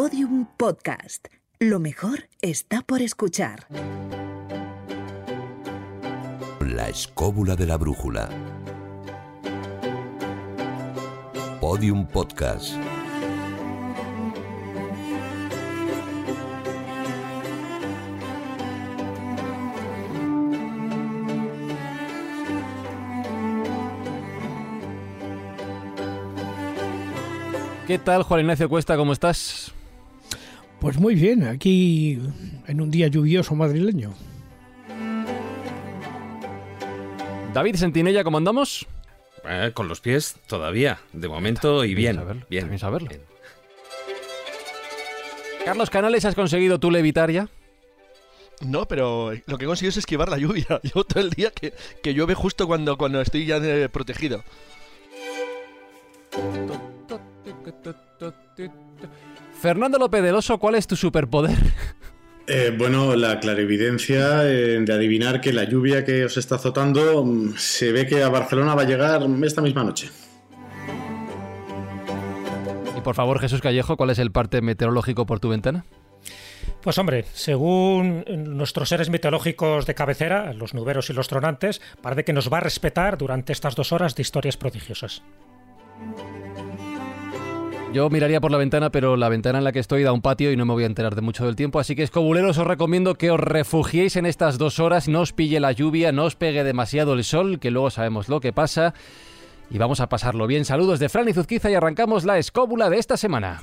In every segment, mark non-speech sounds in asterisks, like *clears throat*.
Podium Podcast. Lo mejor está por escuchar. La escóbula de la brújula. Podium Podcast. ¿Qué tal, Juan Ignacio Cuesta? ¿Cómo estás? Pues muy bien, aquí en un día lluvioso madrileño. David Sentinella, ¿cómo andamos? Eh, con los pies todavía, de momento y bien. saberlo, bien. también saberlo. bien. Carlos Canales, ¿has conseguido tú levitar ya? No, pero lo que he conseguido es esquivar la lluvia. *laughs* Llevo todo el día que, que llueve justo cuando, cuando estoy ya protegido. Fernando López del Oso, ¿cuál es tu superpoder? *laughs* Eh, bueno, la clarividencia eh, de adivinar que la lluvia que os está azotando mm, se ve que a Barcelona va a llegar esta misma noche. Y por favor, Jesús Callejo, ¿cuál es el parte meteorológico por tu ventana? Pues hombre, según nuestros seres mitológicos de cabecera, los nuberos y los tronantes, parece que nos va a respetar durante estas dos horas de historias prodigiosas. Yo miraría por la ventana, pero la ventana en la que estoy da un patio y no me voy a enterar de mucho del tiempo. Así que, escobuleros, os recomiendo que os refugiéis en estas dos horas, no os pille la lluvia, no os pegue demasiado el sol, que luego sabemos lo que pasa. Y vamos a pasarlo bien. Saludos de Fran y Zuzquiza y arrancamos la escóbula de esta semana.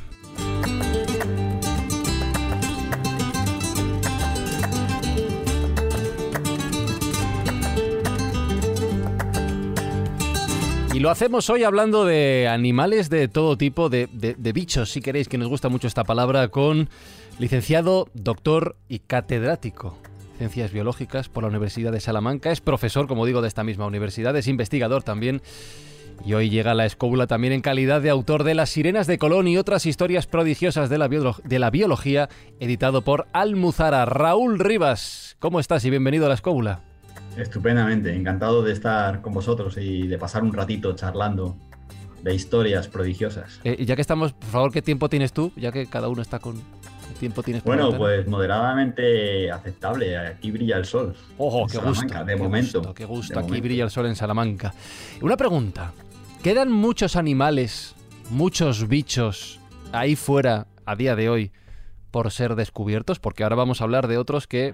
Y lo hacemos hoy hablando de animales de todo tipo, de, de- bichos, si queréis, que nos gusta mucho esta palabra, con licenciado, doctor y catedrático. Ciencias Biológicas por la Universidad de Salamanca. Es profesor, como digo, de esta misma universidad. Es investigador también. Y hoy llega a la escóbula también en calidad de autor de Las Sirenas de Colón y otras historias prodigiosas de la, biolo- de la biología, editado por Almuzara. Raúl Rivas, ¿cómo estás y bienvenido a la escóbula? Estupendamente, encantado de estar con vosotros y de pasar un ratito charlando de historias prodigiosas. Eh, ya que estamos, por favor, ¿qué tiempo tienes tú? Ya que cada uno está con... ¿Qué tiempo tienes Bueno, pues moderadamente aceptable, aquí brilla el sol. Ojo, qué gusto. de qué momento. gusto, qué gusto. Aquí momento. brilla el sol en Salamanca. Una pregunta. ¿Quedan muchos animales, muchos bichos ahí fuera a día de hoy por ser descubiertos? Porque ahora vamos a hablar de otros que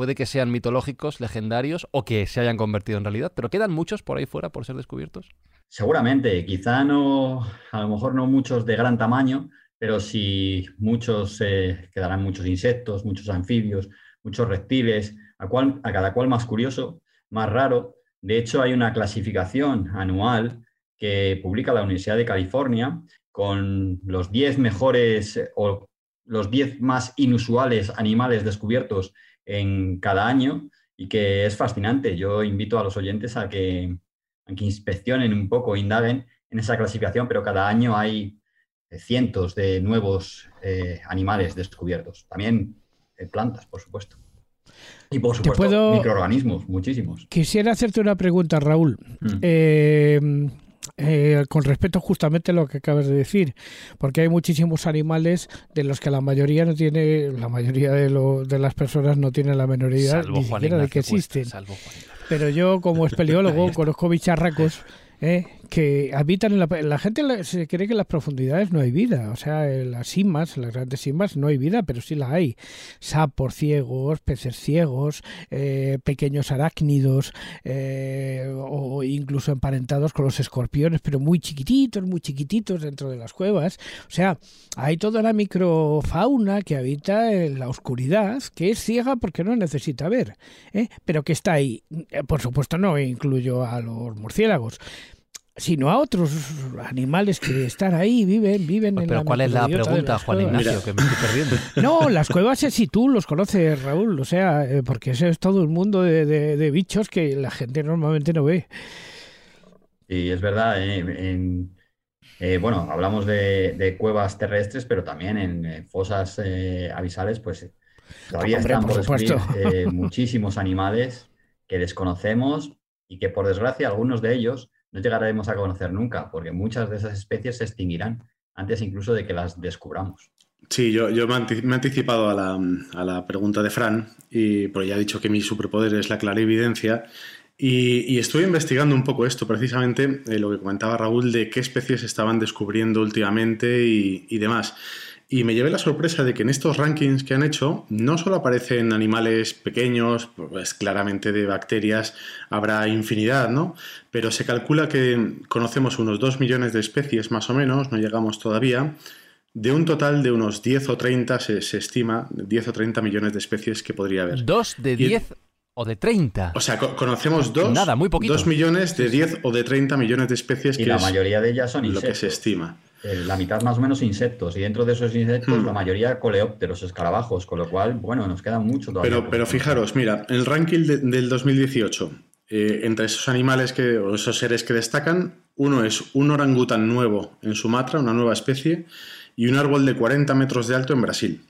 puede que sean mitológicos, legendarios o que se hayan convertido en realidad. ¿Pero quedan muchos por ahí fuera por ser descubiertos? Seguramente, quizá no, a lo mejor no muchos de gran tamaño, pero sí muchos, eh, quedarán muchos insectos, muchos anfibios, muchos reptiles, a, cual- a cada cual más curioso, más raro. De hecho, hay una clasificación anual que publica la Universidad de California con los 10 mejores o los 10 más inusuales animales descubiertos en cada año y que es fascinante. Yo invito a los oyentes a que, a que inspeccionen un poco, indaguen en esa clasificación, pero cada año hay eh, cientos de nuevos eh, animales descubiertos. También eh, plantas, por supuesto. Y por supuesto, puedo- microorganismos, muchísimos. Quisiera hacerte una pregunta, Raúl. Mm. Eh, eh, con respecto justamente a lo que acabas de decir, porque hay muchísimos animales de los que la mayoría no tiene, la mayoría de, lo- de las personas no tiene la menor idea ni siquiera de que Cuesta, existen. salvo. Pero yo, como espeleólogo, *laughs* conozco bicharracos ¿eh? Que habitan en la... La gente se cree que en las profundidades no hay vida. O sea, en las simas, en las grandes simas, no hay vida, pero sí la hay. Sapos ciegos, peces ciegos, eh, pequeños arácnidos, eh, o incluso emparentados con los escorpiones, pero muy chiquititos, muy chiquititos dentro de las cuevas. O sea, hay toda la microfauna que habita en la oscuridad, que es ciega porque no necesita ver, ¿eh? pero que está ahí. Eh, Por supuesto, no incluyo a los murciélagos, sino a otros animales que están ahí, viven, viven en Pero la ¿cuál es la pregunta, Juan. Ignacio? Que me estoy perdiendo. *laughs* No, las cuevas es si tú los conoces, Raúl, o sea, eh, porque ese es todo un mundo de, de- de bichos que la gente normalmente no ve. Y es verdad, eh, en- eh, bueno, hablamos de, de cuevas terrestres, pero también en eh, fosas eh, abisales, pues eh, todavía Hombre, están por por descubrir eh, muchísimos animales que desconocemos y que por desgracia algunos de ellos no llegaremos a conocer nunca, porque muchas de esas especies se extinguirán antes incluso de que las descubramos. Sí, yo, yo me, he anticipado a la, a la, pregunta de Fran, y, pero ya he dicho que mi superpoder es la clarividencia. Y, y estuve investigando un poco esto, precisamente eh, lo que comentaba Raúl, de qué especies estaban descubriendo últimamente y, y demás. Y me llevé la sorpresa de que en estos rankings que han hecho no solo aparecen animales pequeños, pues claramente de bacterias habrá infinidad, ¿no? Pero se calcula que conocemos unos 2 millones de especies más o menos, no llegamos todavía, de un total de unos 10 o 30, se, estima, 10 o 30 millones de especies que podría haber. ¿Dos de 10 o de 30? O sea, conocemos dos, Nada, muy poquito. 2 millones de 10 o de 30 millones de especies y la mayoría de ellas son insectos. lo que se estima. Eh, la mitad más o menos insectos, y dentro de esos insectos hmm. la mayoría coleópteros, escarabajos, con lo cual, bueno, nos queda mucho todavía. Pero, pero fijaros, mira, el ranking del 2018, eh, entre esos animales que, o esos seres que destacan, uno es un orangután nuevo en Sumatra, una nueva especie, y un árbol de 40 metros de alto en Brasil.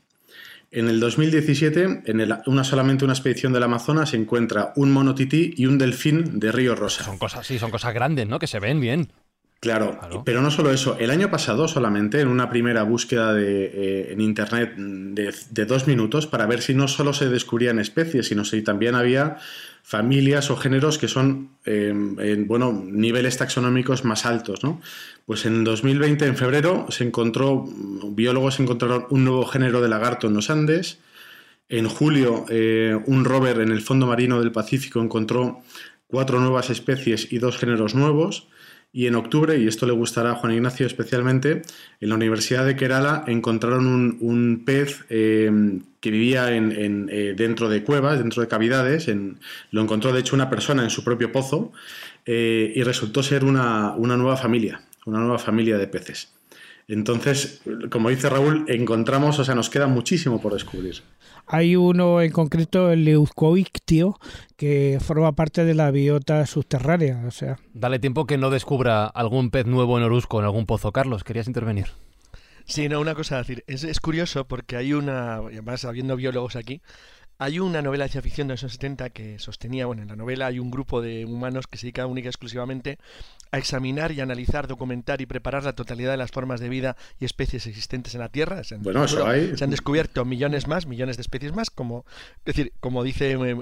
En el 2017, en una solamente una expedición del Amazonas, se encuentra un monotití y un delfín de Río Rosa. Son cosas, sí, son cosas grandes, ¿no? Que se ven bien. Claro, pero no solo eso. El año pasado solamente, en una primera búsqueda de, eh, en Internet de, de, dos minutos, para ver si no solo se descubrían especies, sino si también había familias o géneros que son em, en bueno, niveles taxonómicos más altos. ¿no? Pues en 2020, en febrero, se encontró, biólogos encontraron un nuevo género de lagarto en los Andes. En julio, eh, un rover en el fondo marino del Pacífico encontró cuatro nuevas especies y dos géneros nuevos. Y en octubre, y esto le gustará a Juan Ignacio especialmente, en la Universidad de Kerala encontraron un, pez em, que vivía en, eh, dentro de cuevas, dentro de cavidades. lo encontró, de hecho, una persona en su propio pozo eh, y resultó ser una, una, nueva familia, una nueva familia de peces. Entonces, como dice Raúl, encontramos, o sea, nos queda muchísimo por descubrir. Hay uno en concreto, el leucoictio, que forma parte de la biota subterránea. O sea. Dale tiempo que no descubra algún pez nuevo en Orusco, en algún pozo. Carlos, querías intervenir. Sí, no, una cosa a decir. Es, es curioso porque hay una, además habiendo biólogos aquí, hay una novela de ciencia ficción de los años 70 que sostenía, bueno, en la novela hay un grupo de humanos que se dedica única y exclusivamente a examinar y analizar, documentar y preparar la totalidad de las formas de vida y especies existentes en la Tierra. Se han, bueno, eso hay. se han descubierto millones más, millones de especies más, como, es decir, como dice, eh,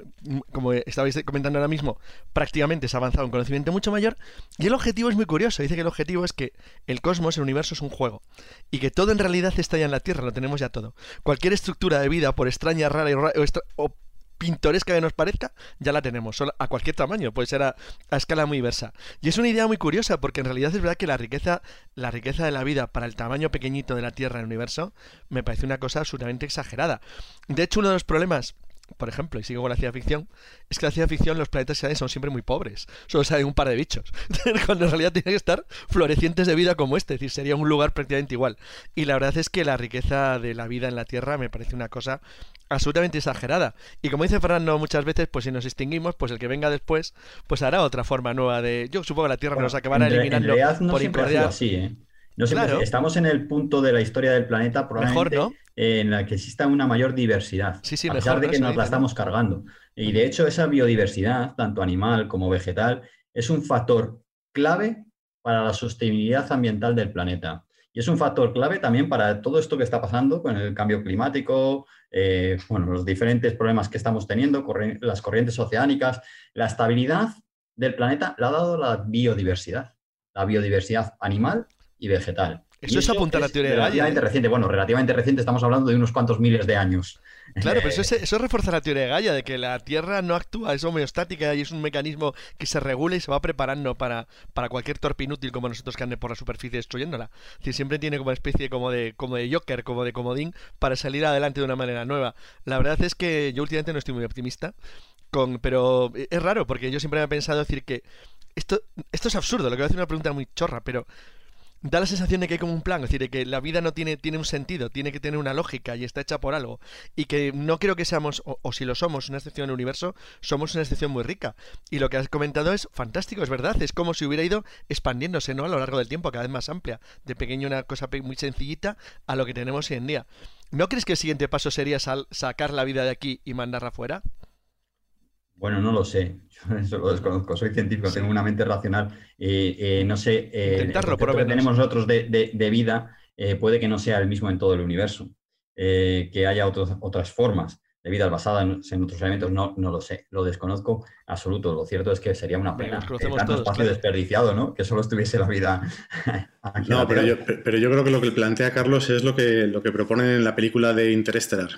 como estabais comentando ahora mismo, prácticamente se ha avanzado un conocimiento mucho mayor. Y el objetivo es muy curioso. Dice que el objetivo es que el cosmos, el universo, es un juego y que todo en realidad está ya en la Tierra, lo tenemos ya todo. Cualquier estructura de vida, por extraña, rara o, extra, o pintoresca que nos parezca, ya la tenemos, a cualquier tamaño, puede ser a, escala muy diversa. Y es una idea muy curiosa, porque en realidad es verdad que la riqueza, la riqueza de la vida para el tamaño pequeñito de la Tierra en el universo, me parece una cosa absolutamente exagerada. De hecho, uno de los problemas por ejemplo, y sigo con la ciencia ficción, es que la ciencia ficción los planetas son siempre muy pobres. Solo salen un par de bichos. *laughs* Cuando en realidad tienen que estar florecientes de vida como este. Es decir, sería un lugar prácticamente igual. Y la verdad es que la riqueza de la vida en la Tierra me parece una cosa absolutamente exagerada. Y como dice Fernando muchas veces, pues si nos extinguimos, pues el que venga después, pues hará otra forma nueva de... Yo supongo que la Tierra nos acabará eliminando por incordiar. ¿eh? No Estamos en el punto de la historia del planeta probablemente en la que exista una mayor diversidad, a pesar de que nos la estamos cargando. Y de hecho esa biodiversidad, tanto animal como vegetal, es un factor clave para la sostenibilidad ambiental del planeta. Y es un factor clave también para todo esto que está pasando con el cambio climático, eh, bueno, los diferentes problemas que estamos teniendo, las corrientes oceánicas. La estabilidad del planeta la ha dado la biodiversidad, la biodiversidad animal y vegetal. Eso es apuntar a la teoría de Gaia. Relativamente ¿eh? reciente, bueno, relativamente reciente, estamos hablando de unos cuantos miles de años. Claro, *laughs* pero eso, eso refuerza la teoría de Gaia, de que la Tierra no actúa, es homeostática y es un mecanismo que se regula y se va preparando para, para cualquier torpe inútil como nosotros que ande por la superficie destruyéndola. Es decir, siempre tiene como una especie como de, como de Joker, como de comodín, para salir adelante de una manera nueva. La verdad es que yo últimamente no estoy muy optimista, con, pero es raro, porque yo siempre he pensado decir que esto, esto es absurdo, lo que voy a hacer una pregunta muy chorra, pero da la sensación de que hay como un plan, es decir, de que la vida no tiene, tiene un sentido, tiene que tener una lógica y está hecha por algo. Y que no creo que seamos, o, si lo somos, una excepción en el universo, somos una excepción muy rica. Y lo que has comentado es fantástico, es verdad, es como si hubiera ido expandiéndose, ¿no? A lo largo del tiempo, cada vez más amplia, de pequeño una cosa muy sencillita a lo que tenemos hoy en día. ¿No crees que el siguiente paso sería sacar la vida de aquí y mandarla afuera? Bueno, no lo sé. *laughs* Yo eso lo desconozco. Soy científico, tengo una mente racional. Eh, no sé. Eh, Intentarlo, por lo que tenemos nosotros de, vida eh, puede que no sea el mismo en todo el universo. eh, que haya otras formas de vidas basadas en, otros elementos, no, no lo sé, lo desconozco absoluto. Lo cierto es que sería una pena tanto espacio desperdiciado, ¿no? Que solo estuviese la vida *laughs* aquí No, pero yo, pero yo, creo que lo que plantea Carlos es lo que, lo que proponen en la película de Interestelar.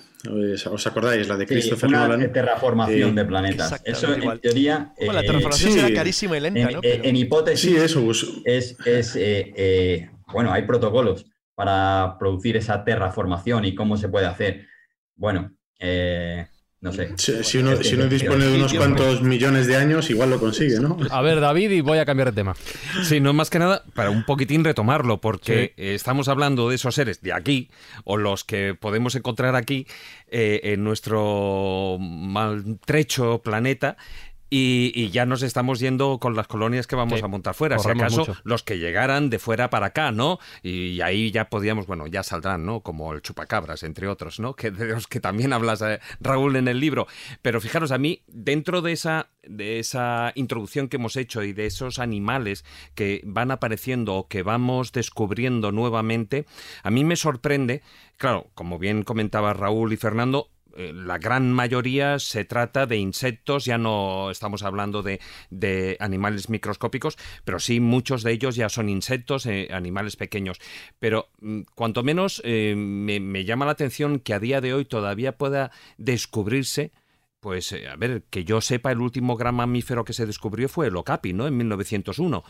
¿Os acordáis? La de Christopher una Nolan. terraformación de planetas. Eso en teoría... la terraformación será carísima y lenta, en, ¿no? En hipótesis... Sí, eso. Es, es eh, eh, bueno, hay protocolos para producir esa terraformación y cómo se puede hacer. Bueno, eh, no sé. Si, uno, dispone de unos cuantos millones de años, igual lo consigue, ¿no? A ver, David, y voy a cambiar de tema. Sí, no más que nada para un poquitín retomarlo, porque estamos hablando de esos seres de aquí, o los que podemos encontrar aquí eh, en nuestro maltrecho planeta, y, ya nos estamos yendo con las colonias que vamos a montar fuera. Si acaso los que llegaran de fuera para acá, ¿no? Y, ahí ya podíamos, bueno, ya saldrán, ¿no? Como el chupacabras, entre otros, ¿no? *laughs* Que de los que también hablas, eh, Raúl, en el libro. Pero fijaros, a mí, dentro de esa, de esa introducción que hemos hecho y de esos animales que van apareciendo o que vamos descubriendo nuevamente, a mí me sorprende, claro, como bien comentaba Raúl y Fernando, la gran mayoría se trata de insectos, ya no estamos hablando de, animales microscópicos, pero sí muchos de ellos ya son insectos, eh, animales pequeños. Pero mm, cuanto menos eh, me, llama la atención que a día de hoy todavía pueda descubrirse pues, eh, a ver, que yo sepa, el último gran mamífero que se descubrió fue el okapi, ¿no? En 1901,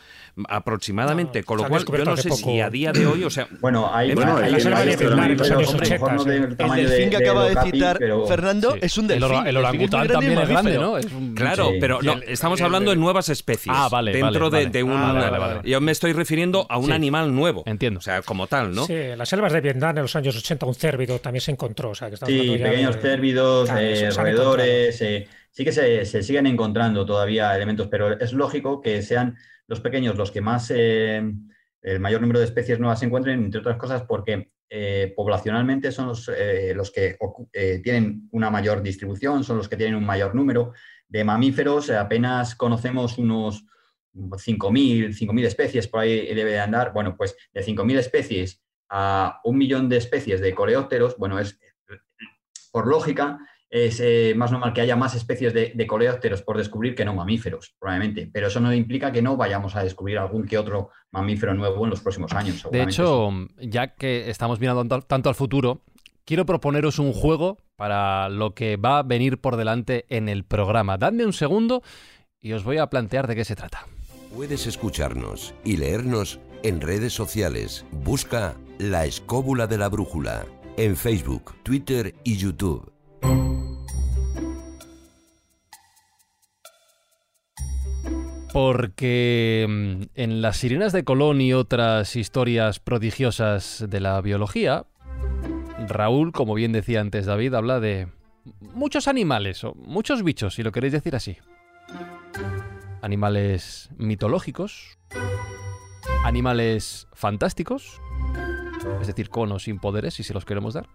aproximadamente. con lo cual, yo no sé si a día de hoy, o sea... Bueno, hay... Bueno, el delfín que acaba de citar Fernando es un delfín. El, orangután también es grande, ¿no? claro, pero no, estamos hablando de nuevas especies. Ah, vale, Dentro de, de un... Ah, yo me estoy refiriendo a un animal nuevo. Entiendo. O sea, como tal, ¿no? Sí, en las selvas de Vietnam en los años 80 un cérvido también se encontró. O sea, que sí, pequeños cérvidos, roedores sí que se, siguen encontrando todavía elementos, pero es lógico que sean los pequeños los que más, eh, el mayor número de especies nuevas se encuentren, entre otras cosas porque eh, poblacionalmente son los, eh, los que tienen una mayor distribución, son los que tienen un mayor número. De mamíferos apenas conocemos unos 5.000, 5.000 especies, por ahí debe de andar. Bueno, pues de 5.000 especies a un millón de especies de coleópteros, bueno, es por lógica, es eh, más normal que haya más especies de, de, coleópteros por descubrir que no mamíferos, probablemente. Pero eso no implica que no vayamos a descubrir algún que otro mamífero nuevo en los próximos años. De hecho, ya que estamos mirando tanto al futuro, quiero proponeros un juego para lo que va a venir por delante en el programa. Dadme un segundo y os voy a plantear de qué se trata. Puedes escucharnos y leernos en redes sociales. Busca La Escóbula de la Brújula en Facebook, Twitter y YouTube. Porque mm, en Las Sirenas de Colón y otras historias prodigiosas de la biología, Raúl, como bien decía antes David, habla de muchos animales o muchos bichos, si lo queréis decir así. Animales mitológicos, animales fantásticos, es decir, con o sin poderes, si se los queremos dar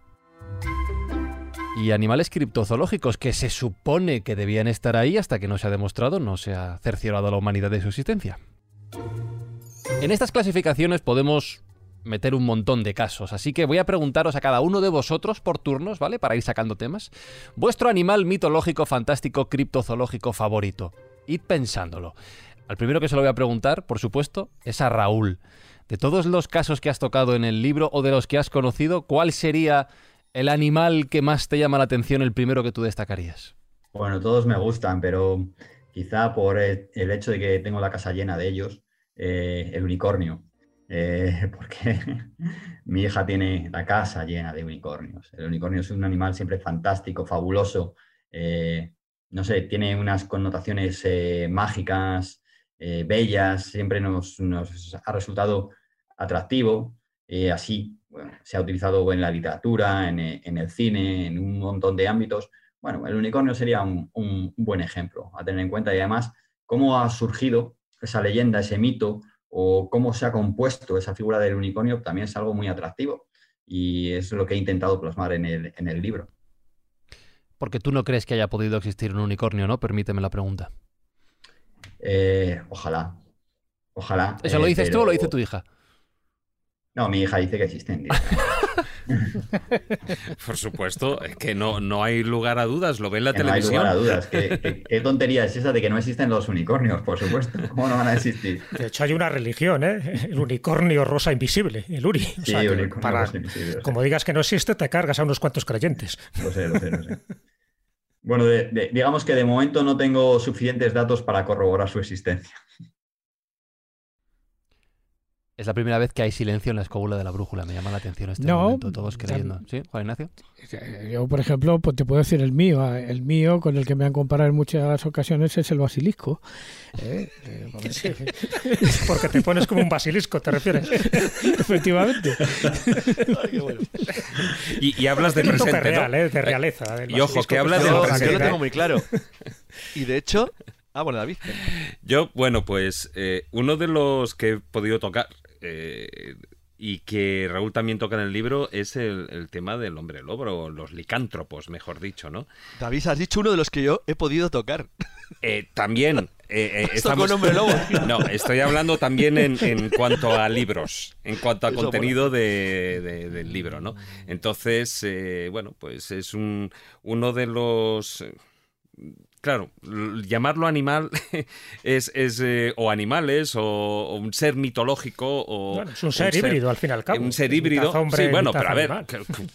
y animales criptozoológicos que se supone que debían estar ahí hasta que no se ha demostrado, no se ha cerciorado a la humanidad de su existencia. En estas clasificaciones podemos meter un montón de casos, así que voy a preguntaros a cada uno de vosotros por turnos, ¿vale? Para ir sacando temas. Vuestro animal mitológico, fantástico, criptozoológico favorito. Id pensándolo. Al primero que se lo voy a preguntar, por supuesto, es a Raúl. De todos los casos que has tocado en el libro o de los que has conocido, ¿cuál sería el animal que más te llama la atención, el primero que tú destacarías? Bueno, todos me gustan, pero quizá por el hecho de que tengo la casa llena de ellos, eh, el unicornio. Eh, *laughs* porque *laughs* mi hija tiene la casa llena de unicornios. El unicornio es un animal siempre fantástico, fabuloso. Eh, no sé, tiene unas connotaciones mágicas, bellas, siempre nos, nos, ha resultado atractivo. Así se ha utilizado en la literatura, eh, en, el cine, en un montón de ámbitos. Bueno, el unicornio sería un, buen ejemplo a tener en cuenta y además cómo ha surgido esa leyenda, ese mito o cómo se ha compuesto esa figura del unicornio también es algo muy atractivo y es lo que he intentado plasmar en el, libro. Porque tú no crees que haya podido existir un unicornio, ¿no? Permíteme la pregunta. Eh, ojalá. Ojalá. ¿Eso lo dices tú o lo dice tu hija? No, mi hija dice que existen. *laughs* Por supuesto, es que no, no hay lugar a dudas, lo ve en la Que no televisión. hay lugar a dudas. ¿Qué, qué- qué tontería es esa de que no existen los unicornios, por supuesto? ¿Cómo no van a existir? De hecho, hay una religión, ¿eh? El unicornio rosa invisible, el Uri. O Sí, sea, unicornio para- rosa invisible, o sea. como digas que no existe, te cargas a unos cuantos creyentes. Lo sé, lo sé, lo sé. Bueno, de- de- digamos que de momento no tengo suficientes datos para corroborar su existencia. Es la primera vez que hay silencio en la escóbula de la brújula. Me llama la atención este No, momento, todos creyendo. ¿Sí, Juan Ignacio? Eh, Yo, por ejemplo, pues te puedo decir el mío. ah, El mío, con el que me han comparado en muchas ocasiones, es el basilisco. ¿eh? *laughs* Eh, porque- Sí. Porque te pones como un basilisco, ¿te refieres? *laughs* Efectivamente. Y, y hablas de presente, ¿no? real, ¿eh? De realeza. del Y ojo, que habla pues, del presente. yo lo tengo muy claro. Y de hecho. Ah, bueno, David. Yo, bueno, pues eh, uno de los que he podido tocar eh, y que Raúl también toca en el libro es el, el tema del hombre lobo, o los licántropos, mejor dicho, ¿no? David, has dicho uno de los que yo he podido tocar. Eh, también eh, eh, estamos... hombre lobo. *laughs* No, estoy hablando también en, en cuanto a libros, en cuanto a Eso contenido de- de- del libro, ¿no? Entonces, eh, bueno, pues es un, uno de los... eh, Claro, llamarlo animal *laughs* es, es eh, o animales o, o un ser mitológico o Bueno, es un ser híbrido, al fin y al cabo. un ser híbrido. hombre, sí, bueno, pero a ver,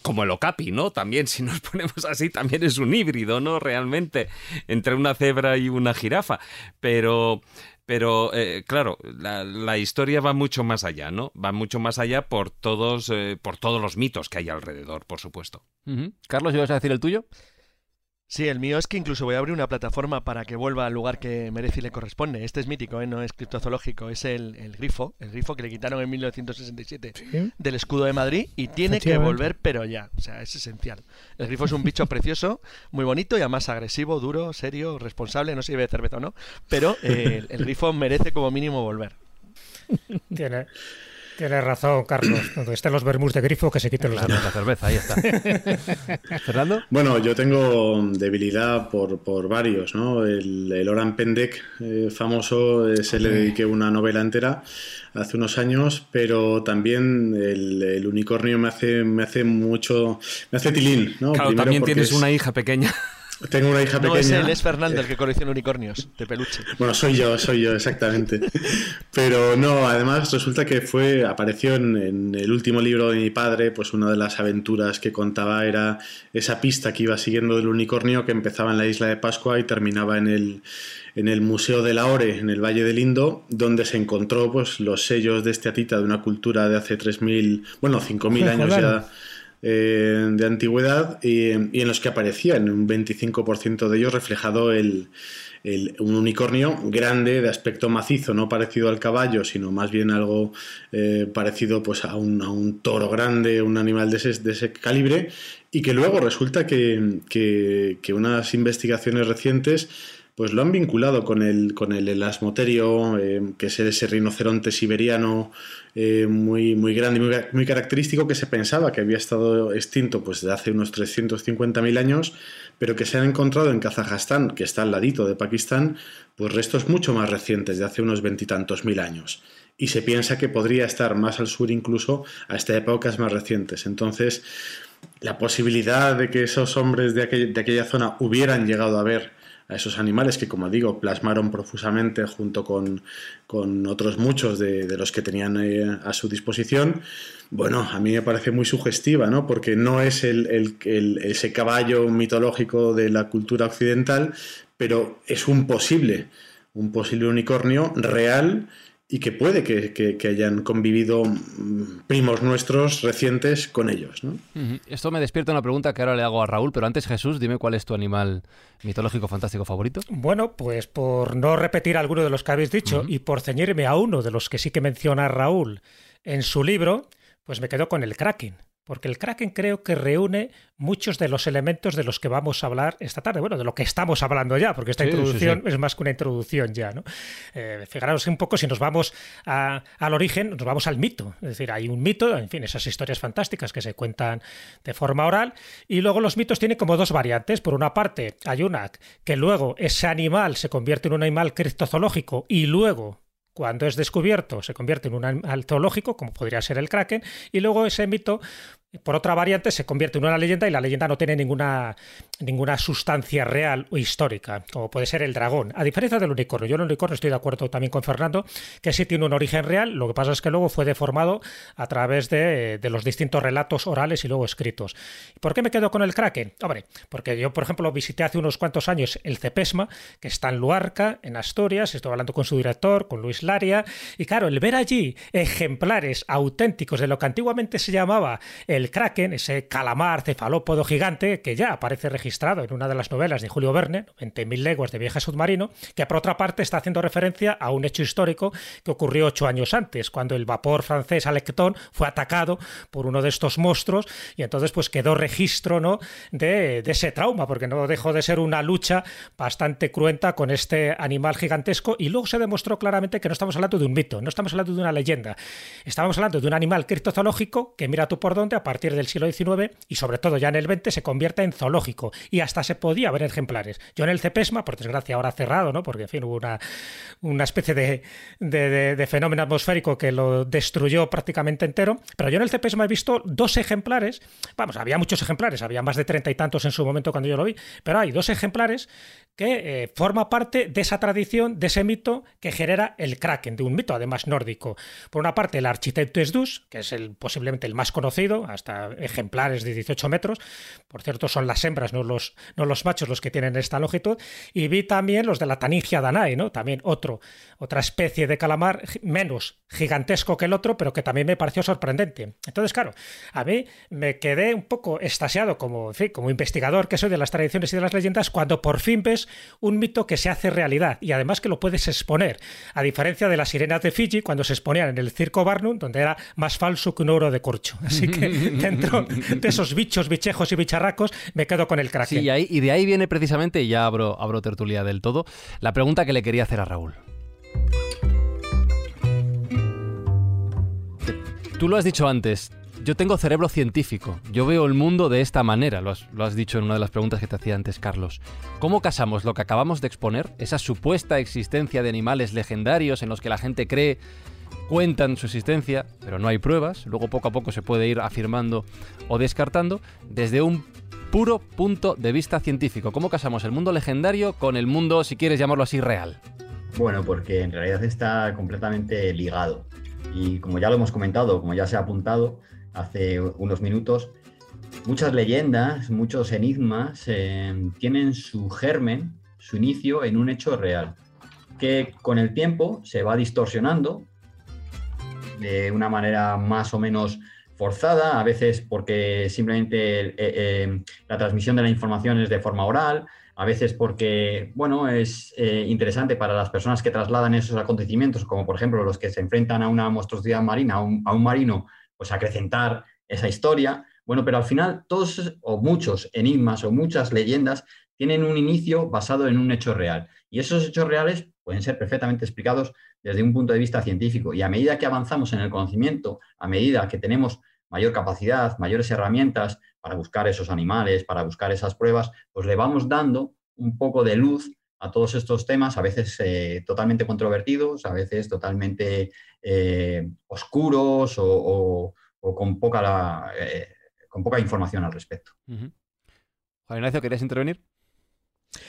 como el okapi, ¿no? También, si nos *laughs* ponemos así, también es un híbrido, ¿no? Realmente, entre una cebra y una jirafa. Pero, pero eh, claro, la, la historia va mucho más allá, ¿no? Va mucho más allá por todos, eh, por todos los mitos que hay alrededor, por supuesto. Carlos, ¿ibas a decir el tuyo? Sí, el mío es que incluso voy a abrir una plataforma para que vuelva al lugar que merece y le corresponde. Este es mítico, ¿eh? no es criptozoológico, es el, el grifo, el grifo que le quitaron en 1967 Sí. del escudo de Madrid y tiene que volver, pero ya. O sea, es esencial. El grifo es un bicho precioso, muy bonito y además agresivo, duro, serio, responsable, no sé si bebe cerveza o no, pero eh, el, el grifo merece como mínimo volver. *laughs* Tiene, tiene razón, Carlos. Donde estén los vermús de grifo, que se quiten los Claro, la cerveza, ahí está. *laughs* Fernando. Bueno, yo tengo debilidad por, por varios, ¿no? El, el Oran Pendek eh, famoso, eh, se le dediqué una novela entera hace unos años, pero también el, el unicornio me hace, me hace mucho, me hace tilín, ¿no? Claro, Primero también tienes es- una hija pequeña. Tengo una hija No pequeña. es él, es Fernando el que colecciona unicornios de peluche. Bueno, soy yo, soy yo, exactamente. Pero no, además resulta que fue, apareció en, en el último libro de mi padre, pues una de las aventuras que contaba era esa pista que iba siguiendo del unicornio que empezaba en la isla de Pascua y terminaba en el, en el Museo de la Ore, en el Valle del Indo, donde se encontró pues los sellos de este atita de una cultura de hace 3.000, bueno, 5.000 años ya eh, de antigüedad y, en los que aparecía en un 25% de ellos reflejado el, un unicornio grande de aspecto macizo, no parecido al caballo, sino más bien algo eh, parecido pues, a, un, a un toro grande, un animal de ese, de ese calibre, y que luego resulta que- que unas investigaciones recientes pues lo han vinculado con el, con el elasmoterio, eh, que es ese rinoceronte siberiano eh, muy, muy grande y muy, característico que se pensaba que había estado extinto pues de hace unos 350.000 años, pero que se han encontrado en Kazajstán, que está al ladito de Pakistán, pues restos mucho más recientes, de hace unos veintitantos mil años. Y se piensa que podría estar más al sur incluso hasta épocas más recientes. Entonces, la posibilidad de que esos hombres de, aquel- de aquella zona hubieran llegado a ver a esos animales que, como digo, plasmaron profusamente junto con, con otros muchos de, los que tenían eh, a su disposición, bueno, a mí me parece muy sugestiva, ¿no? Porque no es el, el- el- ese caballo mitológico de la cultura occidental, pero es un posible, un posible unicornio real y que puede que, que- que hayan convivido mm, primos nuestros recientes con ellos, ¿no? Esto me despierta una pregunta que ahora le hago a Raúl, pero antes Jesús, dime cuál es tu animal mitológico fantástico favorito. Bueno, pues por no repetir alguno de los que habéis dicho y por ceñirme a uno de los que sí que menciona Raúl en su libro, pues me quedo con el Kraken. Porque el Kraken creo que reúne muchos de los elementos de los que vamos a hablar esta tarde. Bueno, de lo que estamos hablando ya, porque esta Sí, sí, introducción sí. es más que una introducción ya, ¿no? Eh, fijaros un poco si nos vamos a- al origen, nos vamos al mito. Es decir, hay un mito, en fin, esas historias fantásticas que se cuentan de forma oral, y luego los mitos tienen como dos variantes. Por una parte, hay una que luego ese animal se convierte en un animal criptozoológico y luego cuando es descubierto se convierte en un animal zoológico, como podría ser el kraken, y luego ese mito por otra variante se convierte en una leyenda y la leyenda no tiene ninguna, ninguna sustancia real o histórica, como puede ser el dragón. A diferencia del unicornio, yo en el unicornio estoy de acuerdo también con Fernando, que sí tiene un origen real, lo que pasa es que luego fue deformado a través de, los distintos relatos orales y luego escritos. ¿Por qué me quedo con el kraken? Hombre, porque yo, por ejemplo, visité hace unos cuantos años el Cepesma, que está en Luarca, en Asturias, estoy hablando con su director, con Luis Laria, y claro, el ver allí ejemplares auténticos de lo que antiguamente se llamaba el el kraken, ese calamar cefalópodo gigante que ya aparece registrado en una de las novelas de Julio Verne, 20.000 leguas de viaje submarino, que por otra parte está haciendo referencia a un hecho histórico que ocurrió ocho años antes, cuando el vapor francés Alecton fue atacado por uno de estos monstruos y entonces pues quedó registro ¿no? de, ese trauma, porque no dejó de ser una lucha bastante cruenta con este animal gigantesco y luego se demostró claramente que no estamos hablando de un mito, no estamos hablando de una leyenda, estamos hablando de un animal criptozoológico que mira tú por dónde a partir del siglo XIX y sobre todo ya en el XX se convierte en zoológico y hasta se podía ver ejemplares. Yo en el Cepesma, por desgracia ahora cerrado, ¿no? porque en fin hubo una, una especie de, de, fenómeno atmosférico que lo destruyó prácticamente entero, pero yo en el Cepesma he visto dos ejemplares, vamos, había muchos ejemplares, había más de treinta y tantos en su momento cuando yo lo vi, pero hay dos ejemplares que eh, forma parte de esa tradición, de ese mito que genera el Kraken, de un mito además nórdico. Por una parte, el arquitecto Esdus, que es el, posiblemente el más conocido, hasta ejemplares de 18 metros. Por cierto, son las hembras, no los, no los machos los que tienen esta longitud. Y vi también los de la Tanigia danae, ¿no? También otro, otra especie de calamar menos gigantesco que el otro, pero que también me pareció sorprendente. Entonces, claro, a mí me quedé un poco estasiado como, como investigador que soy de las tradiciones y de las leyendas cuando por fin ves un mito que se hace realidad y además que lo puedes exponer, a diferencia de las sirenas de Fiji cuando se exponían en el circo Barnum, donde era más falso que un oro de corcho. *laughs* Así que dentro de esos bichos, bichejos y bicharracos me quedo con el kraken. Y, de ahí viene precisamente, y ya abro, abro tertulia del todo, la pregunta que le quería hacer a Raúl. Tú lo has dicho antes, yo tengo cerebro científico, yo veo el mundo de esta manera, lo has, dicho en una de las preguntas que te hacía antes, Carlos. ¿Cómo casamos lo que acabamos de exponer, esa supuesta existencia de animales legendarios en los que la gente cree, cuentan su existencia, pero no hay pruebas, luego poco a poco se puede ir afirmando o descartando, desde un puro punto de vista científico? ¿Cómo casamos el mundo legendario con el mundo, si quieres llamarlo así, real? Bueno, porque en realidad está completamente ligado. Y como ya lo hemos comentado, como ya se ha apuntado, hace unos minutos, muchas leyendas, muchos enigmas eh, tienen su germen, su inicio en un hecho real, que con el tiempo se va distorsionando de una manera más o menos forzada, a veces porque simplemente eh, eh, la transmisión de la información es de forma oral, a veces porque, bueno, es interesante para las personas que trasladan esos acontecimientos, como por ejemplo los que se enfrentan a una monstruosidad marina, a un marino pues acrecentar esa historia. Bueno, pero al final todos o muchos enigmas o muchas leyendas tienen un inicio basado en un hecho real. Y esos hechos reales pueden ser perfectamente explicados desde un punto de vista científico. Y a medida que avanzamos en el conocimiento, a medida que tenemos mayor capacidad, mayores herramientas para buscar esos animales, para buscar esas pruebas, pues le vamos dando un poco de luz a todos estos temas, a veces eh, totalmente controvertidos, a veces totalmente eh, oscuros o, con, poca, eh, con poca información al respecto. Juan Ignacio, ¿querías intervenir?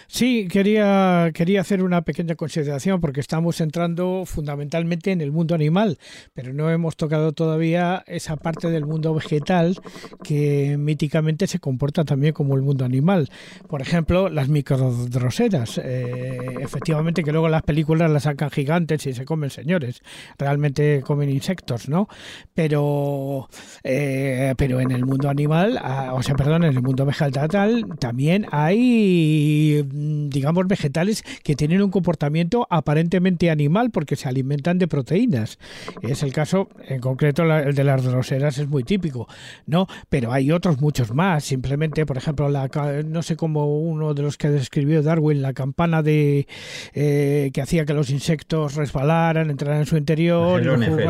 Sí, quería, quería hacer una pequeña consideración porque estamos entrando fundamentalmente en el mundo animal, pero no hemos tocado todavía esa parte del mundo vegetal que míticamente se comporta también como el mundo animal. Por ejemplo, las microdroseras. Eh, efectivamente que luego las películas las sacan gigantes y se comen señores. Realmente comen insectos, ¿no? Pero, eh, pero en el mundo animal, ah, o sea, perdón, en el mundo vegetal también hay Mm, digamos, vegetales que tienen un comportamiento aparentemente animal porque se alimentan de proteínas. Es el caso, en concreto, el de las droseras es muy típico, ¿no? Pero hay otros muchos más. Simplemente, por ejemplo, la, no sé cómo uno de los que describió Darwin, la campana de eh, que hacía que los insectos resbalaran, entraran en su interior, eh,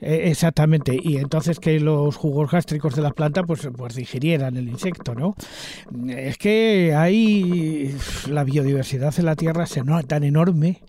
exactamente, y entonces que los jugos gástricos de la planta pues, pues digirieran el insecto, ¿no? Es que hay la biodiversidad en la Tierra se nota tan enorme.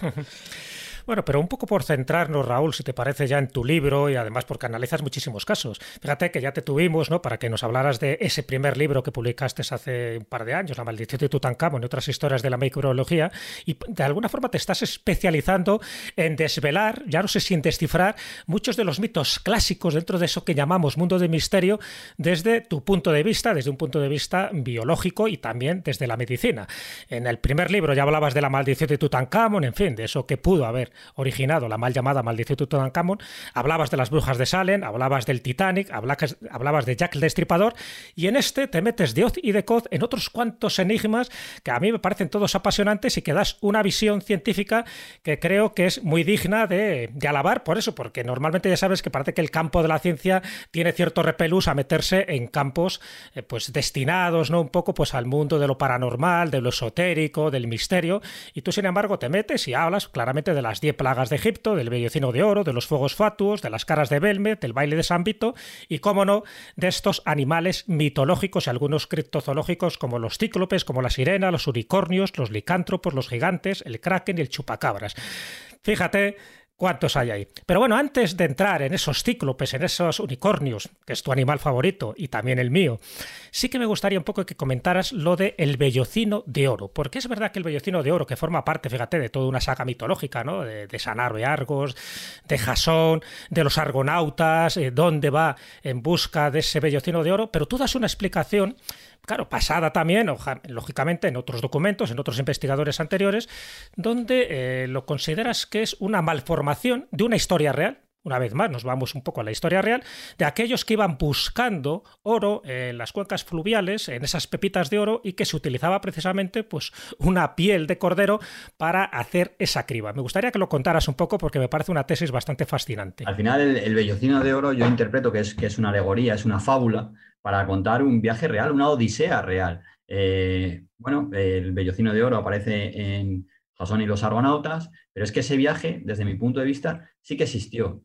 *laughs* Bueno, pero un poco por centrarnos, Raúl, si te parece ya en tu libro y además porque analizas muchísimos casos. Fíjate que ya te tuvimos, ¿no? Para que nos hablaras de ese primer libro que publicaste hace un par de años, La maldición de Tutankamón y otras historias de la microbiología, y de alguna forma te estás especializando en desvelar, ya no sé si en descifrar, muchos de los mitos clásicos dentro de eso que llamamos mundo de misterio desde tu punto de vista, desde un punto de vista biológico y también desde la medicina. En el primer libro ya hablabas de la maldición de Tutankamón, en fin, de eso que pudo haber originado la mal llamada maldición de Tutankamón, hablabas de las brujas de Salem, hablabas del Titanic, hablabas de Jack el Destripador, y en este te metes de Oz y de Coz en otros cuantos enigmas que a mí me parecen todos apasionantes y que das una visión científica que creo que es muy digna de, alabar por eso, porque normalmente ya sabes que parece que el campo de la ciencia tiene cierto repelús a meterse en campos eh, pues destinados, ¿no? Un poco pues al mundo de lo paranormal, de lo esotérico, del misterio, y tú sin embargo te metes y hablas claramente de las diez plagas de Egipto, del bellocino de oro, de los fuegos fatuos, de las caras de Belmet, del baile de San Vito y, cómo no, de estos animales mitológicos y algunos criptozoológicos como los cíclopes, como la sirena, los unicornios, los licántropos, los gigantes, el kraken y el chupacabras. Fíjate cuántos hay ahí. Pero bueno, antes de entrar en esos cíclopes, en esos unicornios, que es tu animal favorito y también el mío, sí que me gustaría un poco que comentaras lo de el bellocino de oro, porque es verdad que el bellocino de oro, que forma parte, fíjate, de toda una saga mitológica, ¿no? De, de Sanaro y Argos, de Jasón, de los argonautas, eh, dónde va en busca de ese bellocino de oro, pero tú das una explicación claro, pasada también, lógicamente, en otros documentos, en otros investigadores anteriores, donde eh, lo consideras que es una malformación de una historia real. Una vez más, nos vamos un poco a la historia real, de aquellos que iban buscando oro en las cuencas fluviales, en esas pepitas de oro, y que se utilizaba precisamente pues, una piel de cordero para hacer esa criba. Me gustaría que lo contaras un poco porque me parece una tesis bastante fascinante. Al final, el, el vellocino de oro yo interpreto que es, que es una alegoría, es una fábula para contar un viaje real, una odisea real. Eh, bueno, el Bellocino de Oro aparece en Jasón y los Argonautas, pero es que ese viaje, desde mi punto de vista, sí que existió.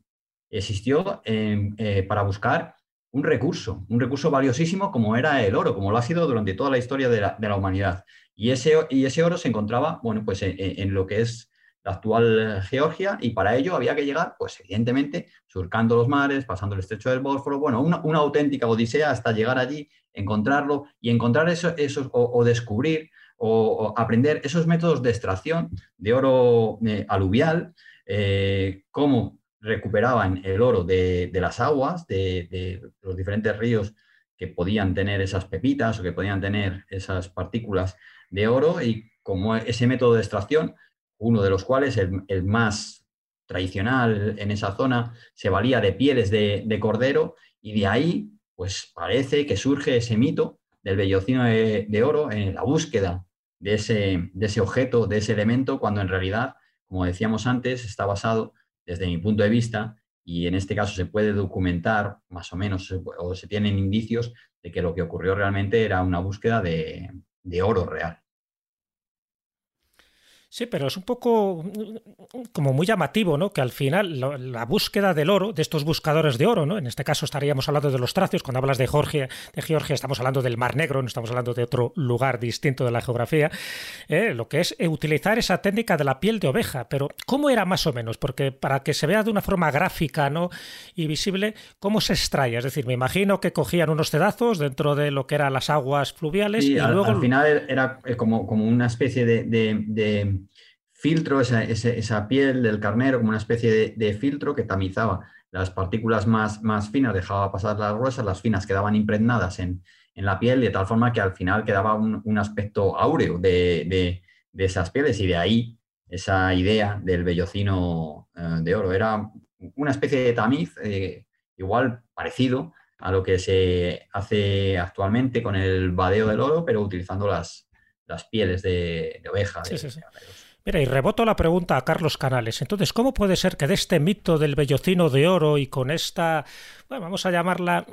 Existió eh, para buscar un recurso, un recurso valiosísimo como era el oro, como lo ha sido durante toda la historia de la, humanidad. Y ese, y ese, oro se encontraba, bueno, pues en lo que es la actual Georgia y para ello había que llegar, pues evidentemente, surcando los mares, pasando el estrecho del Bósforo, bueno, una, auténtica odisea hasta llegar allí, encontrarlo y encontrar eso, o, descubrir o, aprender esos métodos de extracción de oro eh, aluvial, eh, cómo recuperaban el oro de, las aguas, de, de los diferentes ríos que podían tener esas pepitas o que podían tener esas partículas de oro y cómo ese método de extracción uno de los cuales, el, más tradicional en esa zona, se valía de pieles de, cordero y de ahí, pues parece que surge ese mito del bellocino de, oro en la búsqueda de ese, de ese objeto, de ese elemento, cuando en realidad, como decíamos antes, está basado, desde mi punto de vista, y en este caso se puede documentar más o menos, o se tienen indicios de que lo que ocurrió realmente era una búsqueda de oro real. Sí, pero es un poco como muy llamativo, ¿no? Que al final la búsqueda del oro, de estos buscadores de oro, ¿no? En este caso estaríamos hablando de los tracios, cuando hablas de Georgia, de Georgia estamos hablando del Mar Negro, no estamos hablando de otro lugar distinto de la geografía, ¿eh? lo que es eh, utilizar esa técnica de la piel de oveja. Pero, ¿cómo era más o menos? Porque para que se vea de una forma gráfica, ¿no? Y visible, ¿cómo se extrae? Es decir, me imagino que cogían unos pedazos dentro de lo que eran las aguas fluviales y al, luego... Al final era eh, como, como una especie de filtro, esa, piel del carnero, como una especie de, filtro que tamizaba las partículas más, más, finas, dejaba pasar las gruesas, las finas quedaban impregnadas en, la piel, de tal forma que al final quedaba un, aspecto áureo de, esas pieles y de ahí esa idea del vellocino eh, de oro. Era una especie de tamiz eh, igual parecido a lo que se hace actualmente con el badeo del oro, pero utilizando las, las pieles de, oveja. Mira, y reboto la pregunta a Carlos Canales. Entonces, ¿cómo puede ser que de este mito del bellocino de oro y con esta, bueno, vamos a llamarla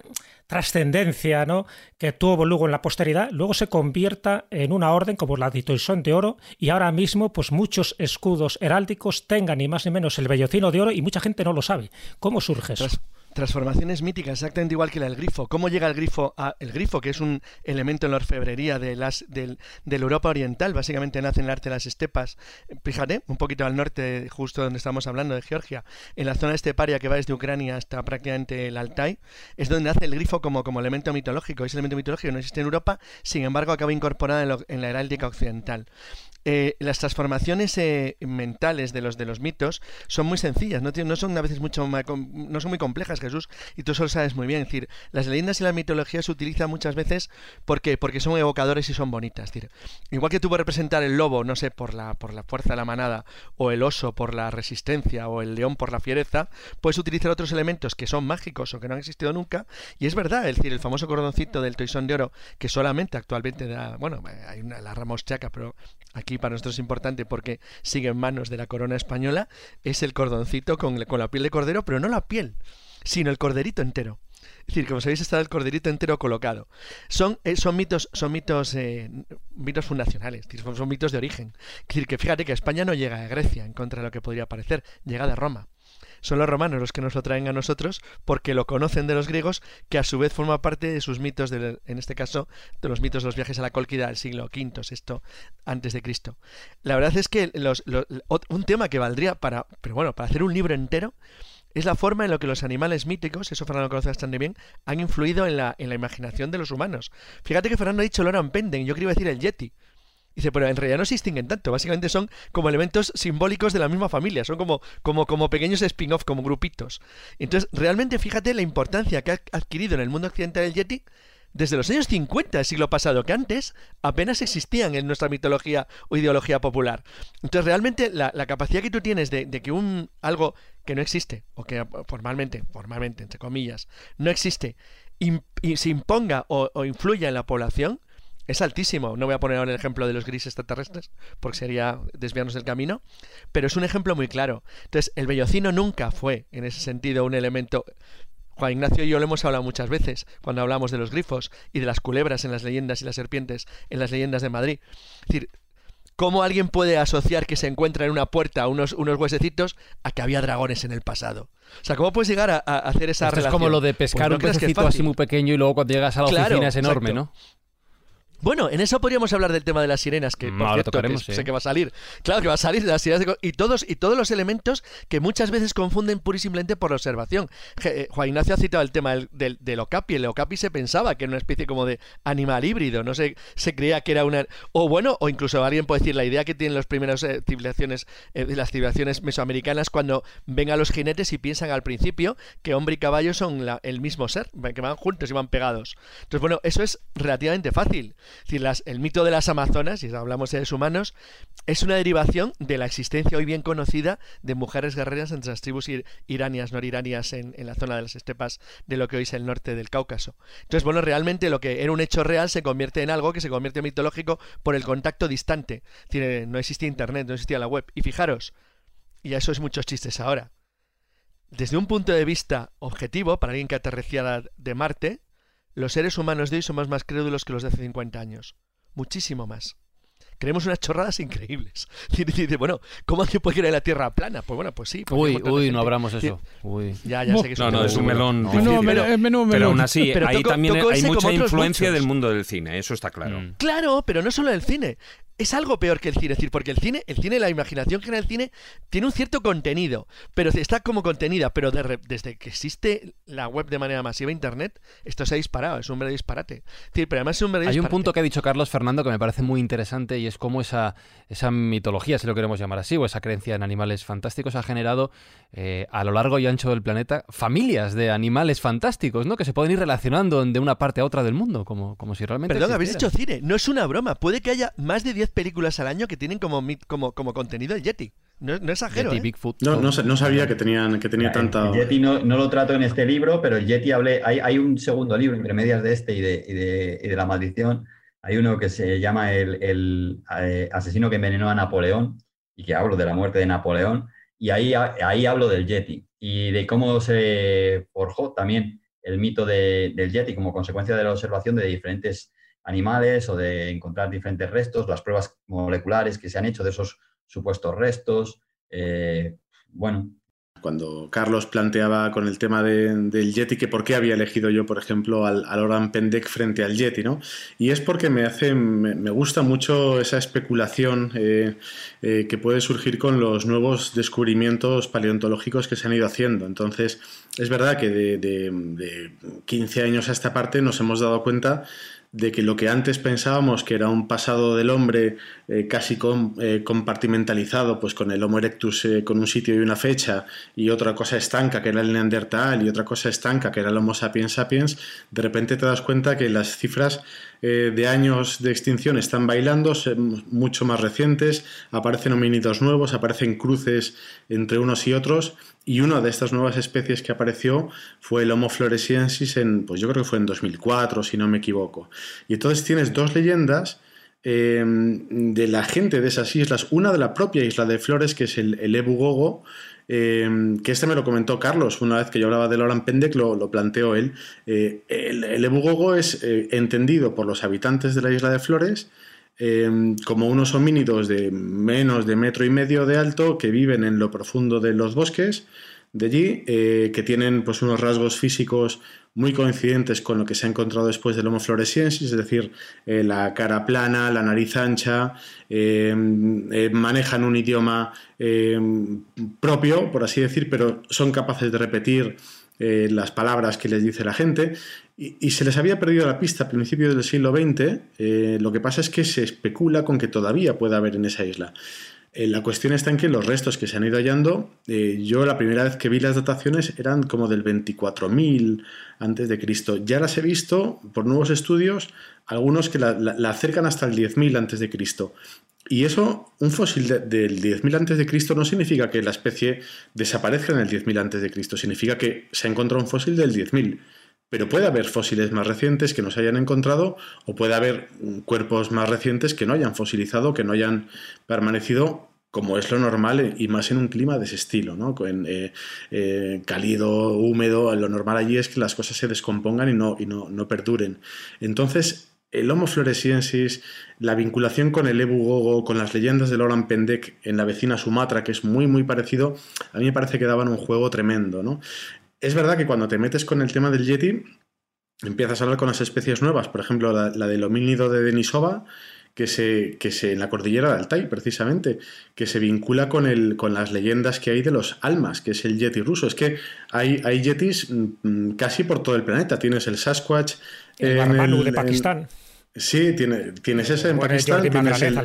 trascendencia, ¿no? que tuvo luego en la posteridad, luego se convierta en una orden como la Titoisón de oro y ahora mismo pues muchos escudos heráldicos tengan ni más ni menos el bellocino de oro y mucha gente no lo sabe. ¿Cómo surge eso? Transformaciones míticas, exactamente igual que la del grifo. ¿Cómo llega el grifo a el grifo, que es un elemento en la orfebrería de las, del, de la Europa Oriental? Básicamente nace en el arte de las estepas. Fíjate, un poquito al norte, justo donde estamos hablando de Georgia, en la zona esteparia que va desde Ucrania hasta prácticamente el Altai, es donde nace el grifo como, como elemento mitológico. Ese elemento mitológico no existe en Europa, sin embargo acaba incorporado en, en la heráldica occidental. Eh, las transformaciones eh, mentales de los de los mitos son muy sencillas, no, no son a veces mucho no son muy complejas, Jesús, y tú solo sabes muy bien. Es decir, las leyendas y la mitología se utilizan muchas veces porque, porque son evocadores y son bonitas. decir, igual que puedes representar el lobo, no sé, por la, por la fuerza de la manada, o el oso por la resistencia, o el león por la fiereza, puedes utilizar otros elementos que son mágicos o que no han existido nunca. Y es verdad, es decir, el famoso cordoncito del toisón de oro, que solamente actualmente da, bueno, hay una, la rama pero aquí para nosotros es importante porque sigue en manos de la corona española, es el cordoncito con, con la piel de cordero, pero no la piel, sino el corderito entero. Es decir, como sabéis, está el corderito entero colocado. Son, eh, son mitos, son mitos, eh, mitos fundacionales, son mitos de origen. Es decir, que fíjate que España no llega a Grecia, en contra de lo que podría parecer, llega de Roma son los romanos los que nos lo traen a nosotros porque lo conocen de los griegos, que a su vez forma parte de sus mitos, en este caso, de los mitos de los viajes a la Cólquida del siglo V, VI antes de Cristo. La verdad es que un tema que valdría para, pero bueno, para hacer un libro entero es la forma en la que los animales míticos, eso Fernando conoce bastante bien, han influido en la, en la imaginación de los humanos. Fíjate que Fernando ha dicho Loran Penden, yo quería decir el Yeti. Dice, pero en realidad no se distinguen tanto, básicamente son como elementos simbólicos de la misma familia, son como, como, como pequeños spin-off, como grupitos. Entonces, realmente fíjate la importancia que ha adquirido en el mundo occidental el Yeti desde los años 50 del siglo pasado, que antes apenas existían en nuestra mitología o ideología popular. Entonces, realmente la, capacidad que tú tienes de, que un algo que no existe, o que formalmente, formalmente, entre comillas, no existe, se imponga o, o influya en la población, es altísimo. No voy a poner ahora el ejemplo de los grises extraterrestres, porque sería desviarnos del camino, pero es un ejemplo muy claro. Entonces, el bellocino nunca fue, en ese sentido, un elemento Juan Ignacio y yo lo hemos hablado muchas veces cuando hablamos de los grifos y de las culebras en las leyendas y las serpientes en las leyendas de Madrid. Es decir, ¿cómo alguien puede asociar que se encuentra en una puerta unos, unos huesecitos a que había dragones en el pasado? O sea, ¿cómo puedes llegar a, hacer esa Esto relación? Es como lo de pescar pues un pececito así muy pequeño y luego cuando llegas a la oficina es enorme, ¿no? Bueno, en eso podríamos hablar del tema de las sirenas, que, por cierto, sé que va a salir. Claro que va a salir las sirenas y todos y todos los elementos que muchas veces confunden pura y simplemente por la observación. Eh, Juan Ignacio ha citado el tema del, del, okapi. El okapi se pensaba que era una especie como de animal híbrido, no se, se creía que era una o bueno, o incluso alguien puede decir la idea que tienen las primeras eh, civilizaciones, eh, las civilizaciones mesoamericanas cuando ven a los jinetes y piensan al principio que hombre y caballo son el mismo ser, que van juntos y van pegados. Entonces bueno, eso es relativamente fácil el mito de las Amazonas, y hablamos de seres humanos, es una derivación de la existencia hoy bien conocida de mujeres guerreras entre las tribus iranias, noriranias en, la zona de las estepas de lo que hoy es el norte del Cáucaso. Entonces, bueno, realmente lo que era un hecho real se convierte en algo que se convierte en mitológico por el contacto distante. no existía internet, no existía la web. Y fijaros, y eso es muchos chistes ahora. Desde un punto de vista objetivo, para alguien que aterreciera de Marte, los seres humanos de hoy somos más crédulos que los de hace 50 años. Muchísimo más. Creemos unas chorradas increíbles. *laughs* Dice, bueno, ¿cómo alguien puede creer la Tierra plana? Pues bueno, pues sí. Uy, uy, no abramos eso. Uy. Ya, ya sé que es no, no, es un melón. No, pero, pero, aún así, ahí también hay mucha influencia del mundo del cine, eso está claro. Mm. Claro, pero no solo del cine es algo peor que el cine, es decir, porque el cine, el cine, la imaginación general del cine tiene un cierto contenido, pero está como contenida, pero desde que existe la web de manera masiva internet, esto se ha disparado, es un verdadero disparate. decir, pero además es un Hay un punto que ha dicho Carlos Fernando que me parece muy interesante y es cómo esa, esa mitología, si lo queremos llamar así, o esa creencia en animales fantásticos ha generado eh, a lo largo y ancho del planeta familias de animales fantásticos, ¿no? Que se pueden ir relacionando de una parte a otra del mundo, como, como si realmente. Perdón, habéis dicho cine, no es una broma, puede que haya más de 10 películas al año que tienen como, como, como contenido el Yeti. No, no exagero. ¿eh? no, no, sabía que, tenían, que tenía tanta. El Yeti no, lo trato en este libro, pero el Yeti hablé. Hay, hay un segundo libro entre medias de este y de, y de, y de La Maldición. Hay uno que se llama El, el eh, asesino que envenenó a Napoleón y que hablo de la muerte de Napoleón. Y ahí, ahí hablo del Yeti y de cómo se forjó también el mito de, del Yeti como consecuencia de la observación de diferentes animales o de encontrar diferentes restos, las pruebas moleculares que se han hecho de esos supuestos restos. Eh, bueno, cuando Carlos planteaba con el tema del Yeti que por qué había elegido yo, por ejemplo, al, al Oran Pendek frente al Yeti, ¿no? Y es porque me hace, me, gusta mucho esa especulación eh, eh, que puede surgir con los nuevos descubrimientos paleontológicos que se han ido haciendo. Entonces, es verdad que de, de 15 años a esta parte nos hemos dado cuenta de que lo que antes pensábamos que era un pasado del hombre eh, casi eh, compartimentalizado, pues con el Homo erectus eh, con un sitio y una fecha, y otra cosa estanca que era el Neandertal, y otra cosa estanca que era el Homo sapiens sapiens, de repente te das cuenta que las cifras de años de extinción están bailando, mucho más recientes, aparecen homínidos nuevos, aparecen cruces entre unos y otros, y una de estas nuevas especies que apareció fue el Homo floresiensis en, pues yo creo que fue en 2004, si no me equivoco. Y entonces tienes dos leyendas eh, de la gente de esas islas, una de la propia isla de Flores, que es el, el Ebu Gogo, eh, que este me lo comentó Carlos una vez que yo hablaba de Loran Pendek, lo, lo planteó él. Eh, el, el, Ebu Gogo es entendido por los habitantes de la isla de Flores como unos homínidos de menos de metro y medio de alto que viven en lo profundo de los bosques de allí, eh, que tienen pues, unos rasgos físicos muy coincidentes con lo que se ha encontrado después del Homo floresiensis, es decir, eh, la cara plana, la nariz ancha, eh, manejan un idioma propio, por así decir, pero son capaces de repetir las palabras que les dice la gente. Y, se les había perdido la pista a principios del siglo XX. lo que pasa es que se especula con que todavía pueda haber en esa isla. Eh, la cuestión está en que los restos que se han ido hallando, eh, yo la primera vez que vi las dataciones eran como del 24.000 antes de Cristo. Ya las he visto por nuevos estudios, algunos que la, acercan hasta el 10.000 antes de Cristo. Y eso, un fósil del 10.000 antes de Cristo no significa que la especie desaparezca en el 10.000 antes de Cristo, significa que se ha encontrado un fósil del 10.000. Pero puede haber fósiles más recientes que no se hayan encontrado o puede haber cuerpos más recientes que no hayan fosilizado, que no hayan permanecido como es lo normal y más en un clima de ese estilo, ¿no? En, eh, eh, cálido, húmedo, lo normal allí es que las cosas se descompongan y no, y no, no perduren. Entonces, el Homo floresiensis, la vinculación con el Ebu Gogo, con las leyendas del Oran Pendek en la vecina Sumatra, que es muy, muy parecido, a mí me parece que daban un juego tremendo, ¿no? Es verdad que cuando te metes con el tema del Yeti, empiezas a hablar con las especies nuevas, por ejemplo, la, del homínido de Denisova, que se, que se, en la cordillera de Altai, precisamente, que se vincula con, el, con las leyendas que hay de los almas, que es el yeti ruso. Es que hay, hay yetis mm, casi por todo el planeta. Tienes el Sasquatch. El Barmanu de Pakistán. Sí, tiene, tienes ese en Pakistán, tienes el,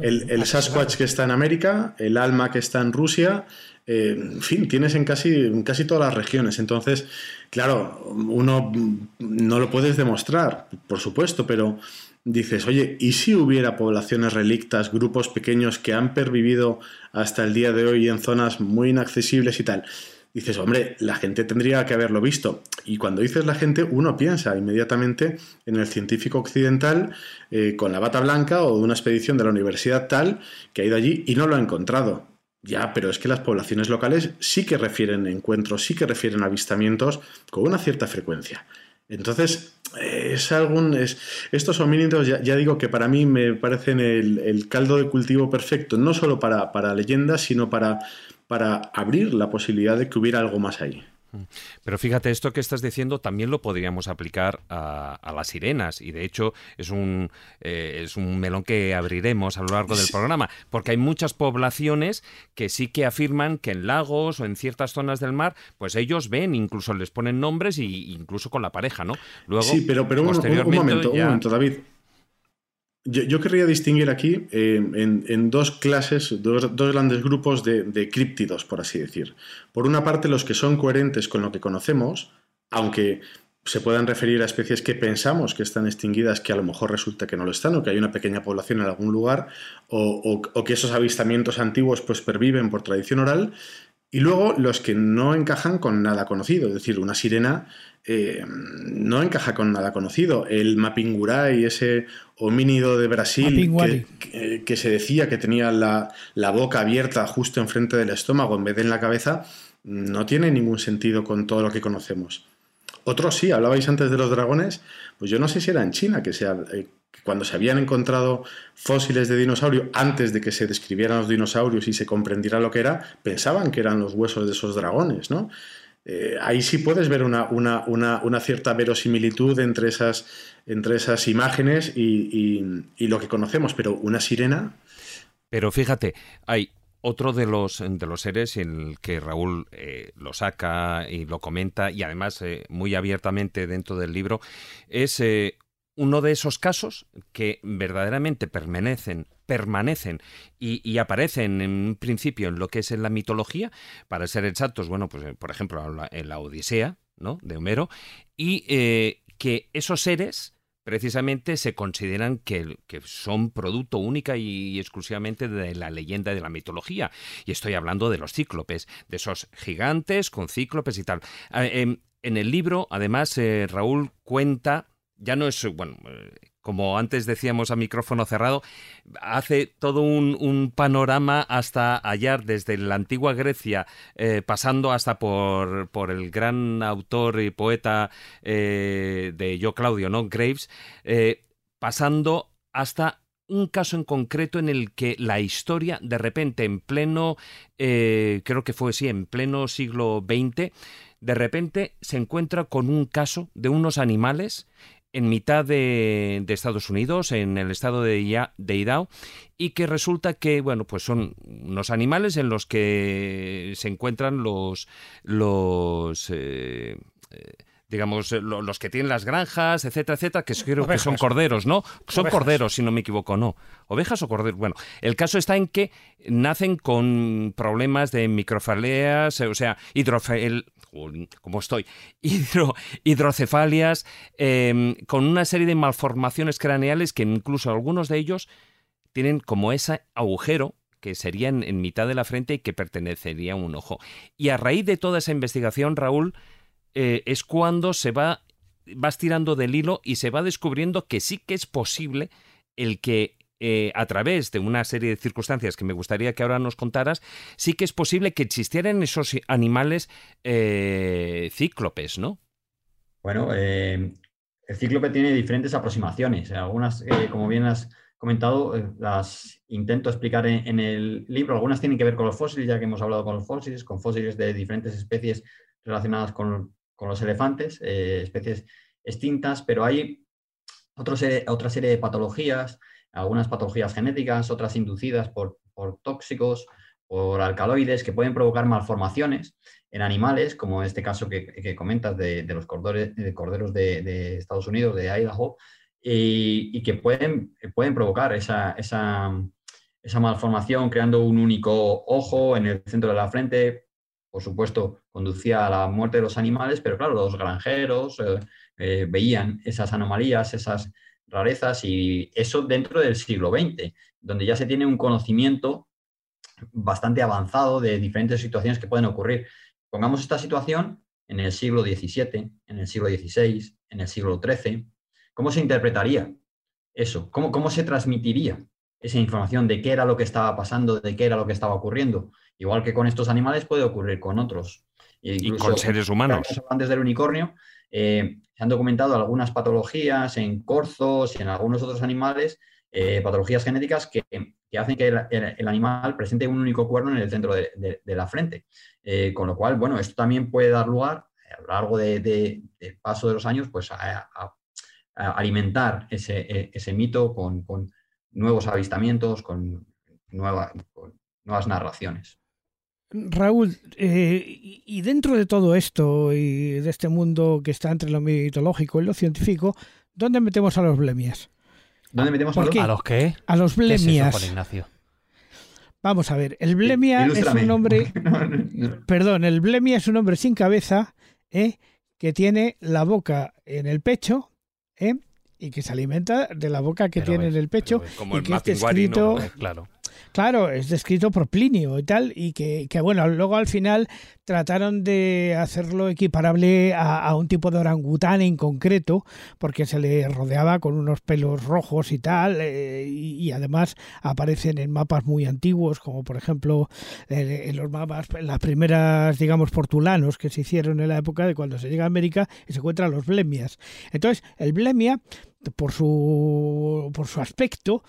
el, el Sasquatch que está en América, el Alma que está en Rusia, eh, en fin, tienes en casi, en casi todas las regiones. Entonces, claro, uno no lo puedes demostrar, por supuesto, pero dices, oye, ¿y si hubiera poblaciones relictas, grupos pequeños que han pervivido hasta el día de hoy en zonas muy inaccesibles y tal? Dices, hombre, la gente tendría que haberlo visto. Y cuando dices la gente, uno piensa inmediatamente en el científico occidental eh, con la bata blanca o de una expedición de la universidad tal que ha ido allí y no lo ha encontrado. Ya, pero es que las poblaciones locales sí que refieren encuentros, sí que refieren avistamientos con una cierta frecuencia. Entonces, es algún. Es, estos homínidos, ya, digo que para mí me parecen el, caldo de cultivo perfecto, no solo para, para leyendas, sino para, para abrir la posibilidad de que hubiera algo más ahí. Pero fíjate, esto que estás diciendo también lo podríamos aplicar a, las sirenas y de hecho es un, eh, es un melón que abriremos a lo largo del programa, porque hay muchas poblaciones que sí que afirman que en lagos o en ciertas zonas del mar, pues ellos ven, incluso les ponen nombres y incluso con la pareja, ¿no? Luego, sí, pero, pero un, momento, un momento, David. Yo, querría distinguir aquí eh, en, dos clases, dos, grandes grupos de, críptidos, por así decir. Por una parte, los que son coherentes con lo que conocemos, aunque se puedan referir a especies que pensamos que están extinguidas, que a lo mejor resulta que no lo están, o que hay una pequeña población en algún lugar, o, o que esos avistamientos antiguos pues perviven por tradición oral, y luego los que no encajan con nada conocido, es decir, una sirena eh, no encaja con nada conocido. El Mapinguray, ese homínido de Brasil que, se decía que tenía la, boca abierta justo enfrente del estómago en vez de en la cabeza, no tiene ningún sentido con todo lo que conocemos. Otros sí, hablabais antes de los dragones, pues yo no sé si era en China que se, eh, que cuando se habían encontrado fósiles de dinosaurio, antes de que se describieran los dinosaurios y se comprendiera lo que era, pensaban que eran los huesos de esos dragones, ¿no? Eh, ahí sí puedes ver una, una, cierta verosimilitud entre esas, entre esas imágenes y, lo que conocemos, pero una sirena... Pero fíjate, hay otro de los, de los seres en el que Raúl eh, lo saca y lo comenta, y además eh, muy abiertamente dentro del libro, es uno de esos casos que verdaderamente permanecen permanecen y, aparecen en un principio en lo que es en la mitología, para ser exactos, bueno, pues por ejemplo en la Odisea, ¿no? De Homero, y eh, que esos seres precisamente se consideran que, que, son producto única y exclusivamente de la leyenda de la mitología. Y estoy hablando de los cíclopes, de esos gigantes con cíclopes y tal. Ah, em, en el libro, además, eh, Raúl cuenta ya no es, bueno, eh, como antes decíamos a micrófono cerrado, hace todo un, panorama hasta hallar desde la antigua Grecia, eh, pasando hasta por, por, el gran autor y poeta eh, de Yo Claudio, ¿no? Graves, pasando hasta un caso en concreto en el que la historia, de repente, en pleno, creo que fue así, en pleno siglo XX, de repente se encuentra con un caso de unos animales en mitad de, Estados Unidos, en el estado de, de, Idaho, y que resulta que, bueno, pues son unos animales en los que se encuentran los, los eh, eh, digamos, los que tienen las granjas, etcétera, etcétera, que creo que son corderos, ¿no? Son corderos, si no me equivoco, ¿no? ¿Ovejas o corderos? Bueno, el caso está en que nacen con problemas de microfaleas, o sea, hidrofel, como estoy, *laughs* hidrocefalias, em, con una serie de malformaciones craneales que incluso algunos de ellos tienen como ese agujero que sería en, mitad de la frente y que pertenecería a un ojo. Y a raíz de toda esa investigación, Raúl, eh, es cuando se va, vas tirando del hilo y se va descubriendo que sí que es posible el que eh, a través de una serie de circunstancias que me gustaría que ahora nos contaras, sí que es posible que existieran esos animales eh, cíclopes, ¿no? Bueno, eh, el cíclope tiene diferentes aproximaciones. Algunas, como bien has comentado, las intento explicar en, el libro. Algunas tienen que ver con los fósiles, ya que hemos hablado con los fósiles, con fósiles de diferentes especies relacionadas con, los elefantes, especies extintas, pero hay otra serie de patologías algunas patologías genéticas, otras inducidas por, tóxicos, por alcaloides que pueden provocar malformaciones en animales, como este caso que, comentas de, los corderos de, Estados Unidos, de Idaho, y, que pueden, pueden provocar esa, esa, malformación creando un único ojo en el centro de la frente. Por supuesto, conducía a la muerte de los animales, pero claro, los granjeros eh, eh, veían esas anomalías, esas rarezas y eso dentro del siglo XX, donde ya se tiene un conocimiento bastante avanzado de diferentes situaciones que pueden ocurrir. Pongamos esta situación en el siglo XVII, en el siglo XVI, en el siglo XIII. ¿Cómo se interpretaría eso? ¿Cómo, cómo se transmitiría esa información de qué era lo que estaba pasando, de qué era lo que estaba ocurriendo? Igual que con estos animales puede ocurrir con otros. y con seres humanos. Antes del unicornio, eh, se han documentado algunas patologías en corzos y en algunos otros animales, eh, patologías genéticas que, hacen que el, animal presente un único cuerno en el centro de, la frente. Eh, con lo cual, bueno, esto también puede dar lugar a lo largo del paso de los años, pues a, alimentar ese, ese mito con, nuevos avistamientos, con, con nuevas narraciones. Raúl, eh, y dentro de todo esto y de este mundo que está entre lo mitológico y lo científico, ¿dónde metemos a los blemias? ¿Dónde metemos a los, ¿A los qué? A los blemias. Ignacio? Vamos a ver, el blemia es un hombre, *laughs* perdón, el blemia es un hombre sin cabeza, ¿eh? que tiene la boca en el pecho, ¿eh? y que se alimenta de la boca que tiene en el pecho como y el que está escrito claro. Claro, es descrito por Plinio y tal, y que, que bueno, luego al final trataron de hacerlo equiparable a, un tipo de orangután en concreto, porque se le rodeaba con unos pelos rojos y tal, eh, y, además aparecen en mapas muy antiguos, como por ejemplo eh, en los mapas, las primeras, digamos, portulanos que se hicieron en la época de cuando se llega a América y se encuentran los blemias. Entonces, el blemia, por su, por su aspecto,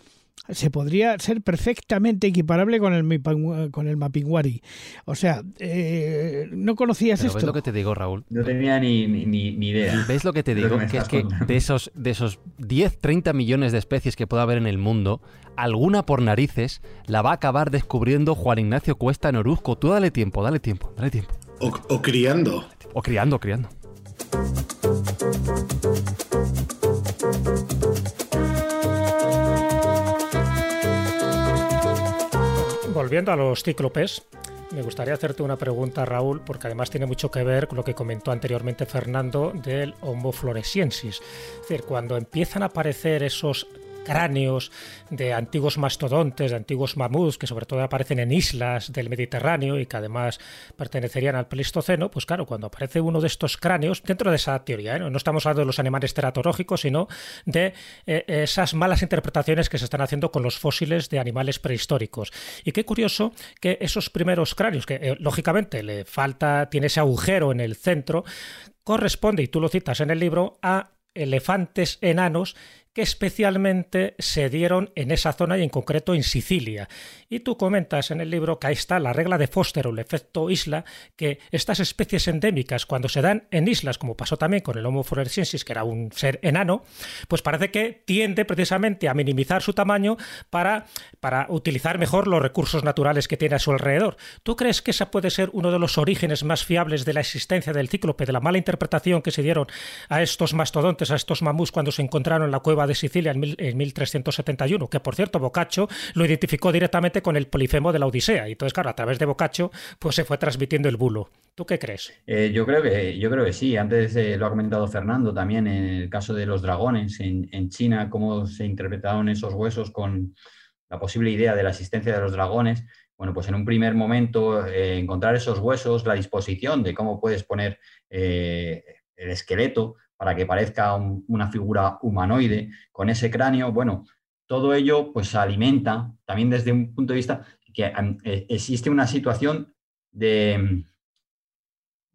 se podría ser perfectamente equiparable con el, con el Mapinguari. O sea, eh, ¿no conocías esto? ¿Ves lo que te digo, Raúl? No tenía ni, ni, idea. ¿Ves lo que te digo? Que, es que de esos, de esos 10, 30 millones de especies que puede haber en el mundo, alguna por narices la va a acabar descubriendo Juan Ignacio Cuesta en Oruzco. Tú dale tiempo, dale tiempo, dale tiempo. o criando. O criando, criando. Volviendo a los cíclopes, me gustaría hacerte una pregunta, Raúl, porque además tiene mucho que ver con lo que comentó anteriormente Fernando del Homo floresiensis. Es decir, cuando empiezan a aparecer esos cráneos de antiguos mastodontes, de antiguos mamuts, que sobre todo aparecen en islas del Mediterráneo y que además pertenecerían al Pleistoceno, pues claro, cuando aparece uno de estos cráneos, dentro de esa teoría, ¿eh? no estamos hablando de los animales teratológicos, sino de eh, esas malas interpretaciones que se están haciendo con los fósiles de animales prehistóricos. Y qué curioso que esos primeros cráneos, que eh, lógicamente le falta, tiene ese agujero en el centro, corresponde, y tú lo citas en el libro, a elefantes enanos especialmente se dieron en esa zona y en concreto en Sicilia. Y tú comentas en el libro que ahí está la regla de Foster o el efecto isla, que estas especies endémicas cuando se dan en islas, como pasó también con el Homo floresiensis, que era un ser enano, pues parece que tiende precisamente a minimizar su tamaño para, para utilizar mejor los recursos naturales que tiene a su alrededor. ¿Tú crees que ese puede ser uno de los orígenes más fiables de la existencia del cíclope, de la mala interpretación que se dieron a estos mastodontes, a estos mamús cuando se encontraron en la cueva de Sicilia en, 1371, que por cierto Boccaccio lo identificó directamente con el polifemo de la Odisea. Y entonces, claro, a través de Boccaccio pues se fue transmitiendo el bulo. ¿Tú qué crees? Eh, yo, creo que, yo creo que sí. Antes eh, lo ha comentado Fernando también en el caso de los dragones en, China, cómo se interpretaron esos huesos con la posible idea de la existencia de los dragones. Bueno, pues en un primer momento eh, encontrar esos huesos, la disposición de cómo puedes poner el esqueleto, para que parezca una figura humanoide con ese cráneo. Bueno, todo ello pues alimenta también desde un punto de vista que e, existe una situación de,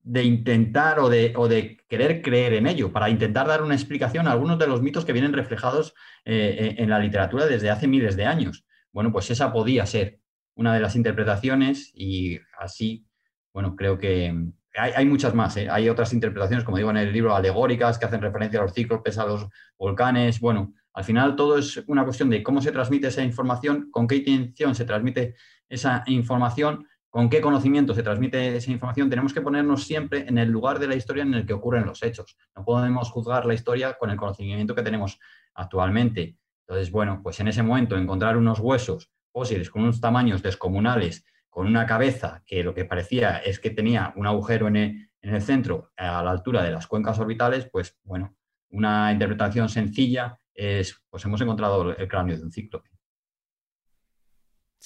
de intentar o de, o de, querer creer en ello, para intentar dar una explicación a algunos de los mitos que vienen reflejados eh, en la literatura desde hace miles de años. Bueno, pues esa podía ser una de las interpretaciones y así, bueno, creo que, hay, muchas más, ¿eh? hay otras interpretaciones, como digo en el libro, alegóricas, que hacen referencia a los cíclopes, a los volcanes. Bueno, al final todo es una cuestión de cómo se transmite esa información, con qué intención se transmite esa información, con qué conocimiento se transmite esa información. Tenemos que ponernos siempre en el lugar de la historia en el que ocurren los hechos. No podemos juzgar la historia con el conocimiento que tenemos actualmente. Entonces, bueno, pues en ese momento encontrar unos huesos fósiles con unos tamaños descomunales con una cabeza que lo que parecía es que tenía un agujero en el, centro a la altura de las cuencas orbitales, pues bueno, una interpretación sencilla es, pues hemos encontrado el cráneo de un cíclope.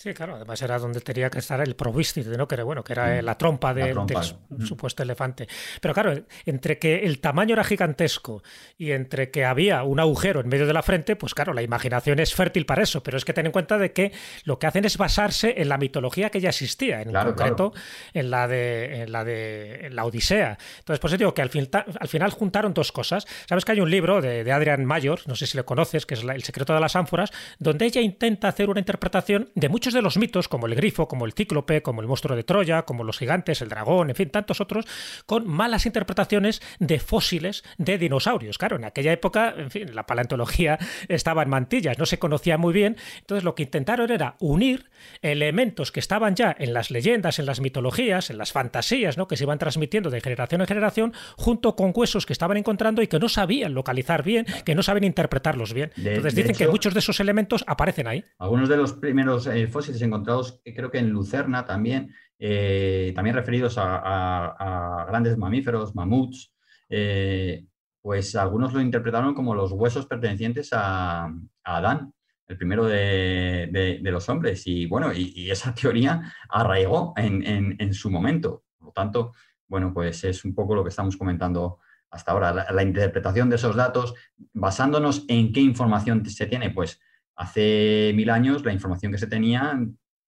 Sí, claro, además era donde tenía que estar el probístide, ¿no? Que era, bueno, que era mm. la trompa, de, del mm. supuesto elefante. Pero claro, entre que el tamaño era gigantesco y entre que había un agujero en medio de la frente, pues claro, la imaginación es fértil para eso. Pero es que ten en cuenta de que lo que hacen es basarse en la mitología que ya existía, en concreto en la de en la de la Odisea. Entonces, pues digo que al, al, final juntaron dos cosas. Sabes que hay un libro de, de Adrian Mayor, no sé si lo conoces, que es El secreto de las ánforas, donde ella intenta hacer una interpretación de muchos de los mitos, como el grifo, como el cíclope, como el monstruo de Troya, como los gigantes, el dragón, en fin, tantos otros, con malas interpretaciones de fósiles de dinosaurios. Claro, en aquella época, en fin, la paleontología *laughs* estaba en mantillas, no se conocía muy bien, entonces lo que intentaron era unir elementos que estaban ya en las leyendas, en las mitologías, en las fantasías, ¿no? que se iban transmitiendo de generación en generación, junto con huesos que estaban encontrando y que no sabían localizar bien, que no sabían interpretarlos bien. entonces dicen que muchos de esos elementos aparecen ahí. Algunos de los primeros eh, fósiles encontrados, creo que en Lucerna también, eh, también referidos a, grandes mamíferos, mamuts, eh, pues algunos lo interpretaron como los huesos pertenecientes a, Adán. el primero de, los hombres. Y bueno, y, esa *laughs* teoría arraigó en, su momento. Por lo tanto, bueno, pues es un poco lo que estamos comentando hasta ahora. La, interpretación de esos datos, basándonos en qué información se tiene, pues hace mil años la información que se tenía,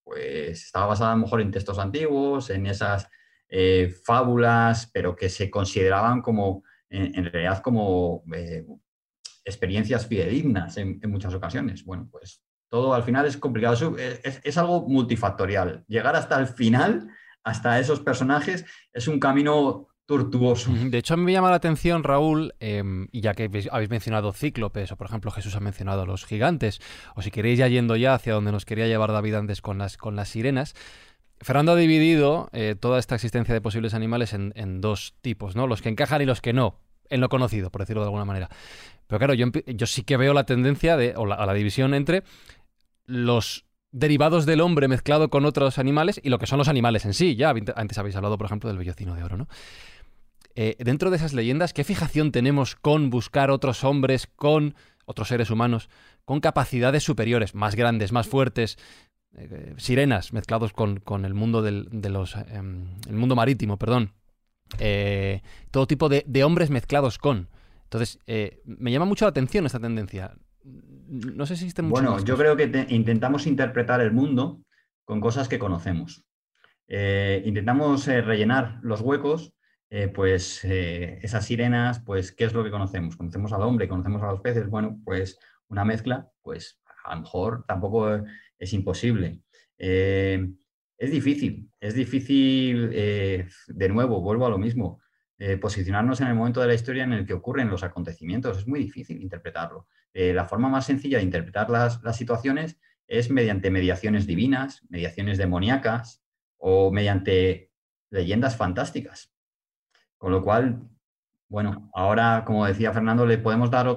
pues estaba basada a lo mejor en textos antiguos, en esas eh, fábulas, pero que se consideraban como, en, realidad, como eh, experiencias fidedignas en, muchas ocasiones. Bueno, pues todo al final es complicado, es, algo multifactorial. Llegar hasta el final, hasta esos personajes, es un camino De hecho, a mí me llama la atención, Raúl, em, y ya que habéis mencionado cíclopes, o por ejemplo Jesús ha mencionado los gigantes, o si queréis ya yendo ya hacia donde nos quería llevar David antes con las, con las sirenas, Fernando ha dividido eh, toda esta existencia de posibles animales en, dos tipos, ¿no? Los que encajan y los que no, en lo conocido, por decirlo de alguna manera. Pero claro, yo, yo sí que veo la tendencia de, o la, división entre los derivados del hombre mezclado con otros animales y lo que son los animales en sí. Ya antes habéis hablado, por ejemplo, del vellocino de oro, ¿no? Eh, dentro de esas leyendas, ¿qué fijación tenemos con buscar otros hombres, con otros seres humanos, con capacidades superiores, más grandes, más fuertes, eh, sirenas mezclados con, el mundo del, de los, em, el mundo marítimo, perdón, eh, todo tipo de, de, hombres mezclados con. Entonces, me llama mucho la atención esta tendencia. No sé si existe mucho Bueno, yo creo que intentamos interpretar el mundo con cosas que conocemos. Eh, intentamos eh, rellenar los huecos, pues esas sirenas, pues ¿qué es lo que conocemos? Conocemos al hombre, conocemos a los peces, bueno, pues una mezcla, pues a lo mejor tampoco es imposible. es difícil, es difícil, de nuevo, vuelvo a lo mismo, eh, posicionarnos en el momento de la historia en el que ocurren los acontecimientos. Es muy difícil interpretarlo. Eh, la forma más sencilla de interpretar las, situaciones es mediante mediaciones divinas, mediaciones demoníacas o mediante leyendas fantásticas. Con lo cual, bueno, ahora, como decía Fernando, le podemos dar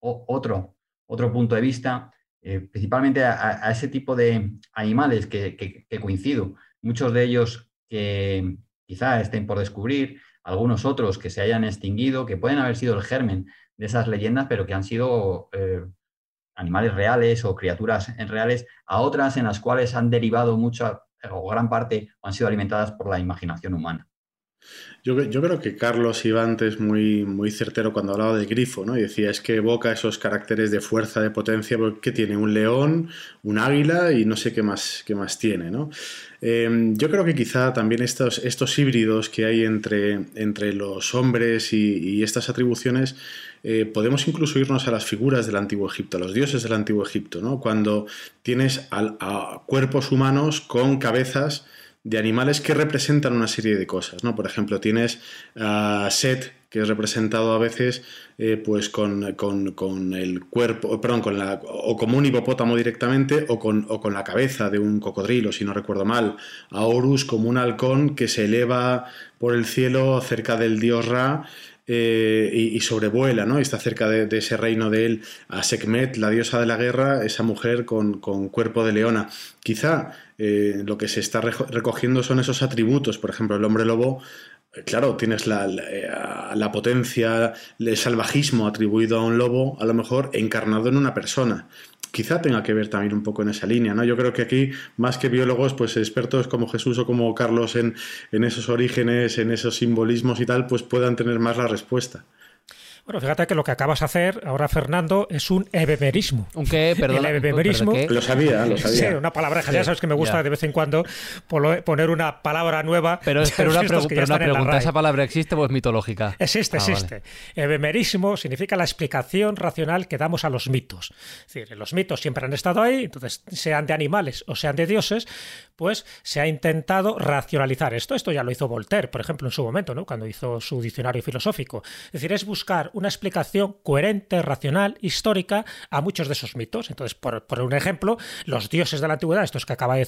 otro, otro punto de vista, eh, principalmente a, ese tipo de animales que, coincido, muchos de ellos que quizá estén por descubrir, algunos otros que se hayan extinguido, que pueden haber sido el germen de esas leyendas, pero que han sido eh, animales reales o criaturas reales, a otras en las cuales han derivado mucha o gran parte o han sido alimentadas por la imaginación humana. Yo, creo que Carlos iba antes muy, muy certero cuando hablaba del grifo, ¿no? Y decía, es que evoca esos caracteres de fuerza, de potencia, porque tiene un león, un águila y no sé qué más, qué más tiene, ¿no? Em, yo creo que quizá también estos, estos híbridos que hay entre, entre los hombres y, estas atribuciones, eh, podemos incluso irnos a las figuras del antiguo Egipto, a los dioses del antiguo Egipto, ¿no? Cuando tienes a cuerpos humanos con cabezas de animales que representan una serie de cosas, ¿no? Por ejemplo, tienes a Set, que es representado a veces eh, pues con, el cuerpo, perdón, con la, o como un hipopótamo directamente o con, o con la cabeza de un cocodrilo, si no recuerdo mal. A Horus como un halcón que se eleva por el cielo cerca del dios Ra eh, y, sobrevuela, ¿no? está cerca de, ese reino de él, a Sekhmet, la diosa de la guerra, esa mujer con, cuerpo de leona. Quizá eh, lo que se está recogiendo son esos atributos, por ejemplo, el hombre lobo. Eh, claro, tienes la, la, potencia, el salvajismo atribuido a un lobo, a lo mejor encarnado en una persona quizá tenga que ver también un poco en esa línea, ¿no? Yo creo que aquí, más que biólogos, pues expertos como Jesús o como Carlos en, en esos orígenes, en esos simbolismos y tal, pues puedan tener más la respuesta. Bueno, fíjate que lo que acabas de hacer ahora, Fernando, es un ebemerismo. ¿Un qué? Perdón. El ebemerismo. Lo sabía, lo sabía. Sí, una palabra, ya sabes que me gusta de vez en cuando poner una palabra nueva. Pero, *laughs* pero una, pregunta, ¿esa palabra existe o es mitológica? Existe, ah, existe. Ebemerismo significa la explicación racional que damos a los mitos. Es decir, los mitos siempre han estado ahí, entonces, sean de animales o sean de dioses, pues se ha intentado racionalizar esto. Esto ya lo hizo Voltaire, por ejemplo, en su momento, ¿no? cuando hizo su diccionario filosófico. Es decir, es buscar una explicación coherente, racional, histórica a muchos de esos mitos. Entonces, por, un ejemplo, los dioses de la antigüedad, estos que acaba de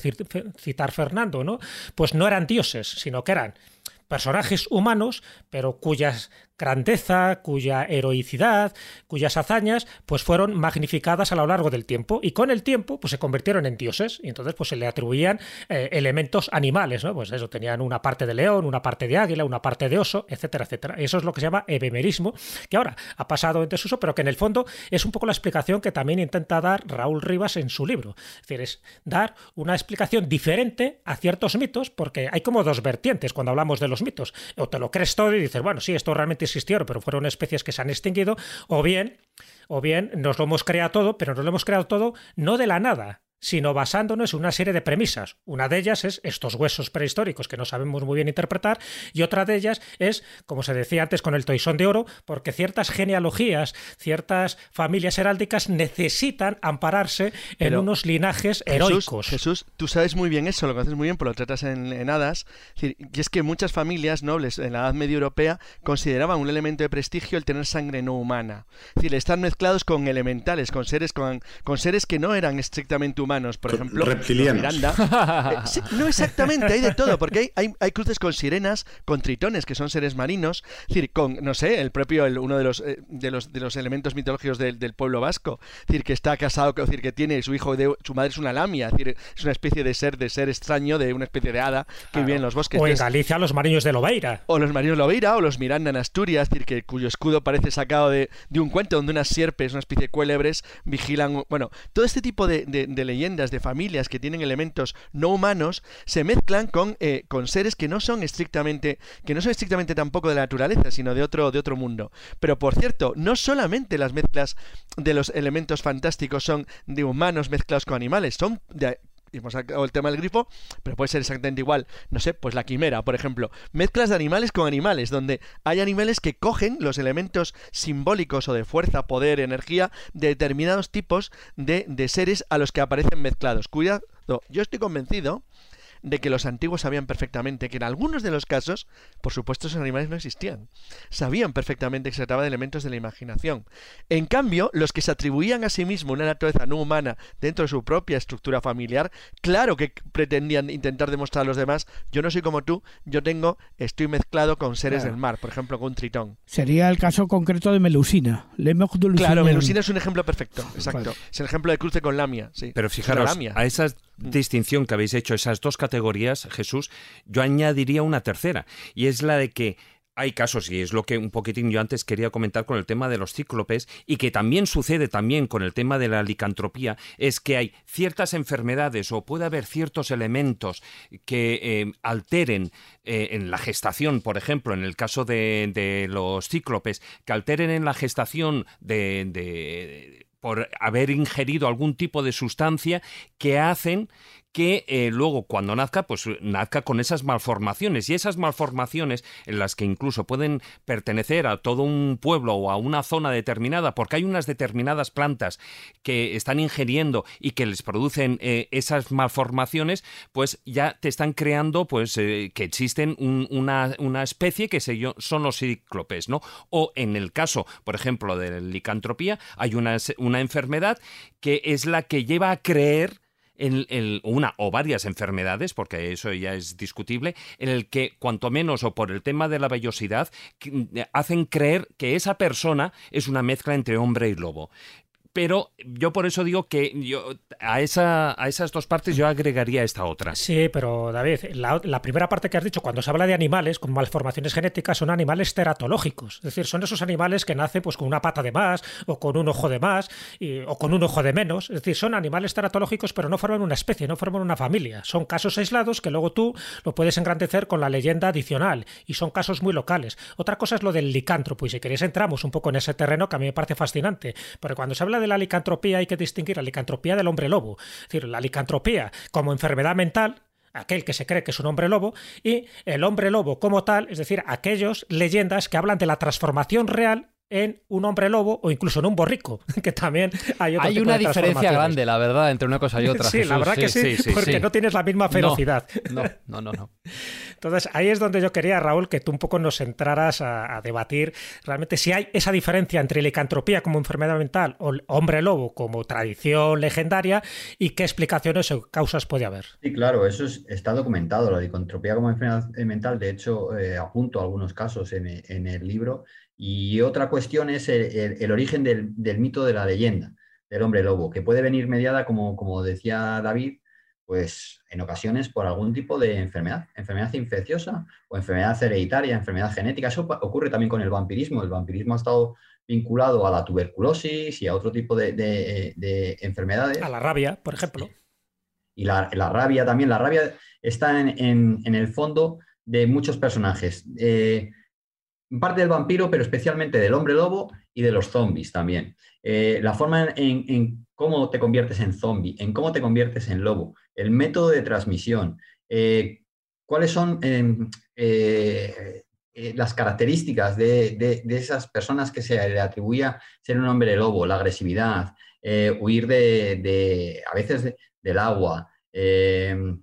citar Fernando, ¿no? Pues no eran dioses, sino que eran personajes humanos, pero cuyas grandeza, cuya heroicidad, cuyas hazañas, pues fueron magnificadas a lo largo del tiempo y con el tiempo pues se convirtieron en dioses y entonces pues se le atribuían eh, elementos animales, ¿no? Pues eso, tenían una parte de león, una parte de águila, una parte de oso, etcétera, etcétera. Eso es lo que se llama ebemerismo, que ahora ha pasado en desuso, pero que en el fondo es un poco la explicación que también intenta dar Raúl Rivas en su libro. Es decir, es dar una explicación diferente a ciertos mitos, porque hay como dos vertientes cuando hablamos de los mitos. O te lo crees todo y dices, bueno, sí, esto realmente existieron, pero fueron especies que se han extinguido, o bien, o bien nos lo hemos creado todo, pero nos lo hemos creado todo no de la nada, sino basándonos en una serie de premisas. Una de ellas es estos huesos prehistóricos que no sabemos muy bien interpretar y otra de ellas es, como se decía antes con el toisón de oro, porque ciertas genealogías, ciertas familias heráldicas necesitan ampararse en unos linajes heroicos. Jesús, tú sabes muy bien eso, lo conoces muy bien, porque lo tratas en, Hadas, y es que muchas familias nobles en la Edad Media Europea consideraban un elemento de prestigio el tener sangre no humana. Es decir, están mezclados con elementales, con seres, con, con seres que no eran estrictamente humanos humanos, por ejemplo. Miranda. *laughs* Eh, no exactamente, hay de todo, porque hay, hay, cruces con sirenas, con tritones, que son seres marinos, es decir, con, no sé, el propio, uno de los, eh, de los, de los elementos mitológicos del, pueblo vasco, es decir, que está casado, es decir, que tiene su hijo, de, su madre es una lamia, es decir, es una especie de ser, de ser extraño, de una especie de hada que vive en los bosques. O en Galicia los marinos de Lobeira. O los marinos de Lobeira, o los Miranda en Asturias, es decir, que, cuyo escudo parece sacado de, de un cuento donde unas sierpes, una especie de cuélebres, vigilan, bueno, todo este tipo de, de, de de familias que tienen elementos no humanos se mezclan con, eh, con seres que no son estrictamente que no son estrictamente tampoco de la naturaleza sino de otro de otro mundo. Pero por cierto no solamente las mezclas de los elementos fantásticos son de humanos mezclados con animales son de, hemos sacado el tema del grifo, pero puede ser exactamente igual. No sé, pues la quimera, por ejemplo. Mezclas de animales con animales, donde hay animales que cogen los elementos simbólicos o de fuerza, poder, energía de determinados tipos de, de seres a los que aparecen mezclados. Cuidado, yo estoy convencido de que los antiguos sabían perfectamente que en algunos de los casos, por supuesto, esos animales no existían. Sabían perfectamente que se trataba de elementos de la imaginación. En cambio, los que se atribuían a sí mismos una naturaleza no humana dentro de su propia estructura familiar, claro que pretendían intentar demostrar a los demás, yo no soy como tú, yo tengo, estoy mezclado con seres del mar, por ejemplo, con un tritón. Sería el caso concreto de Melusina. Claro, Melusina es un ejemplo perfecto, exacto. Es el ejemplo de cruce con Lamia, sí. Pero fijaros, a esas Mm. distinción que habéis hecho, esas dos categorías, Jesús, yo añadiría una tercera, y es la de que hay casos, y es lo que un poquitín yo antes quería comentar con el tema de los cíclopes, y que también sucede también con el tema de la licantropía, es que hay ciertas enfermedades o puede haber ciertos elementos que eh, alteren eh, en la gestación, por ejemplo, en el caso de, los cíclopes, que alteren en la gestación de por haber ingerido algún tipo de sustancia que hacen que eh, luego cuando nazca, pues nazca con esas malformaciones. Y esas malformaciones en las que incluso pueden pertenecer a todo un pueblo o a una zona determinada, porque hay unas determinadas plantas que están ingiriendo y que les producen eh, esas malformaciones, pues ya te están creando pues eh, que existen una, una, especie que son los cíclopes, ¿no? O en el caso, por ejemplo, de licantropía, hay una, una enfermedad que es la que lleva a creer en, una o varias enfermedades, porque eso ya es discutible, en el que cuanto menos o por el tema de la vellosidad hacen creer que esa persona es una mezcla entre hombre y lobo pero yo por eso digo que yo a, esa, a esas dos partes yo agregaría esta otra. Sí, pero David, la, primera parte que has dicho, cuando se habla de animales con malformaciones genéticas, son animales teratológicos. Es decir, son esos animales que nacen pues, con una pata de más, o con un ojo de más, o con un ojo de menos. Es decir, son animales teratológicos, pero no forman una especie, no forman una familia. Son casos aislados que luego tú lo puedes engrandecer con la leyenda adicional, y son casos muy locales. Otra cosa es lo del licántropo, y si queréis entramos un poco en ese terreno que a mí me parece fascinante, porque cuando se habla de la licantropía hay que distinguir la licantropía del hombre lobo. Es decir, la licantropía como enfermedad mental, aquel que se cree que es un hombre lobo, y el hombre lobo como tal, es decir, aquellos leyendas que hablan de la transformación real en un hombre lobo o incluso en un borrico, *laughs* que también hay otra Hay una diferencia grande, la verdad, entre una cosa y *laughs* otra. sí, la verdad que sí, porque no tienes la misma ferocidad. No, no, no, no, Entonces, ahí es donde yo quería, Raúl, que tú un poco nos entraras a, debatir realmente si hay esa diferencia entre licantropía como enfermedad mental o hombre lobo como tradición legendaria y qué explicaciones o causas puede haber. Sí, claro, eso está documentado, la licantropía como enfermedad mental. De hecho, eh, apunto algunos casos en, en el libro y otra cuestión es el, origen del, mito de la leyenda del hombre lobo, que puede venir mediada, como, como decía David, pues en ocasiones por algún tipo de enfermedad, enfermedad infecciosa o enfermedad hereditaria, enfermedad genética. Eso ocurre también con el vampirismo. El vampirismo ha estado vinculado a la tuberculosis y a otro tipo de, enfermedades. A la rabia, por ejemplo. Y la, rabia también. La rabia está en, el fondo de muchos personajes. Eh, parte del vampiro, pero especialmente del hombre lobo y de los zombies también. Eh, la forma en, cómo te conviertes en zombie, en cómo te conviertes en lobo, el método de transmisión, eh, cuáles son em, eh, las características de, esas personas que se le atribuía ser un hombre lobo, la agresividad, huir de, a veces del agua, em,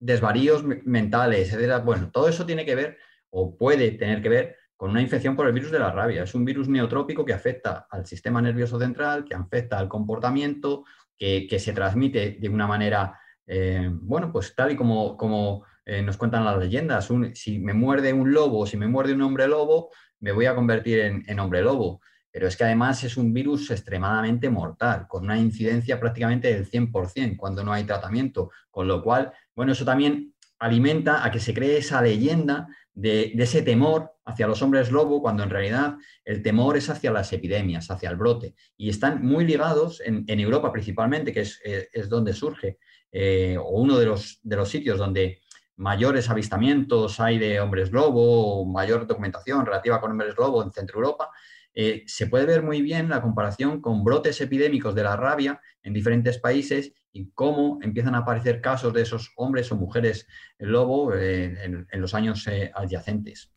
desvaríos mentales. Bueno, todo eso tiene que ver o puede tener que ver con una infección por el virus de la rabia. Es un virus neotrópico que afecta al sistema nervioso central, que afecta al comportamiento, que, se transmite de una manera, eh, bueno, pues tal y como, eh, nos cuentan las leyendas. si me muerde un lobo, si me muerde un hombre lobo, me voy a convertir en, en hombre lobo. Pero es que además es un virus extremadamente mortal, con una incidencia prácticamente del 100% cuando no hay tratamiento. Con lo cual, bueno, eso también alimenta a que se cree esa leyenda de, ese temor hacia los hombres lobo, cuando en realidad el temor es hacia las epidemias, hacia el brote. Y están muy ligados en, Europa principalmente, que es, eh, donde surge, eh, o uno de los, de los sitios donde mayores avistamientos hay de hombres lobo, mayor documentación relativa con hombres lobo en Centro Europa, eh, se puede ver muy bien la comparación con brotes epidémicos de la rabia en diferentes países y cómo empiezan a aparecer casos de esos hombres o mujeres lobo eh, en, los años eh, adyacentes.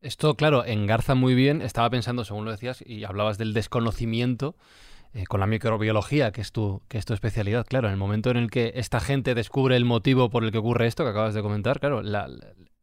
Esto, claro, engarza muy bien. Estaba pensando, según lo decías, y hablabas del desconocimiento con la microbiología, que es, tu, que es tu especialidad. Claro, en el momento en el que esta gente descubre el motivo por el que ocurre esto que acabas de comentar, claro, la,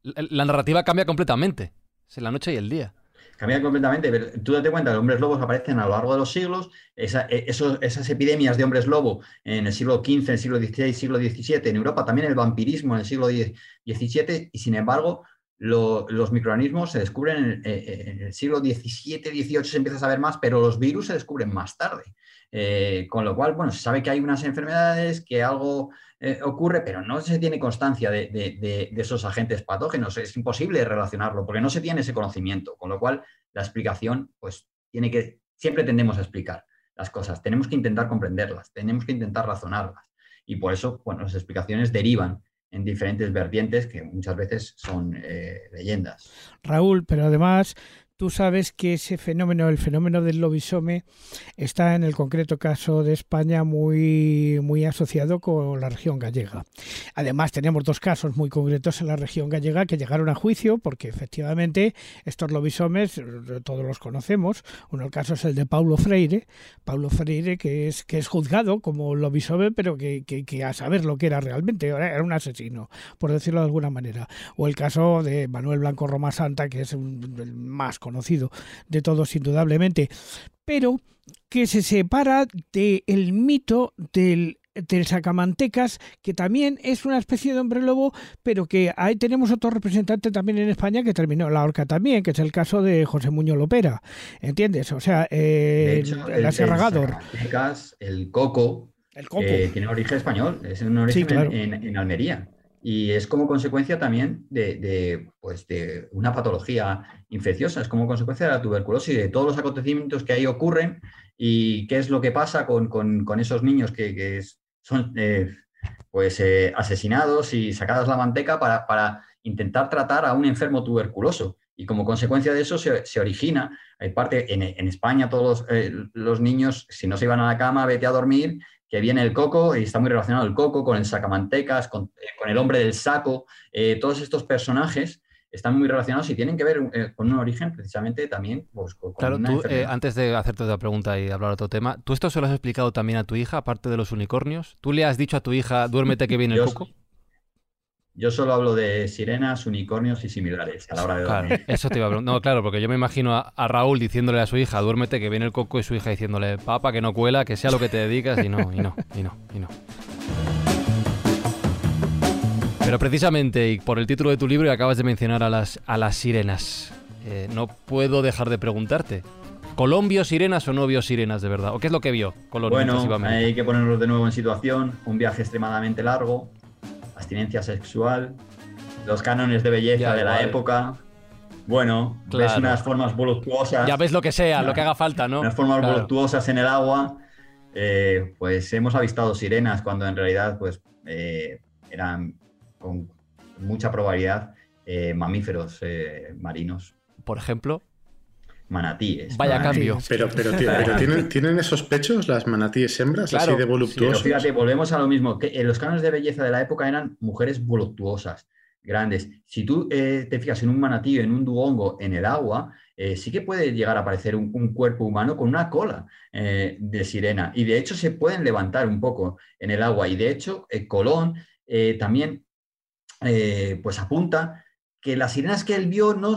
la narrativa cambia completamente. Es la noche y el día. Cambia completamente. Tú date cuenta, los hombres lobos aparecen a lo largo de los siglos. E, esas epidemias de hombres lobo en el siglo XV, en el siglo XVI, siglo XVII, en Europa también el vampirismo en el siglo XVII, y sin embargo, los microorganismos se descubren en, el siglo XVII, XVIII se empieza a saber más, pero los virus se descubren más tarde. Eh, con lo cual, bueno, se sabe que hay unas enfermedades, que algo eh, ocurre, pero no se tiene constancia de, esos agentes patógenos. Es imposible relacionarlo porque no se tiene ese conocimiento, con lo cual la explicación, pues, tiene que, siempre tendemos a explicar las cosas, tenemos que intentar comprenderlas, tenemos que intentar razonarlas. Y por eso, bueno, las explicaciones derivan en diferentes vertientes que muchas veces son eh, leyendas. Raúl, pero además Tú sabes que ese fenómeno, el fenómeno del lobisome, está en el concreto caso de España muy, muy asociado con la región gallega. Además, tenemos dos casos muy concretos en la región gallega que llegaron a juicio porque efectivamente estos lobisomes todos los conocemos. Uno el caso es el de Paulo Freire, Paulo Freire que es, que es juzgado como lobisome, pero que, que, a saber lo que era realmente, era un asesino, por decirlo de alguna manera. O el caso de Manuel Blanco Roma Santa, que es el más conocido conocido de todos indudablemente, pero que se separa del mito del del Sacamantecas, que también es una especie de hombre lobo, pero que ahí tenemos otro representante también en España que terminó la horca también, que es el caso de José Muñoz Lopera. ¿Entiendes? O sea, eh, el, aserragador. El coco, el coco. tiene origen español, es un origen en, Almería y es como consecuencia también de, pues de, una patología infecciosa, es como consecuencia de la tuberculosis, de todos los acontecimientos que ahí ocurren y qué es lo que pasa con, esos niños que, son eh, pues, eh, asesinados y sacadas la manteca para, intentar tratar a un enfermo tuberculoso. Y como consecuencia de eso se, origina, hay parte, en, España todos eh, los niños, si no se iban a la cama, vete a dormir, que viene el coco y está muy relacionado el coco con el sacamantecas, con, eh, con el hombre del saco, eh, todos estos personajes están muy relacionados y tienen que ver eh, con un origen precisamente también pues, con Claro, una tú, eh, antes de hacerte otra pregunta y hablar de otro tema, ¿tú esto se lo has explicado también a tu hija, aparte de los unicornios? ¿Tú le has dicho a tu hija, duérmete que viene el coco? Yo solo hablo de sirenas, unicornios y similares a la hora de Claro, dormir. eso te iba a preguntar. No, claro, porque yo me imagino a, a Raúl diciéndole a su hija, duérmete que viene el coco, y su hija diciéndole, papá, que no cuela, que sea lo que te dedicas, y no, y no, y no, y no. Pero precisamente, y por el título de tu libro, y acabas de mencionar a las, a las sirenas, eh, no puedo dejar de preguntarte. ¿Colón vio sirenas o no vio sirenas de verdad? ¿O qué es lo que vio Colón mientras iba a Bueno, hay que ponernos de nuevo en situación. Un viaje extremadamente largo, abstinencia sexual, los cánones de belleza Ya, de la época. Bueno, ves unas formas voluptuosas. Ya ves lo que sea, lo que haga falta, ¿no? unas formas Claro. voluptuosas en el agua. eh, pues hemos avistado sirenas cuando en realidad pues eh, eran con mucha probabilidad eh, mamíferos marinos, Por ejemplo, manatíes. vaya Manatíes. cambio. Pero, pero, ti- pero ¿tienen, ¿tienen esos pechos las manatíes hembras Claro, así de Pero voluptuosos? fíjate, volvemos a lo mismo. Que en los cánones de belleza de la época eran mujeres voluptuosas, grandes. Si tú eh, te fijas en un manatí, en un dugongo, en el agua, eh, sí que puede llegar a aparecer un, un cuerpo humano con una cola eh, de sirena. Y de hecho se pueden levantar un poco en el agua. Y de hecho, eh, Colón eh, también eh, pues apunta que las sirenas que él vio no,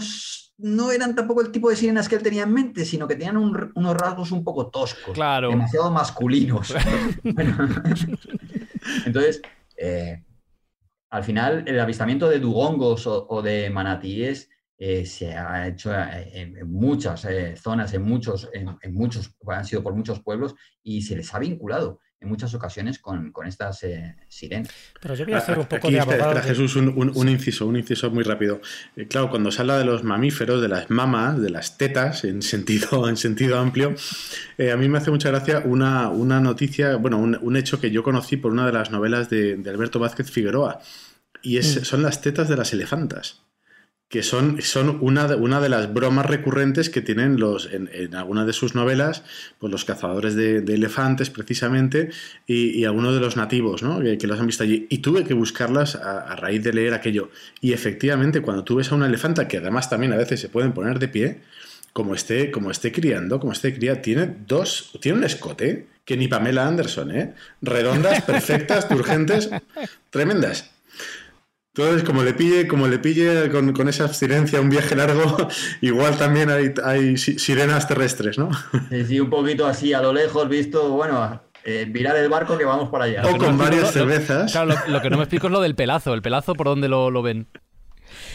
no eran tampoco el tipo de sirenas que él tenía en mente, sino que tenían un unos rasgos un poco toscos Claro. demasiado masculinos. *laughs* Bueno, *laughs* entonces, eh, al final, el avistamiento de dugongos o, o de manatíes eh, se ha hecho eh, en, en muchas eh, zonas, en muchos, en, en muchos, han sido por muchos pueblos y se les ha vinculado en muchas ocasiones con, con estas eh, sirenas. Pero yo voy a hacer un poco Aquí, de abogado. espera, de- Jesús, un, un- un inciso, un inciso muy rápido. Eh, claro, cuando se habla de los mamíferos, de las mamas, de las tetas, en sentido, *laughs* en sentido amplio, eh, a mí me hace mucha gracia una, una noticia, bueno, un, un hecho que yo conocí por una de las novelas de, de Alberto Vázquez Figueroa, y es, son las tetas de las elefantas que son, son una, de, una de las bromas recurrentes que tienen los, en, en algunas de sus novelas, pues los cazadores de, elefantes precisamente y, y, algunos de los nativos, ¿no? que, los han visto allí. Y tuve que buscarlas a, a, raíz de leer aquello. Y efectivamente, cuando tú ves a una elefanta, que además también a veces se pueden poner de pie, como esté, como esté criando, como esté cría, tiene dos, tiene un escote que ni Pamela Anderson, ¿eh? Redondas, perfectas, turgentes, tremendas. Entonces, como le pille, como le pille con, con, esa abstinencia un viaje largo, *laughs* igual también hay, hay sirenas terrestres, ¿no? Sí, sí, un poquito así a lo lejos, visto, bueno, eh, virar el barco que vamos para allá. O con varias cervezas. Claro, lo, lo, que no me explico es lo del pelazo. ¿El pelazo por dónde lo, lo ven?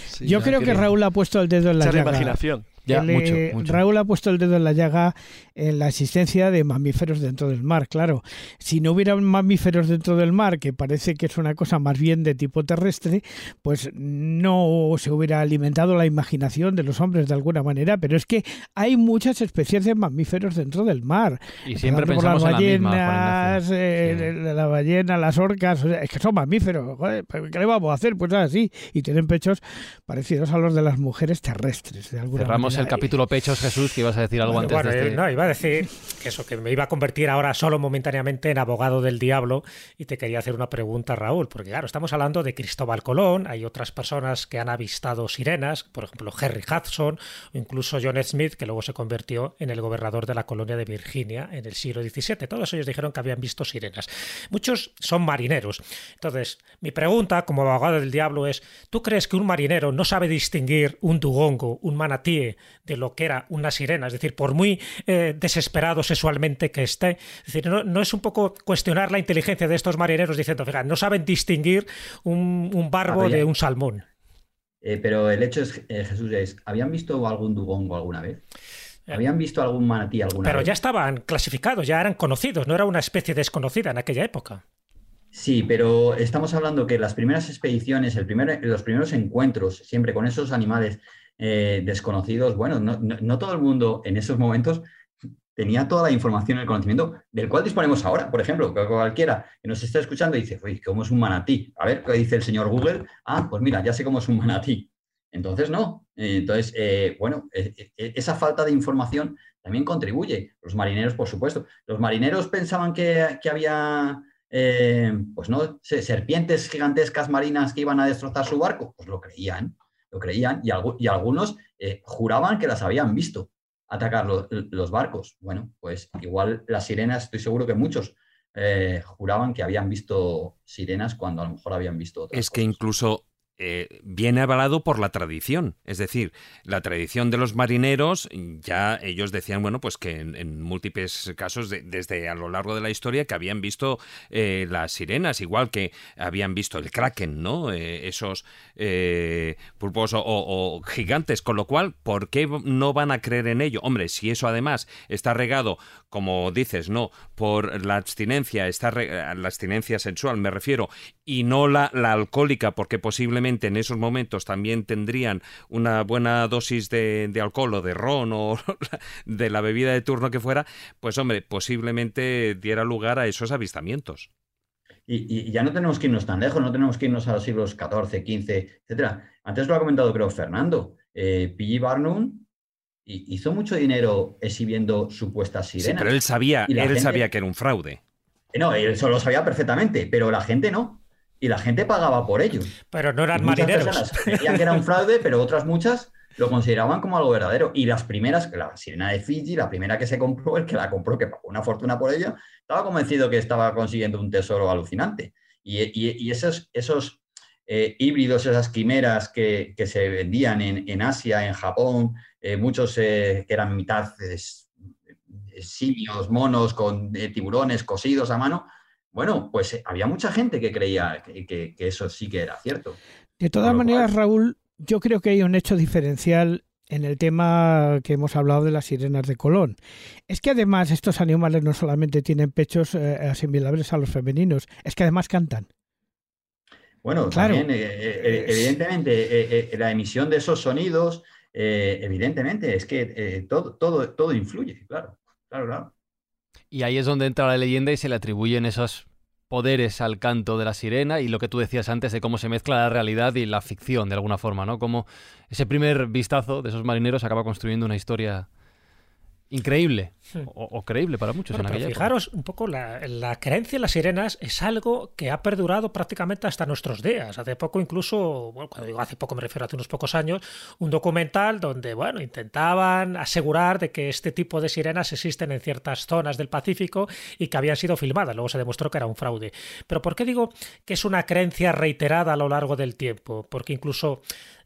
Sí, Yo creo que Raúl ha puesto el dedo en la llaga. imaginación. Ya, Le, mucho, mucho. Raúl ha puesto el dedo en la llaga en la existencia de mamíferos dentro del mar, claro. Si no hubiera mamíferos dentro del mar, que parece que es una cosa más bien de tipo terrestre, pues no se hubiera alimentado la imaginación de los hombres de alguna manera, pero es que hay muchas especies de mamíferos dentro del mar. Y siempre por pensamos las en la ballenas, misma, eh, sí. la ballena, las orcas, o sea, es que son mamíferos. Joder, ¿Qué le vamos a hacer? Pues así. Y tienen pechos parecidos a los de las mujeres terrestres, de alguna Cerramos manera. El capítulo pechos, Jesús, que ibas a decir algo bueno, antes bueno, de este... No, iba a decir que eso, que me iba a convertir ahora solo momentáneamente en abogado del diablo y te quería hacer una pregunta, Raúl, porque claro, estamos hablando de Cristóbal Colón, hay otras personas que han avistado sirenas, por ejemplo, Henry Hudson o incluso John Smith, que luego se convirtió en el gobernador de la colonia de Virginia en el siglo XVII. Todos ellos dijeron que habían visto sirenas. Muchos son marineros. Entonces, mi pregunta como abogado del diablo es, ¿tú crees que un marinero no sabe distinguir un dugongo, un manatí de lo que era una sirena? Es decir, por muy eh, desesperado sexualmente que esté, es decir, no, no, es un poco cuestionar la inteligencia de estos marineros diciendo, fíjate, no saben distinguir un, un barbo de un salmón. Eh, pero el hecho es, eh, Jesús, es, ¿habían visto algún dugongo alguna vez? ¿Habían visto algún manatí alguna Pero vez? ya estaban clasificados, ya eran conocidos, no era una especie desconocida en aquella época. Sí, pero estamos hablando que las primeras expediciones, el primer, los primeros encuentros, siempre con esos animales eh, desconocidos, bueno, no, todo el mundo en esos momentos tenía toda la información y el conocimiento del cual disponemos ahora. Por ejemplo, cualquiera que nos esté escuchando dice, oye, ¿cómo es un manatí? A ver, ¿qué dice el señor Google? Ah, pues mira, ya sé cómo es un manatí. Entonces, no. Entonces, eh, bueno, esa falta de información también contribuye. Los marineros, por supuesto. Los marineros pensaban que, había... Eh, pues no, serpientes gigantescas marinas que iban a destrozar su barco, pues lo creían. Lo creían, y, y algunos eh, juraban que las habían visto atacar los barcos. Bueno, pues igual las sirenas, estoy seguro que muchos eh, juraban que habían visto sirenas cuando a lo mejor habían visto otras Es que incluso eh, viene avalado por la tradición. Es decir, la tradición de los marineros, ya ellos decían, bueno, pues que en, múltiples casos, desde a lo largo de la historia, que habían visto eh, las sirenas, igual que habían visto el kraken, ¿no? Eh, esos pulpos o, gigantes. Con lo cual, ¿por qué no van a creer en ello? Hombre, si eso además está regado, como dices, ¿no? Por la abstinencia, está la abstinencia sexual, me refiero, y no la, la alcohólica, porque posiblemente en esos momentos también tendrían una buena dosis de, alcohol o de ron o *laughs* de la bebida de turno que fuera, pues hombre, posiblemente diera lugar a esos avistamientos. Y, ya no tenemos que irnos tan lejos, no tenemos que irnos a los siglos XIV, XV, etcétera. Antes lo ha comentado, creo, Fernando. Eh, P.G. Barnum hizo mucho dinero exhibiendo supuestas sirenas. Sí, pero él sabía, él sabía que era un fraude. No, él solo lo sabía perfectamente, pero la gente no y la gente pagaba por ello. Pero no eran marineros. creían que era un fraude, pero otras muchas lo consideraban como algo verdadero. Y las primeras, la sirena de Fiji, la primera que se compró, el que la compró, que pagó una fortuna por ella, estaba convencido que estaba consiguiendo un tesoro alucinante. Y, esos, esos eh, híbridos, esas quimeras que, se vendían en, Asia, en Japón, eh, muchos eh, que eran mitad simios, monos con tiburones cosidos a mano, bueno, pues había mucha gente que creía que, eso sí que era cierto. De todas maneras, Raúl, yo creo que hay un hecho diferencial en el tema que hemos hablado de las sirenas de Colón. Es que además estos animales no solamente tienen pechos asimilables a los femeninos, es que además cantan. Bueno, también, eh, evidentemente, la emisión de esos sonidos, evidentemente, es que todo, todo, todo influye, claro, claro, claro. Y ahí es donde entra la leyenda y se le atribuyen esos poderes al canto de la sirena y lo que tú decías antes de cómo se mezcla la realidad y la ficción de alguna forma, ¿no? Como ese primer vistazo de esos marineros acaba construyendo una historia increíble o, creíble para muchos en aquella Fijaros un poco, la, la, creencia en las sirenas es algo que ha perdurado prácticamente hasta nuestros días. Hace poco incluso, bueno, cuando digo hace poco me refiero a hace unos pocos años, un documental donde, bueno, intentaban asegurar de que este tipo de sirenas existen en ciertas zonas del Pacífico y que habían sido filmadas. Luego se demostró que era un fraude. Pero ¿por qué digo que es una creencia reiterada a lo largo del tiempo? Porque incluso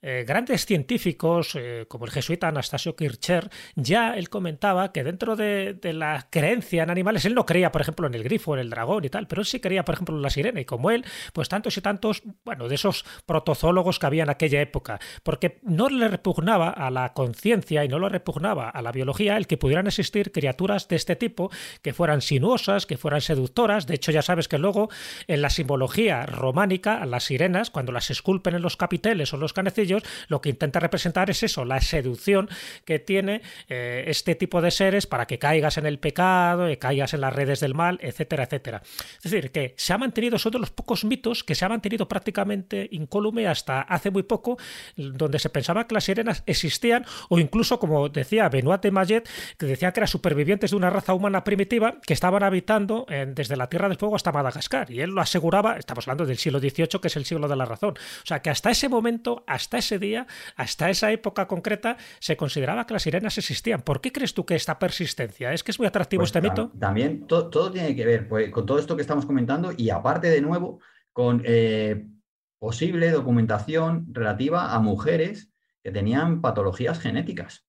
eh, grandes científicos, eh, como el jesuita Anastasio Kircher, ya él comentaba que dentro de, la creencia en animales, él no creía, por ejemplo, en el grifo, en el dragón y tal, pero él sí creía, por ejemplo, en la sirena. Y como él, pues tantos y tantos, bueno, de esos protozólogos que había en aquella época, porque no le repugnaba a la conciencia y no le repugnaba a la biología el que pudieran existir criaturas de este tipo que fueran sinuosas, que fueran seductoras. De hecho, ya sabes que luego en la simbología románica, las sirenas, cuando las esculpen en los capiteles o los canecillos, lo que intenta representar es eso, la seducción que tiene eh, este tipo de seres para que caigas en el pecado, que caigas en las redes del mal, etcétera, etcétera. Es decir, que se ha mantenido, son de los pocos mitos que se ha mantenido prácticamente incólume hasta hace muy poco, donde se pensaba que las sirenas existían, o incluso, como decía Benoit de Maillet, que decía que eran supervivientes de una raza humana primitiva que estaban habitando desde la Tierra del Fuego hasta Madagascar. Y él lo aseguraba, estamos hablando del siglo XVIII, que es el siglo de la razón. O sea, que hasta ese momento, hasta ese día, hasta esa época concreta, se consideraba que las sirenas existían. ¿Por qué crees tú que esta ¿Es que es muy atractivo pues este mito? También todo tiene que ver pues, con todo esto que estamos comentando y aparte de nuevo con eh, posible documentación relativa a mujeres que tenían patologías genéticas.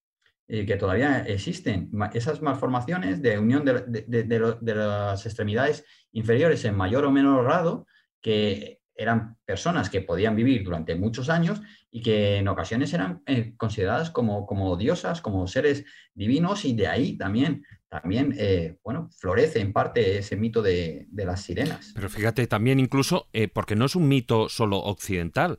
y que todavía existen esas malformaciones de unión de, de, las extremidades inferiores en mayor o menor grado que eran personas que podían vivir durante muchos años y que en ocasiones eran eh, consideradas como, como, diosas, como seres divinos, y de ahí también, también eh, bueno, florece en parte ese mito de, las sirenas. Pero fíjate, también incluso, eh, porque no es un mito solo occidental,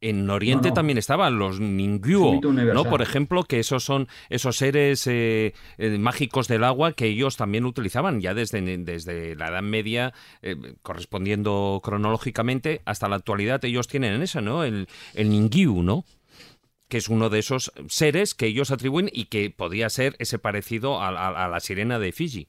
en Oriente también estaban los Ningyuo, ¿no? Por ejemplo, que esos son esos seres eh, eh, mágicos del agua que ellos también utilizaban ya desde, desde la Edad Media, eh, correspondiendo cronológicamente, hasta la actualidad ellos tienen eso, ¿no? El, el Ningyu, ¿no? que es uno de esos seres que ellos atribuyen y que podía ser ese parecido a, la sirena de Fiji.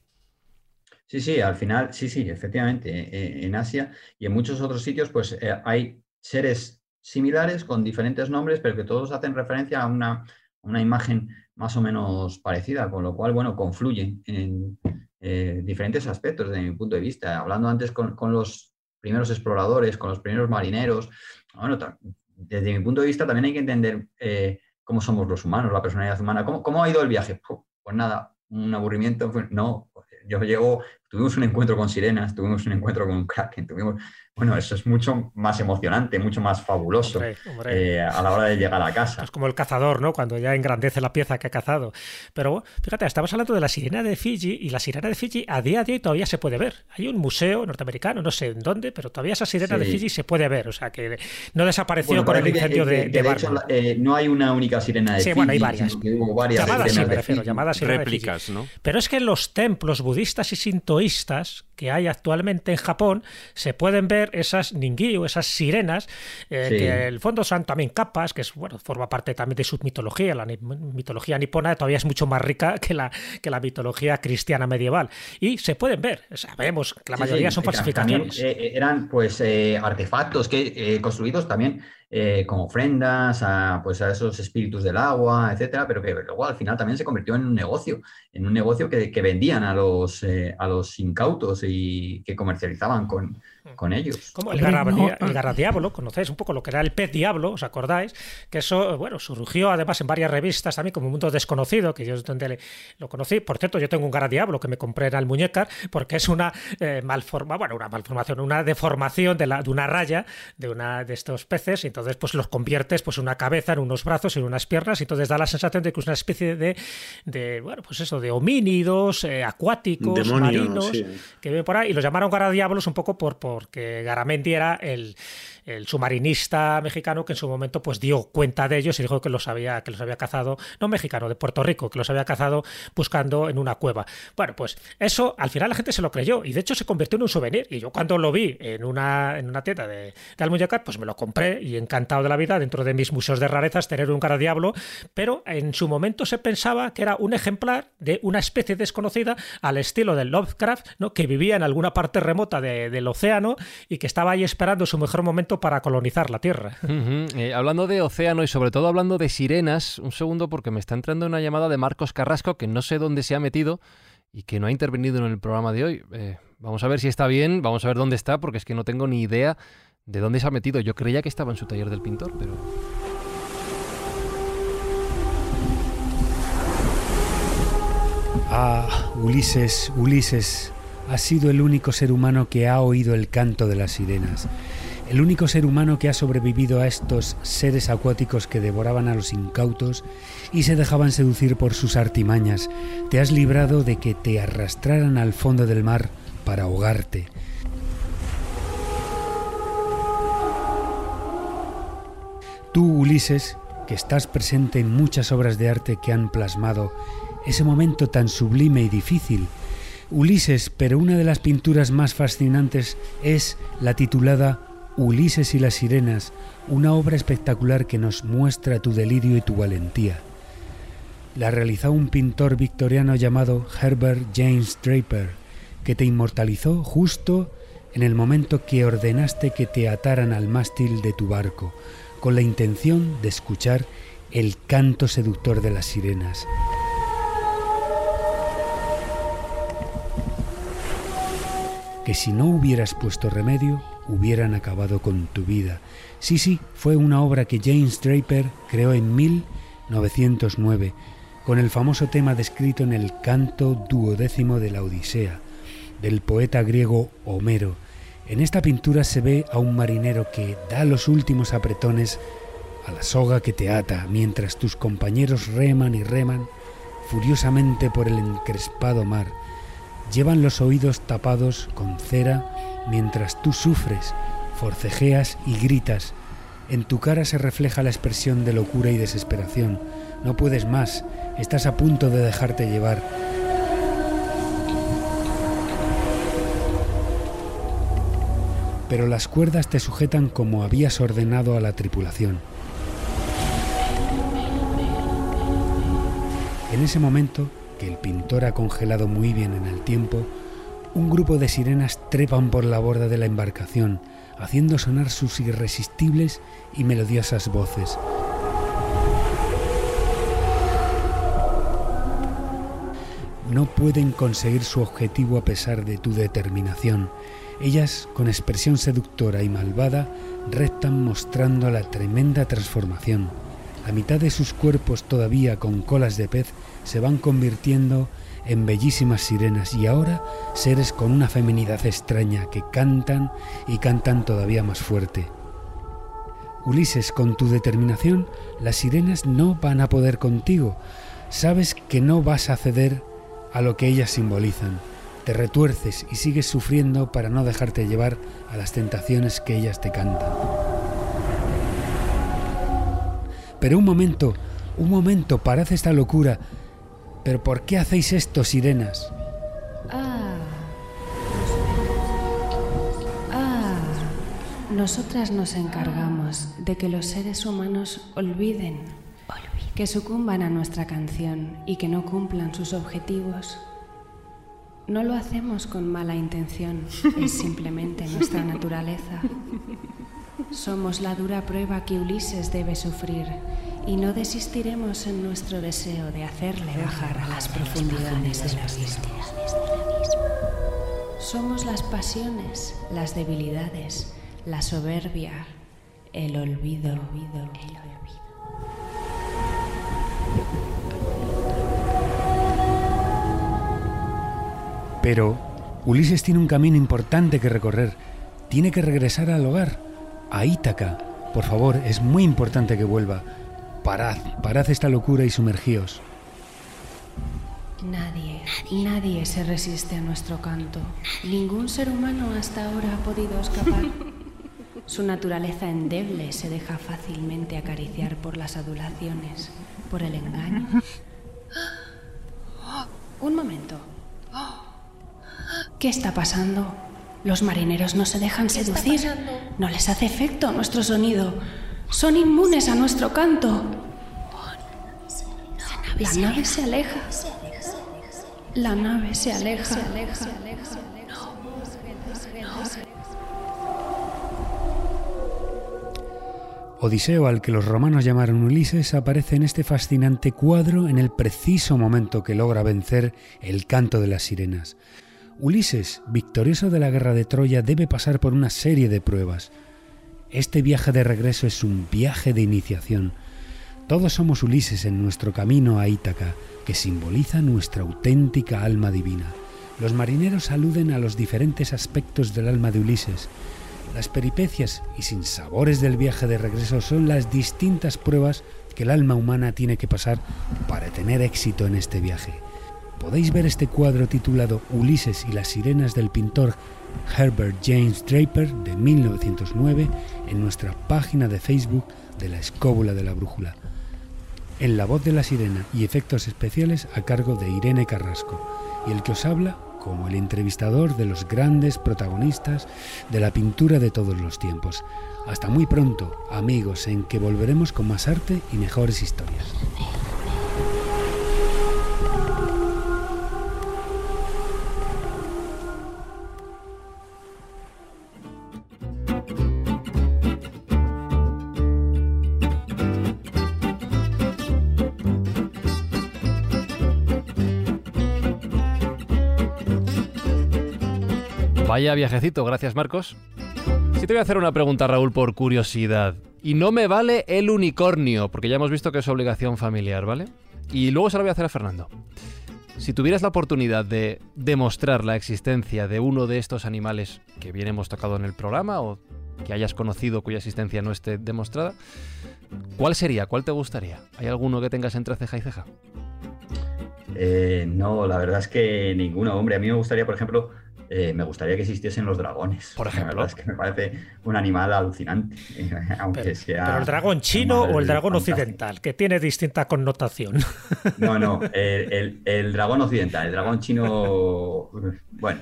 Sí, sí, al final, sí, sí, efectivamente, en Asia y en muchos otros sitios, pues hay seres similares con diferentes nombres, pero que todos hacen referencia a una, una imagen más o menos parecida, con lo cual, bueno, confluyen en eh, diferentes aspectos desde mi punto de vista. Hablando antes con, los primeros exploradores, con los primeros marineros, bueno, desde mi punto de vista también hay que entender eh, cómo somos los humanos, la personalidad humana, cómo, cómo ha ido el viaje. Pues nada, un aburrimiento, pues no, yo llego, tuvimos un encuentro con sirenas, tuvimos un encuentro con un kraken, tuvimos bueno, eso es mucho más emocionante, mucho más fabuloso eh, a la hora de llegar a casa. Es como el cazador, ¿no? Cuando ya engrandece la pieza que ha cazado. Pero fíjate, estamos hablando de la sirena de Fiji y la sirena de Fiji a día de hoy todavía se puede ver. Hay un museo norteamericano, no sé en dónde, pero todavía esa sirena de Fiji se puede ver. O sea que no desapareció con el incendio de, de, de hecho, eh, no hay una única sirena de Fiji. Sí, bueno, hay varias. llamadas, sí, me refiero, llamadas Réplicas, ¿no? Pero es que en los templos budistas y sintoístas que hay actualmente en Japón se pueden ver esas ningyu, esas sirenas, eh, que el fondo son también capas, que es, bueno, forma parte también de su mitología. La mitología nipona todavía es mucho más rica *laughs* que la, que la mitología cristiana medieval. Y se pueden ver, sabemos que la mayoría son falsificaciones. Eh, eran pues eh, artefactos que construidos también eh, como ofrendas a, pues, a esos espíritus del agua, etcétera, pero que luego al final también se convirtió en un negocio, en un negocio que, vendían a los, eh, a los incautos y que comercializaban con, con ellos. Como el, garra, diablo, conocéis un poco lo que era el pez diablo, ¿os acordáis? Que eso, bueno, surgió además en varias revistas también como Mundo Desconocido, que yo es donde lo conocí. Por cierto, yo tengo un garra diablo que me compré en Almuñécar porque es una eh, malforma, bueno, una malformación, una deformación de, la, de una raya de una de estos peces, y entonces pues los conviertes pues una cabeza, en unos brazos, en unas piernas, y entonces da la sensación de que es una especie de, de bueno, pues eso, de homínidos eh, acuáticos, marinos, que viven por ahí, y los llamaron garra diablos un poco por porque Garamendi era el, el submarinista mexicano que en su momento pues dio cuenta de ellos y dijo que los había, que los había cazado, no mexicano, de Puerto Rico, que los había cazado buscando en una cueva. Bueno, pues eso al final la gente se lo creyó y de hecho se convirtió en un souvenir. Y yo cuando lo vi en una, en una tienda de, de pues me lo compré y encantado de la vida dentro de mis museos de rarezas tener un cara diablo, pero en su momento se pensaba que era un ejemplar de una especie desconocida al estilo del Lovecraft, ¿no? que vivía en alguna parte remota del océano y que estaba ahí esperando su mejor momento para colonizar la Tierra. Eh, hablando de océano y sobre todo hablando de sirenas, un segundo porque me está entrando una llamada de Marcos Carrasco que no sé dónde se ha metido y que no ha intervenido en el programa de hoy. Eh, vamos a ver si está bien, vamos a ver dónde está porque es que no tengo ni idea de dónde se ha metido. Yo creía que estaba en su taller del pintor, pero... Ah, Ulises, Ulises, ha sido el único ser humano que ha oído el canto de las sirenas el único ser humano que ha sobrevivido a estos seres acuáticos que devoraban a los incautos y se dejaban seducir por sus artimañas, te has librado de que te arrastraran al fondo del mar para ahogarte. Tú, Ulises, que estás presente en muchas obras de arte que han plasmado ese momento tan sublime y difícil, Ulises, pero una de las pinturas más fascinantes es la titulada Ulises y las Sirenas, una obra espectacular que nos muestra tu delirio y tu valentía. La realizó un pintor victoriano llamado Herbert James Draper, que te inmortalizó justo en el momento que ordenaste que te ataran al mástil de tu barco, con la intención de escuchar el canto seductor de las sirenas. Que si no hubieras puesto remedio, hubieran acabado con tu vida. Sí, sí, fue una obra que James Draper creó en 1909, con el famoso tema descrito en el canto duodécimo de la Odisea, del poeta griego Homero. En esta pintura se ve a un marinero que da los últimos apretones a la soga que te ata, mientras tus compañeros reman y reman furiosamente por el encrespado mar. Llevan los oídos tapados con cera mientras tú sufres, forcejeas y gritas. En tu cara se refleja la expresión de locura y desesperación. No puedes más, estás a punto de dejarte llevar. Pero las cuerdas te sujetan como habías ordenado a la tripulación. En ese momento, que el pintor ha congelado muy bien en el tiempo, un grupo de sirenas trepan por la borda de la embarcación, haciendo sonar sus irresistibles y melodiosas voces. No pueden conseguir su objetivo a pesar de tu determinación. Ellas, con expresión seductora y malvada, rectan mostrando la tremenda transformación. La mitad de sus cuerpos todavía con colas de pez se van convirtiendo en bellísimas sirenas y ahora seres con una feminidad extraña que cantan y cantan todavía más fuerte. Ulises, con tu determinación, las sirenas no van a poder contigo. Sabes que no vas a ceder a lo que ellas simbolizan. Te retuerces y sigues sufriendo para no dejarte llevar a las tentaciones que ellas te cantan. Pero un momento, un momento, parece esta locura. ¿Pero por qué hacéis esto, sirenas? Ah. Ah. Nosotras nos encargamos de que los seres humanos olviden, que sucumban a nuestra canción y que no cumplan sus objetivos. No lo hacemos con mala intención, es simplemente nuestra naturaleza. Somos la dura prueba que Ulises debe sufrir y no desistiremos en nuestro deseo de hacerle bajar a las profundidades del abismo. Somos las pasiones, las debilidades, la soberbia, el olvido, el olvido. Pero Ulises tiene un camino importante que recorrer. Tiene que regresar al hogar, a Ítaca. Por favor, es muy importante que vuelva. Parad, parad esta locura y sumergíos. Nadie, nadie se resiste a nuestro canto. Ningún ser humano hasta ahora ha podido escapar. *laughs* Su naturaleza endeble se deja fácilmente acariciar por las adulaciones, por el engaño. *gasps* Un momento. ¿Qué está pasando? Los marineros no se dejan seducir. No les hace efecto nuestro sonido. Son inmunes a nuestro canto. La nave se aleja. La nave se aleja. Odiseo, al que los romanos llamaron Ulises, aparece en este fascinante cuadro en el preciso momento que logra vencer el canto de las sirenas. Ulises, victorioso de la guerra de Troya, debe pasar por una serie de pruebas. Este viaje de regreso es un viaje de iniciación. Todos somos Ulises en nuestro camino a Ítaca, que simboliza nuestra auténtica alma divina. Los marineros aluden a los diferentes aspectos del alma de Ulises, las peripecias y sinsabores del viaje de regreso son las distintas pruebas que el alma humana tiene que pasar para tener éxito en este viaje. Podéis ver este cuadro titulado Ulises y las sirenas del pintor Herbert James Draper de 1909 en nuestra página de Facebook de la Escóbula de la Brújula. En la voz de la sirena y efectos especiales a cargo de Irene Carrasco. Y el que os habla como el entrevistador de los grandes protagonistas de la pintura de todos los tiempos. Hasta muy pronto, amigos, en que volveremos con más arte y mejores historias. Vaya viajecito, gracias Marcos. Sí te voy a hacer una pregunta, Raúl, por curiosidad. Y no me vale el unicornio, porque ya hemos visto que es obligación familiar, ¿vale? Y luego se lo voy a hacer a Fernando. Si tuvieras la oportunidad de demostrar la existencia de uno de estos animales que bien hemos tocado en el programa o que hayas conocido cuya existencia no esté demostrada, ¿cuál sería? ¿Cuál te gustaría? ¿Hay alguno que tengas entre ceja y ceja? Eh, no, la verdad es que ninguno, hombre. A mí me gustaría, por ejemplo, eh, me gustaría que existiesen los dragones. Por ejemplo. es que me parece un animal alucinante. *laughs* aunque pero, sea. Pero el dragón chino o el dragón occidental, que tiene distinta connotación. No, no, *laughs* el, el, dragón occidental, el dragón chino. Bueno.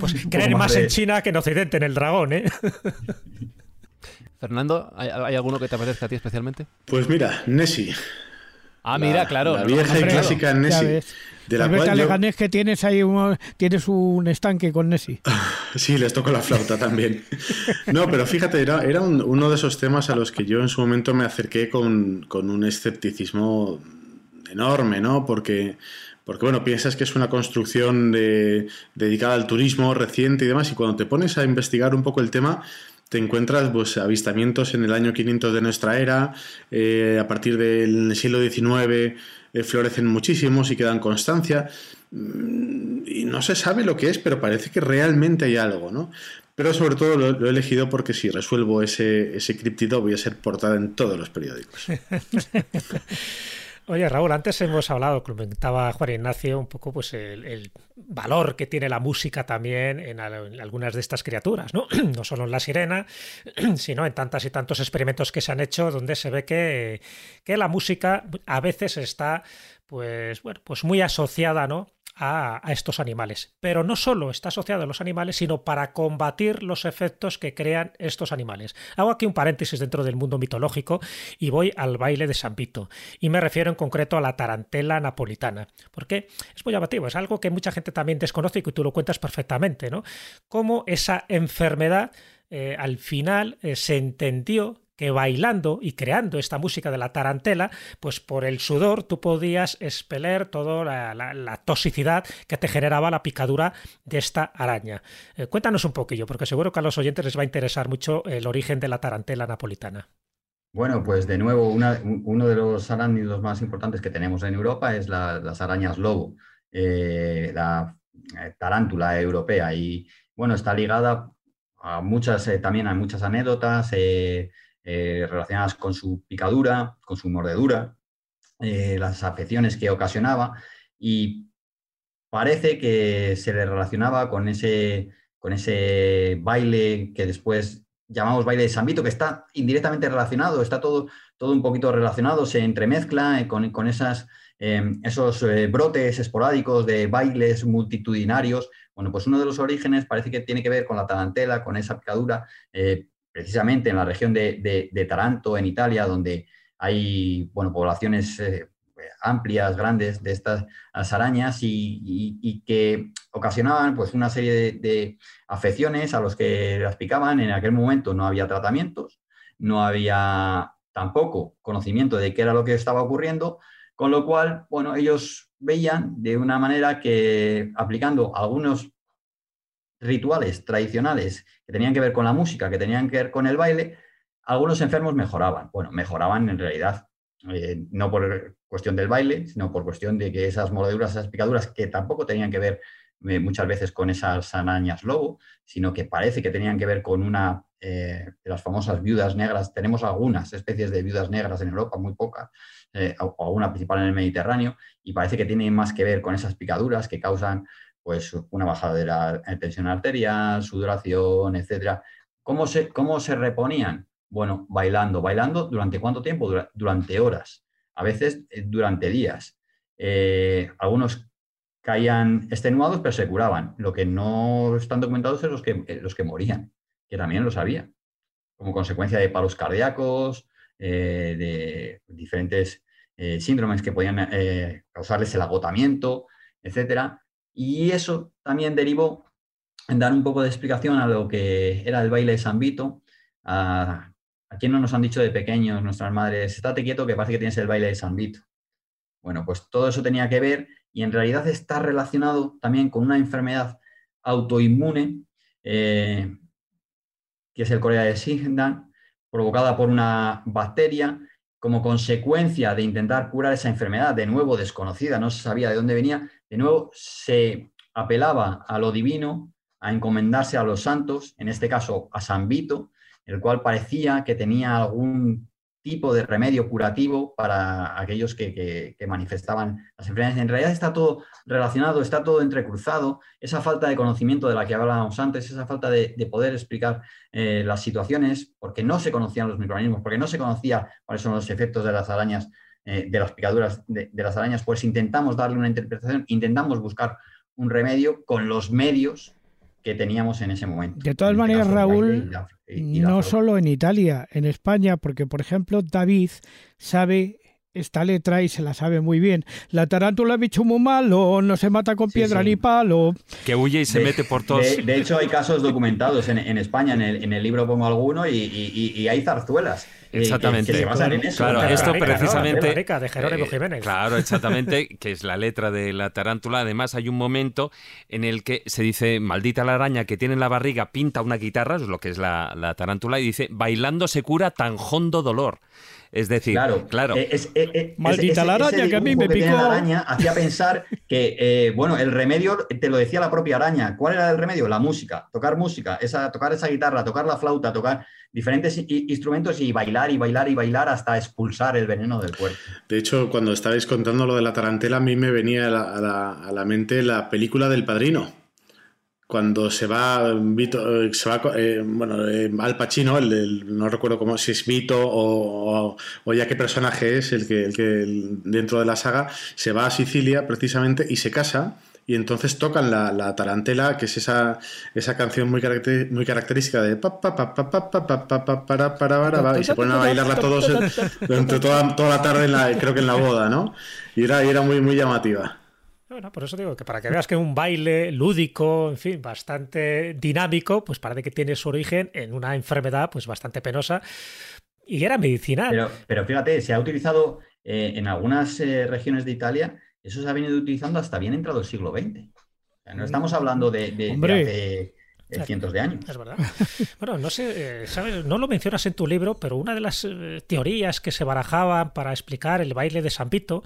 Pues creen más, en China que en Occidente, en el dragón, ¿eh? *laughs* Fernando, ¿hay, ¿hay, alguno que te apetezca a ti especialmente? Pues mira, Nessie. Ah, mira, claro. La vieja y clásica Nessie. De la yo- Leganés que tienes ahí un, tienes un estanque con Nessie. *laughs* Sí, les toco la flauta también. No, pero fíjate, era, era un- uno de esos temas a los que yo en su momento me acerqué con, con un escepticismo enorme, ¿no? Porque, porque, bueno, piensas que es una construcción de- dedicada al turismo reciente y demás, y cuando te pones a investigar un poco el tema, te encuentras pues, avistamientos en el año 500 de nuestra era, eh, a partir del siglo XIX florecen muchísimos y quedan constancia, Mm, y no se sabe lo que es, pero parece que realmente hay algo, ¿no? Pero sobre todo lo, lo he elegido porque si resuelvo ese, ese criptido voy a ser portada en todos los periódicos. *laughs* Oye, Raúl, antes hemos hablado, comentaba Juan Ignacio, un poco pues el, valor que tiene la música también en, en algunas de estas criaturas, ¿no? *clears throat* No solo en la sirena, *clears throat* sino en tantas y tantos experimentos que se han hecho donde se ve que, que la música a veces está pues, bueno, pues muy asociada, ¿no? A, estos animales. Pero no solo está asociado a los animales, sino para combatir los efectos que crean estos animales. Hago aquí un paréntesis dentro del mundo mitológico y voy al baile de San Vito. Y me refiero en concreto a la tarantela napolitana. Porque es muy llamativo, es algo que mucha gente también desconoce y que tú lo cuentas perfectamente, ¿no? Cómo esa enfermedad eh, al final eh, se entendió que bailando y creando esta música de la tarantela, pues por el sudor tú podías expeler toda la, toxicidad que te generaba la picadura de esta araña. Eh, cuéntanos un poquillo, porque seguro que a los oyentes les va a interesar mucho el origen de la tarantela napolitana. Bueno, pues de nuevo, uno de los arácnidos más importantes que tenemos en Europa es la- las arañas lobo, eh, la eh, tarántula europea. Y bueno, está ligada a muchas, también a muchas anécdotas eh, relacionadas con su picadura, con su mordedura, eh, las afecciones que ocasionaba. Y parece que se le relacionaba con ese, con ese baile que después llamamos baile de San Vito, que está indirectamente relacionado, está todo, todo un poquito relacionado, se entremezcla eh, con, con esas, esos brotes esporádicos de bailes multitudinarios. Bueno, pues uno de los orígenes parece que tiene que ver con la tarantela, con esa picadura, precisamente en la región de, de- Taranto, en Italia, donde hay bueno, poblaciones eh, amplias, grandes de estas arañas y que ocasionaban pues, una serie de, de afecciones a los que las picaban. En aquel momento no había tratamientos, no había tampoco conocimiento de qué era lo que estaba ocurriendo, con lo cual, bueno, ellos veían de una manera que aplicando algunos rituales tradicionales que tenían que ver con la música, que tenían que ver con el baile, algunos enfermos mejoraban. Bueno, mejoraban en realidad, eh, no por cuestión del baile, sino por cuestión de que esas mordeduras, esas picaduras, que tampoco tenían que ver eh, muchas veces con esas arañas lobo, sino que parece que tenían que ver con una eh, de las famosas viudas negras. Tenemos algunas especies de viudas negras en Europa, muy pocas, eh, o o una principal en el Mediterráneo, y parece que tiene más que ver con esas picaduras que causan pues, una bajada de la tensión arterial, sudoración, etcétera. ¿Cómo se, ¿Cómo se reponían? Bueno, bailando. ¿Bailando durante cuánto tiempo? Dura- durante horas, a veces eh, durante días. Eh, algunos caían extenuados, pero se curaban. Lo que no están documentados es los que, eh, los que morían, que también lo sabía, como consecuencia de paros cardíacos, de diferentes síndromes que podían causarles el agotamiento, etcétera. Y eso también derivó en dar un poco de explicación a lo que era el baile de San Vito. A, a quien no nos han dicho de pequeños nuestras madres, estate quieto que parece que tienes el baile de San Vito. Bueno, pues todo eso tenía que ver y en realidad está relacionado también con una enfermedad autoinmune, eh, que es el corea de Sigdan, provocada por una bacteria como consecuencia de intentar curar esa enfermedad, de nuevo desconocida, no se sabía de dónde venía, de nuevo se apelaba a lo divino, a encomendarse a los santos, en este caso a San Vito, el cual parecía que tenía algún tipo de remedio curativo para aquellos que, manifestaban las enfermedades. En realidad está todo relacionado, está todo entrecruzado. Esa falta de conocimiento de la que hablábamos antes, esa falta de, de poder explicar eh, las situaciones, porque no se conocían los microorganismos, porque no se conocía cuáles son los efectos de las arañas, eh, de las picaduras de, de las arañas, pues intentamos darle una interpretación, intentamos buscar un remedio con los medios que teníamos en ese momento. De todas En este maneras, caso, el Raúl, y la- y- y la no solo en Italia, en España, porque por ejemplo David sabe esta letra y se la sabe muy bien. La tarántula bicho muy malo, no se mata con piedra ni palo. Que huye y se mete por todos. De, hecho, hay casos documentados en, España, en el, libro pongo alguno, y, hay zarzuelas. Exactamente. Que, se basan en eso. Claro, esto precisamente. de Jerónimo eh, Jiménez. Claro, exactamente, *laughs* que es la letra de la tarántula. Además, hay un momento en el que se dice: Maldita la araña que tiene en la barriga, pinta una guitarra, es lo que es la, la tarántula, y dice: Bailando se cura tan hondo dolor. Es decir, claro, claro. Eh, es, eh, eh, Maldita la araña que a mí me picó. La araña hacía pensar que, bueno, el remedio te lo decía la propia araña. ¿Cuál era el remedio? La música, tocar música, esa, tocar esa guitarra, tocar la flauta, tocar diferentes instrumentos y bailar y bailar y bailar hasta expulsar el veneno del cuerpo. De hecho, cuando estabais contando lo de la tarantela, a mí me venía a la mente la película del padrino cuando se va eh, se va eh, bueno, eh, Al Pacino, el, no recuerdo cómo, si es Vito o, ya qué personaje es el que, el que dentro de la saga, se va a Sicilia precisamente y se casa y entonces tocan la, tarantela, que es esa, esa canción muy, muy característica de y se ponen a bailarla todos durante toda la tarde, en la, creo que en la boda, ¿no? Y era, y era muy, muy llamativa. Bueno, por eso digo que para que veas que un baile lúdico, en fin, bastante dinámico, pues parece que tiene su origen en una enfermedad pues bastante penosa y era medicinal. Pero, pero fíjate, se ha utilizado eh, en algunas eh, regiones de Italia, eso se ha venido utilizando hasta bien entrado el siglo XX. no estamos hablando de, de, cientos de años. Es verdad. Bueno, no sé, eh, ¿sabes? No lo mencionas en tu libro, pero una de las teorías que se barajaban para explicar el baile de San Vito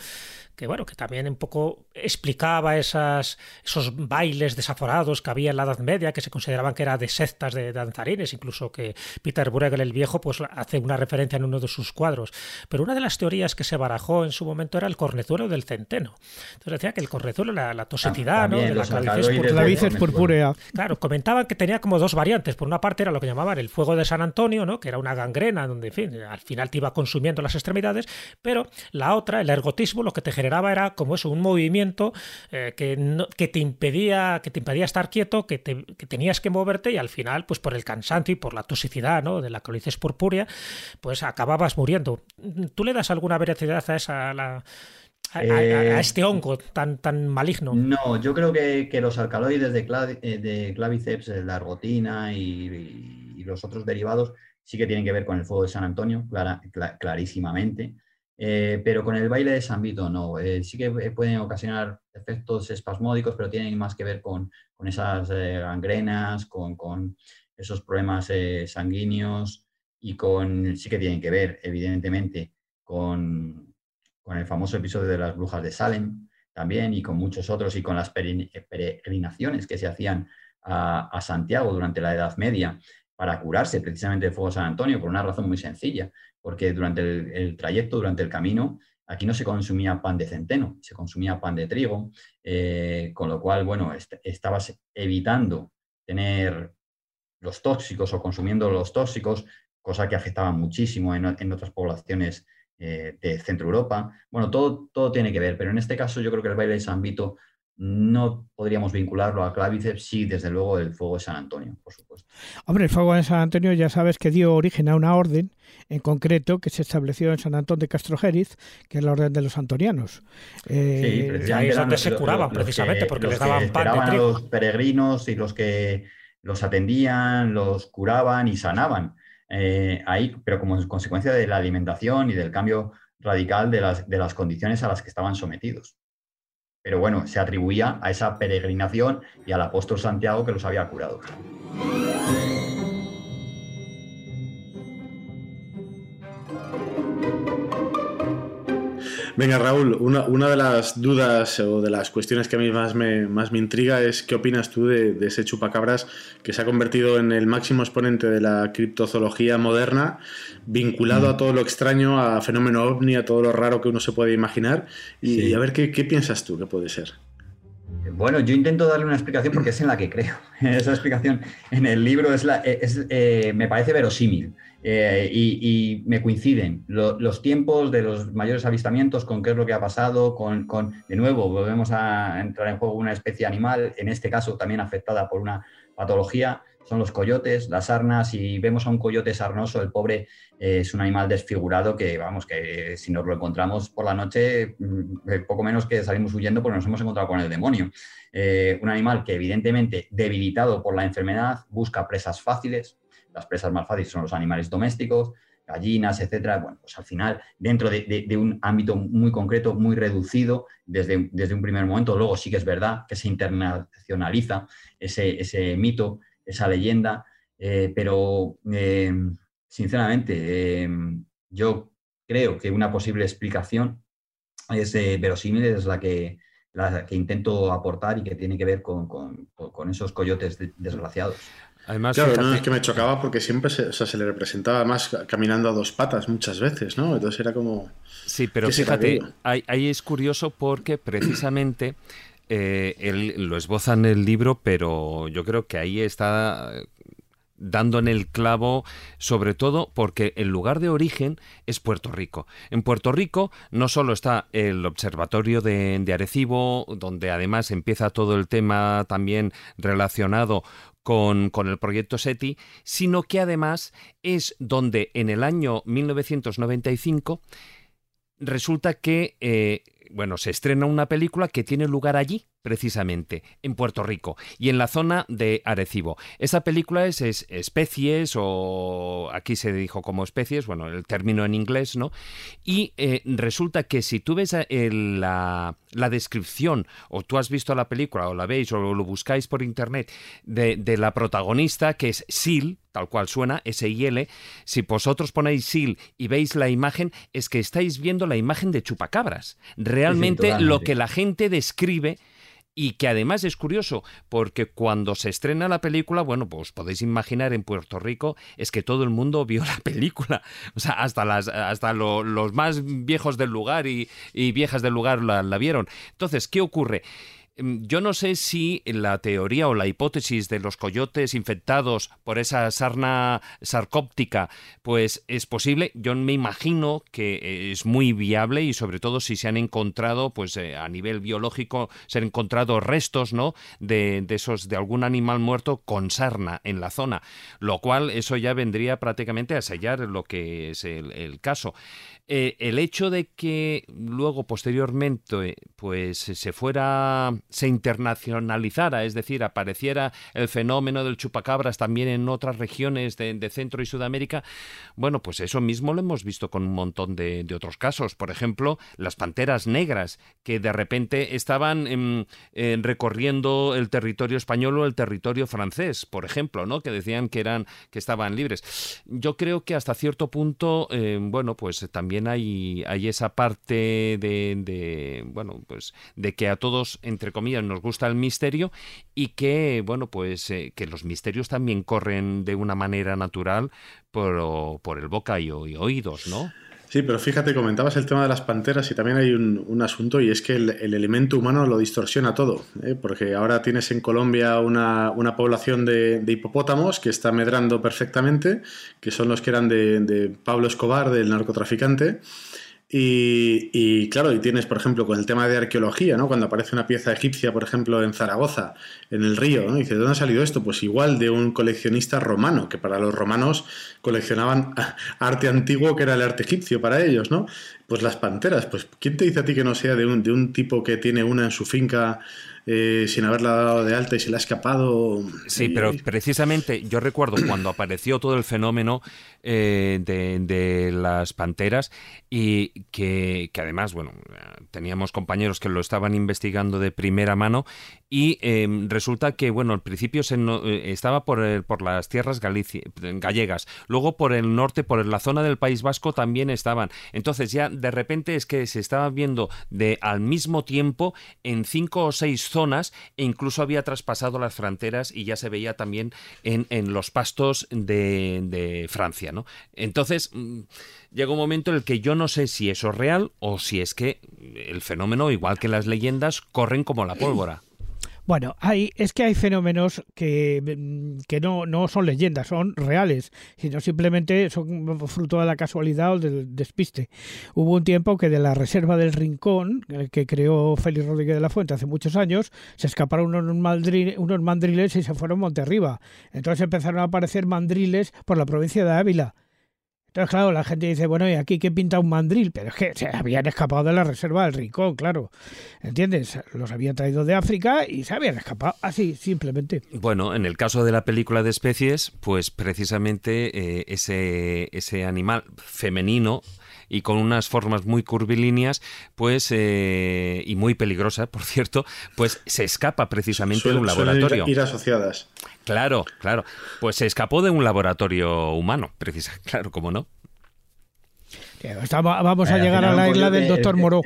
que bueno, que también un poco explicaba esas, esos bailes desaforados que había en la Edad Media, que se consideraban que eran de sectas de danzarines, incluso que Peter Bruegel el Viejo pues hace una referencia en uno de sus cuadros. Pero una de las teorías que se barajó en su momento era el cornezuelo del centeno. Entonces decía que el cornezuelo, la, la tosetidad, ah, ¿no? De la clavices purpúrea. Claro, comentaban que tenía como dos variantes. Por una parte era lo que llamaban el fuego de San Antonio, ¿no? Que era una gangrena donde, en fin, al final te iba consumiendo las extremidades, pero la otra, el ergotismo, lo que te generaba era como eso, un movimiento eh, que, que, te impedía, que te impedía estar quieto, que, tenías que moverte y al final, pues por el cansancio y por la toxicidad ¿no? de la colitis purpúrea, pues acababas muriendo. ¿Tú le das alguna veracidad a esa... a, eh, este hongo tan, tan maligno? No, yo creo que, los alcaloides de, eh, de claviceps, la argotina y, los otros derivados sí que tienen que ver con el fuego de San Antonio, clarísimamente. Eh, pero con el baile de San Vito no. Eh, sí que eh, pueden ocasionar efectos espasmódicos, pero tienen más que ver con, esas gangrenas, con, esos problemas sanguíneos y con, sí que tienen que ver, evidentemente, con, el famoso episodio de las brujas de Salem también y con muchos otros y con las peregrinaciones que se hacían a, a Santiago durante la Edad Media para curarse precisamente de fuego San Antonio por una razón muy sencilla porque durante el, trayecto, durante el camino, aquí no se consumía pan de centeno, se consumía pan de trigo, eh, con lo cual, bueno, estabas evitando tener los tóxicos o consumiendo los tóxicos, cosa que afectaba muchísimo en, otras poblaciones eh, de Centro Europa. Bueno, todo, todo tiene que ver, pero en este caso yo creo que el baile de San no podríamos vincularlo a Claviceps, sí, desde luego, el fuego de San Antonio, por supuesto. Hombre, el fuego de San Antonio ya sabes que dio origen a una orden en concreto que se estableció en San Antón de Castrojeriz, que es la orden de los antonianos. Eh, sí, ahí es donde se curaban, precisamente, porque les daban pan de trigo. los peregrinos y los que los atendían, los curaban y sanaban. Eh, ahí, pero como consecuencia de la alimentación y del cambio radical de las, de las condiciones a las que estaban sometidos pero bueno, se atribuía a esa peregrinación y al apóstol Santiago que los había curado. Venga, Raúl, una, de las dudas o de las cuestiones que a mí más me, más me intriga es qué opinas tú de, ese chupacabras que se ha convertido en el máximo exponente de la criptozoología moderna, vinculado a todo lo extraño, a fenómeno ovni, a todo lo raro que uno se puede imaginar. Y, a ver, ¿qué, piensas tú que puede ser? Bueno, yo intento darle una explicación porque es en la que creo. *laughs* Esa explicación en el libro es, la, eh, me parece verosímil. Eh, y, me coinciden los tiempos de los mayores avistamientos con qué es lo que ha pasado, con, de nuevo, volvemos a entrar en juego una especie animal, en este caso también afectada por una patología, son los coyotes, las sarnas. Si vemos a un coyote sarnoso, el pobre eh, es un animal desfigurado que, vamos, que si nos lo encontramos por la noche, mm, eh, poco menos que salimos huyendo porque nos hemos encontrado con el demonio. Eh, un animal que evidentemente debilitado por la enfermedad busca presas fáciles. Las presas más fáciles son los animales domésticos, gallinas, etcétera. Bueno, pues al final, dentro de, un ámbito muy concreto, muy reducido, desde, desde, un primer momento, luego sí que es verdad que se internacionaliza ese, ese mito esa leyenda, eh, pero eh, sinceramente eh, yo creo que una posible explicación es verosímil, es la que, la que intento aportar y que tiene que ver con, esos coyotes desgraciados. Además, claro, no, es que me chocaba porque siempre se, se le representaba más caminando a dos patas muchas veces, ¿no? Entonces era como... Sí, pero fíjate, ahí, es curioso porque precisamente eh, él lo esboza en el libro, pero yo creo que ahí está dando en el clavo, sobre todo porque el lugar de origen es Puerto Rico. En Puerto Rico no solo está el observatorio de, Arecibo, donde además empieza todo el tema también relacionado con, con, el proyecto SETI, sino que además es donde en el año 1995 resulta que eh, bueno, se estrena una película que tiene lugar allí, precisamente, en Puerto Rico y en la zona de Arecibo. Esa película es, especies o aquí se dijo como especies, bueno, el término en inglés, ¿no? Y eh, resulta que si tú ves eh, la, descripción o tú has visto la película o la veis o lo buscáis por internet de, de la protagonista que es Sil, tal cual suena, S-I-L, si vosotros ponéis Sil y veis la imagen, es que estáis viendo la imagen de chupacabras. Realmente lo que la gente describe y que además es curioso porque cuando se estrena la película, bueno, pues podéis imaginar en Puerto Rico es que todo el mundo vio la *laughs* película, o sea, hasta las hasta los más viejos del lugar y, viejas del lugar la vieron. Entonces, ¿qué ocurre? Em, yo no sé si la teoría o la hipótesis de los coyotes infectados por esa sarna sarcóptica pues es posible. Yo me imagino que es muy viable y sobre todo si se han encontrado pues eh, a nivel biológico se han encontrado restos ¿no? de, esos de algún animal muerto con sarna en la zona, lo cual eso ya vendría prácticamente a sellar lo que es el caso. Eh, el hecho de que luego posteriormente pues se fuera se internacionalizara es decir apareciera el fenómeno del chupacabras también en otras regiones de, Centro y Sudamérica bueno pues eso mismo lo hemos visto con un montón de, otros casos. Por ejemplo las panteras negras que de repente estaban em, recorriendo el territorio español o el territorio francés por ejemplo no que decían que eran que estaban libres. Yo creo que hasta cierto punto eh, bueno pues también hay, hay esa parte de, bueno, pues de que a todos, entre comillas, nos gusta el misterio y que, bueno, pues eh, que los misterios también corren de una manera natural por el boca y, oídos, ¿no? Sí, pero fíjate, comentabas el tema de las panteras y también hay un, asunto y es que el, elemento humano lo distorsiona todo, ¿eh? porque ahora tienes en Colombia una, población de, hipopótamos que está medrando perfectamente, que son los que eran de, de Pablo Escobar, del narcotraficante, y, claro, y tienes, por ejemplo, con el tema de arqueología, ¿no? Cuando aparece una pieza egipcia, por ejemplo, en Zaragoza, en el río, ¿no? Dice, ¿de dónde ha salido esto? Pues igual de un coleccionista romano, que para los romanos coleccionaban *laughs* arte antiguo, que era el arte egipcio para ellos, ¿no? Pues las panteras, pues ¿quién te dice a ti que no sea de un, de un tipo que tiene una en su finca eh, sin haberla dado de alta y se le ha escapado. Sí, pero precisamente yo recuerdo cuando apareció todo el fenómeno eh, de, las panteras y que, además, bueno, teníamos compañeros que lo estaban investigando de primera mano y em, resulta que, bueno, al principio se eh, estaba por, por las tierras gallegas, luego por el norte, por la zona del País Vasco también estaban. Entonces ya de repente es que se estaba viendo de al mismo tiempo en cinco o seis zonas e incluso había traspasado las fronteras y ya se veía también en, los pastos de, Francia. ¿no? Entonces, mm, llega un momento en el que yo no sé si eso es real o si es que el fenómeno, igual que las leyendas, corren como la pólvora. Bueno, hay, es que hay fenómenos que, mm, que no, no son leyendas, son reales, sino simplemente son fruto de la casualidad o del despiste. Hubo un tiempo que de la reserva del Rincón, que creó Félix Rodríguez de la Fuente hace muchos años, se escaparon unos, unos mandriles y se fueron monte arriba. Entonces empezaron a aparecer mandriles por la provincia de Ávila entonces, claro, la gente dice, bueno, ¿y aquí qué pinta un mandril? Pero es que se habían escapado de la reserva del Rincón, claro. ¿Entiendes? Los habían traído de África y se habían escapado así, simplemente. Bueno, en el caso de la película de especies, pues precisamente eh, ese, ese animal femenino y con unas formas muy curvilíneas, pues eh, y muy peligrosas, por cierto, pues se escapa precisamente de un laboratorio. Ir asociadas. Claro, claro. Pues se escapó de un laboratorio humano, precisamente, *laughs* claro, ¿cómo no? vamos a llegar a la isla del doctor Moró.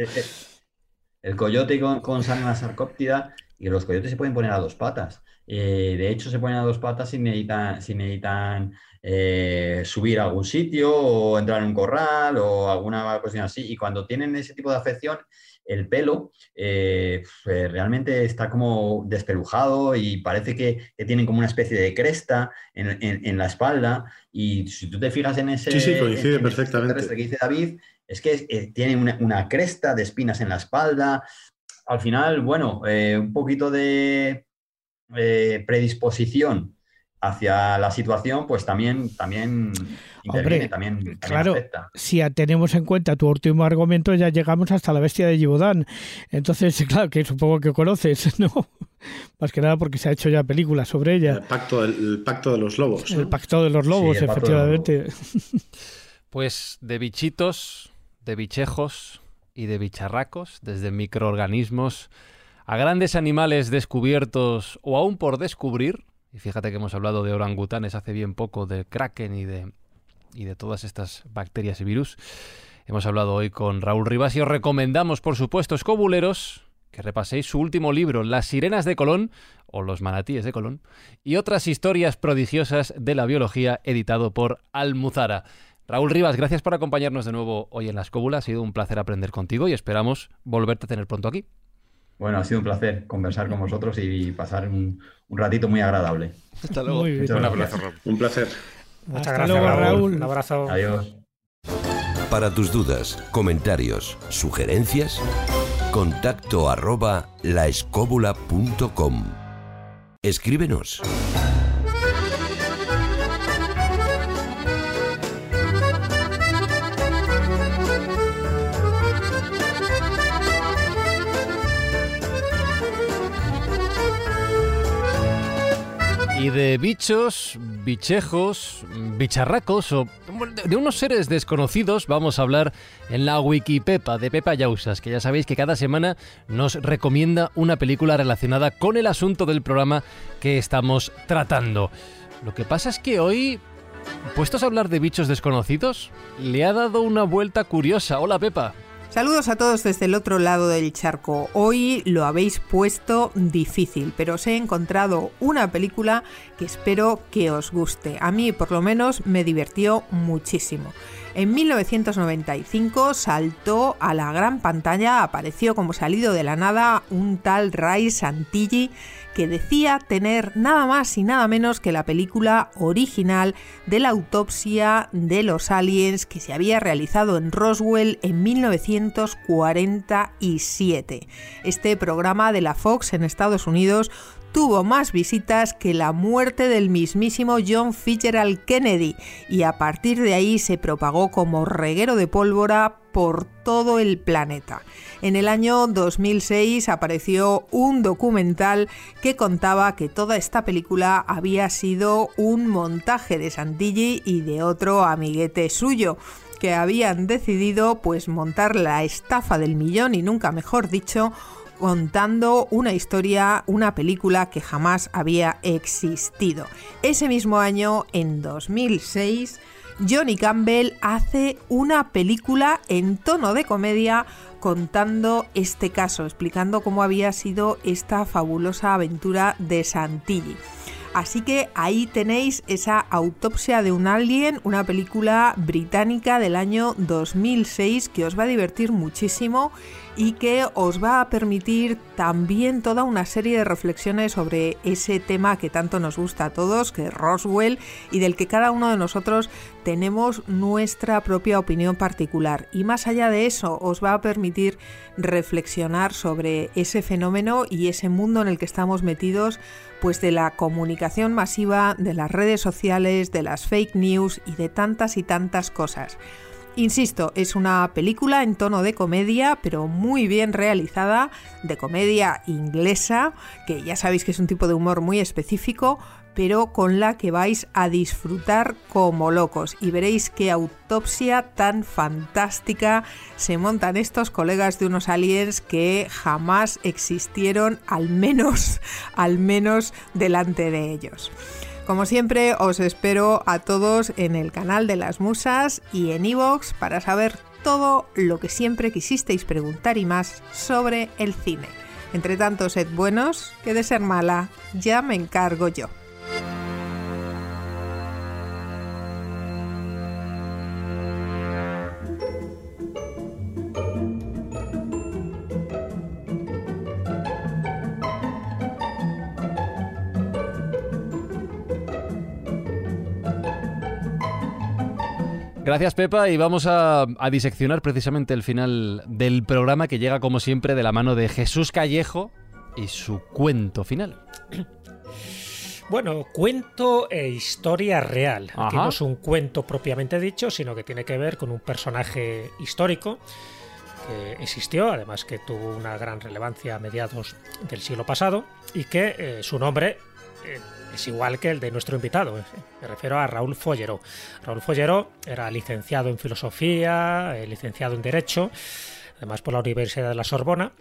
El, coyote con, con la sarcóptida y los coyotes se pueden poner a dos patas. Eh, de hecho, se ponen a dos patas si necesitan, si necesitan eh, subir a algún sitio o entrar en un corral o alguna cuestión así. Y cuando tienen ese tipo de afección, el pelo eh, pues, realmente está como despelujado y parece que, tienen como una especie de cresta en, la espalda. Y si tú te fijas en ese... Sí, sí, coincide perfectamente. que dice David, es que eh, tiene una, cresta de espinas en la espalda. Al final, bueno, un poquito de predisposición hacia la situación, pues también, también interviene, también, claro, si tenemos en cuenta tu último argumento, ya llegamos hasta la bestia de Givaudan. Entonces, *laughs* claro, que supongo que conoces, *laughs* ¿no? Más que nada porque se ha hecho ya película sobre ella. El pacto, el, pacto de los lobos. El pacto de los lobos, efectivamente. *laughs* Pues de bichitos, de bichejos y de bicharracos, desde microorganismos a grandes animales descubiertos o aún por descubrir, y fíjate que hemos hablado de orangutanes hace bien poco, de kraken y de, y de todas estas bacterias y virus. Hemos hablado hoy con Raúl Rivas y os recomendamos, por supuesto, escobuleros, que repaséis su último libro, Las sirenas de Colón, o Los manatíes de Colón, y otras historias prodigiosas de la biología, editado por Almuzara. Raúl Rivas, gracias por acompañarnos de nuevo hoy en la escóbula. Ha sido un placer aprender contigo y esperamos volverte a tener pronto aquí. Bueno, ha sido un placer conversar con vosotros y pasar un, ratito muy agradable. Hasta luego. Un placer. Muchas gracias, Raúl. Un abrazo. Adiós. Para tus dudas, comentarios, sugerencias, contacto arroba laescóbula.com. Escríbenos. Y de bichos, bichejos, bicharracos o de unos seres desconocidos vamos a hablar en la Wikipepa de Pepa Yausas, que ya sabéis que cada semana nos recomienda una película relacionada con el asunto del programa que estamos tratando. Lo que pasa es que hoy, puestos a hablar de bichos desconocidos, le ha dado una vuelta curiosa. Hola Pepa. Saludos a todos desde el otro lado del charco. Hoy lo habéis puesto difícil, pero os he encontrado una película que espero que os guste. A mí por lo menos me divirtió muchísimo. En 1995 saltó a la gran pantalla, apareció como salido de la nada un tal Ray Santilli que decía tener nada más y nada menos que la película original de la autopsia de los aliens que se había realizado en Roswell en 1947. Este programa de la Fox en Estados Unidos tuvo más visitas que la muerte del mismísimo John Fitzgerald Kennedy y a partir de ahí se propagó como reguero de pólvora por todo el planeta. En el año 2006 apareció un documental que contaba que toda esta película había sido un montaje de Santilli y de otro amiguete suyo que habían decidido pues montar la estafa del millón y nunca mejor dicho contando una historia, una película que jamás había existido. Ese mismo año, en 2006, Johnny Campbell hace una película en tono de comedia contando este caso, explicando cómo había sido esta fabulosa aventura de Santilli. Así que ahí tenéis esa autopsia de un alien, una película británica del año 2006 que os va a divertir muchísimo y que os va a permitir también toda una serie de reflexiones sobre ese tema que tanto nos gusta a todos, que es Roswell, y del que cada uno de nosotros tenemos nuestra propia opinión particular. Y más allá de eso, os va a permitir reflexionar sobre ese fenómeno y ese mundo en el que estamos metidos, pues de la comunicación masiva, de las redes sociales, de las fake news y de tantas y tantas cosas. Insisto, es una película en tono de comedia, pero muy bien realizada, de comedia inglesa, que ya sabéis que es un tipo de humor muy específico, pero con la que vais a disfrutar como locos y veréis qué autopsia tan fantástica se montan estos colegas de unos aliens que jamás existieron, al menos, al menos delante de ellos. Como siempre, os espero a todos en el canal de las musas y en iVoox para saber todo lo que siempre quisisteis preguntar y más sobre el cine. Entre tanto, sed buenos, que de ser mala ya me encargo yo. Gracias Pepa y vamos a, diseccionar precisamente el final del programa que llega como siempre de la mano de Jesús Callejo y su cuento final. Bueno, cuento e historia real. Aquí no es un cuento propiamente dicho, sino que tiene que ver con un personaje histórico que existió, además que tuvo una gran relevancia a mediados del siglo pasado y que eh, su nombre eh, es igual que el de nuestro invitado. Eh, me refiero a Raúl Follero. Raúl Follero era licenciado en filosofía, eh, licenciado en Derecho, además por la Universidad de la Sorbona.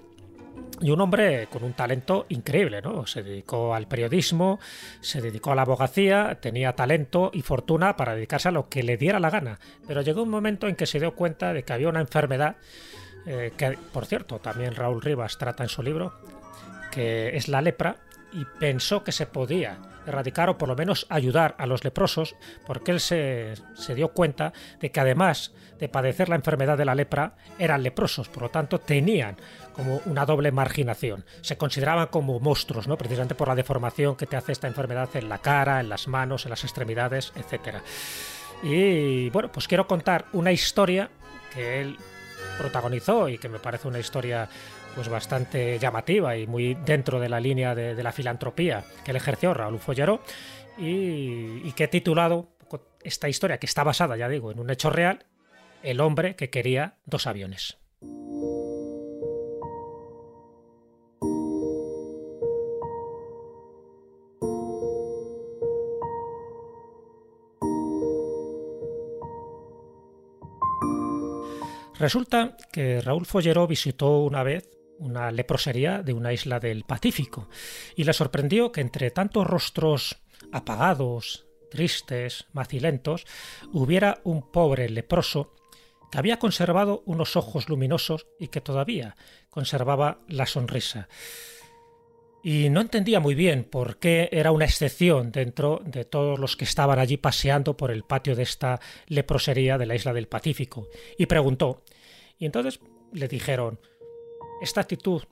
Y un hombre con un talento increíble, ¿no? Se dedicó al periodismo, se dedicó a la abogacía, tenía talento y fortuna para dedicarse a lo que le diera la gana. Pero llegó un momento en que se dio cuenta de que había una enfermedad, eh, que por cierto también Raúl Rivas trata en su libro, que es la lepra, y pensó que se podía erradicar o por lo menos ayudar a los leprosos, porque él se, dio cuenta de que además de padecer la enfermedad de la lepra, eran leprosos, por lo tanto tenían como una doble marginación. Se consideraban como monstruos, ¿no? precisamente por la deformación que te hace esta enfermedad en la cara, en las manos, en las extremidades, etc. Y bueno, pues quiero contar una historia que él protagonizó y que me parece una historia pues bastante llamativa y muy dentro de la línea de, la filantropía que él ejerció Raúl Follero y, que he titulado esta historia que está basada, ya digo, en un hecho real, El hombre que quería dos aviones. Resulta que Raúl Follero visitó una vez una leprosería de una isla del Pacífico, y le sorprendió que entre tantos rostros apagados, tristes, macilentos, hubiera un pobre leproso que había conservado unos ojos luminosos y que todavía conservaba la sonrisa. Y no entendía muy bien por qué era una excepción dentro de todos los que estaban allí paseando por el patio de esta leprosería de la isla del Pacífico. Y preguntó. Y entonces le dijeron, esta actitud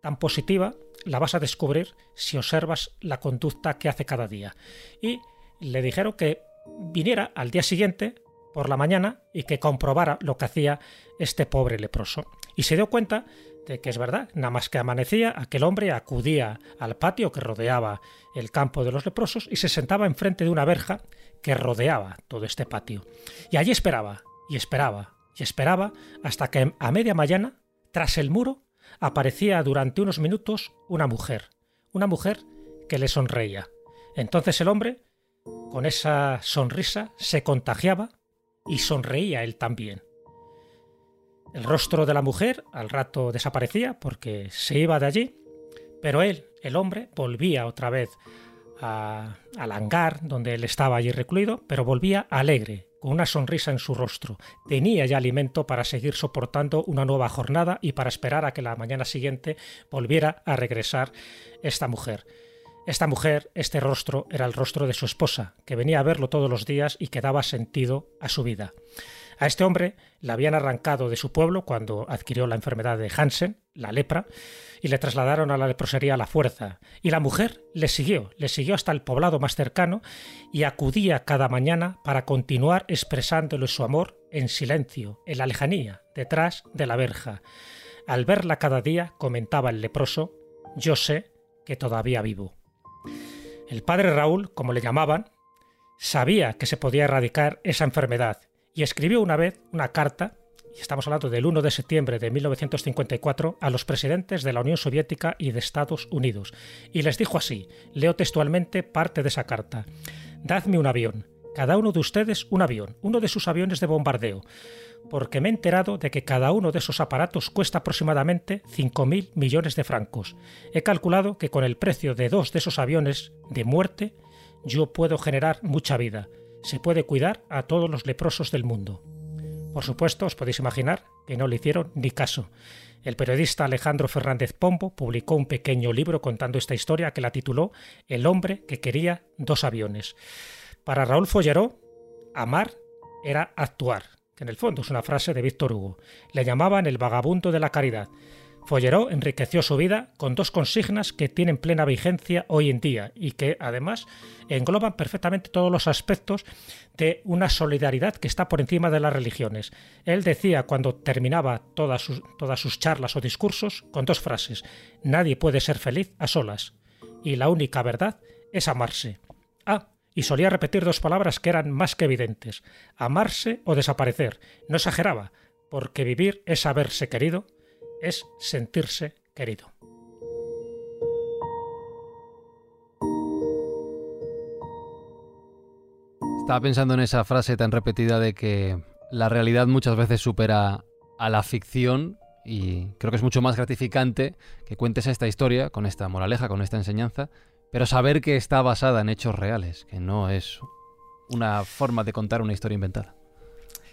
tan positiva la vas a descubrir si observas la conducta que hace cada día. Y le dijeron que viniera al día siguiente por la mañana y que comprobara lo que hacía este pobre leproso. Y se dio cuenta de que es verdad, nada más que amanecía, aquel hombre acudía al patio que rodeaba el campo de los leprosos y se sentaba enfrente de una verja que rodeaba todo este patio. Y allí esperaba, y esperaba, y esperaba, hasta que a media mañana, tras el muro, aparecía durante unos minutos una mujer, una mujer que le sonreía. Entonces el hombre, con esa sonrisa, se contagiaba y sonreía él también. El rostro de la mujer al rato desaparecía porque se iba de allí, pero él, el hombre, volvía otra vez al hangar donde él estaba allí recluido, pero volvía alegre, una sonrisa en su rostro. Tenía ya alimento para seguir soportando una nueva jornada y para esperar a que la mañana siguiente volviera a regresar esta mujer. Esta mujer, este rostro, era el rostro de su esposa, que venía a verlo todos los días y que daba sentido a su vida. A este hombre le habían arrancado de su pueblo cuando adquirió la enfermedad de Hansen, la lepra, y le trasladaron a la leprosería a la fuerza. Y la mujer le siguió, le siguió hasta el poblado más cercano y acudía cada mañana para continuar expresándole su amor en silencio, en la lejanía, detrás de la verja. Al verla cada día, comentaba el leproso, yo sé que todavía vivo. El padre Raúl, como le llamaban, sabía que se podía erradicar esa enfermedad y escribió una vez una carta, y estamos hablando del 1 de septiembre de 1954, a los presidentes de la Unión Soviética y de Estados Unidos, y les dijo así, leo textualmente parte de esa carta, Dadme un avión, cada uno de ustedes un avión, uno de sus aviones de bombardeo, porque me he enterado de que cada uno de esos aparatos cuesta aproximadamente 5.000 millones de francos. He calculado que con el precio de dos de esos aviones de muerte, yo puedo generar mucha vida se puede cuidar a todos los leprosos del mundo. Por supuesto, os podéis imaginar que no le hicieron ni caso. El periodista Alejandro Fernández Pombo publicó un pequeño libro contando esta historia que la tituló El hombre que quería dos aviones. Para Raúl Folleró, amar era actuar, que en el fondo es una frase de Víctor Hugo. Le llamaban el vagabundo de la caridad. Folleró enriqueció su vida con dos consignas que tienen plena vigencia hoy en día y que además engloban perfectamente todos los aspectos de una solidaridad que está por encima de las religiones. Él decía cuando terminaba todas sus, todas sus charlas o discursos con dos frases, nadie puede ser feliz a solas y la única verdad es amarse. Ah, y solía repetir dos palabras que eran más que evidentes, amarse o desaparecer. No exageraba, porque vivir es haberse querido es sentirse querido. Estaba pensando en esa frase tan repetida de que la realidad muchas veces supera a la ficción y creo que es mucho más gratificante que cuentes esta historia con esta moraleja, con esta enseñanza, pero saber que está basada en hechos reales, que no es una forma de contar una historia inventada.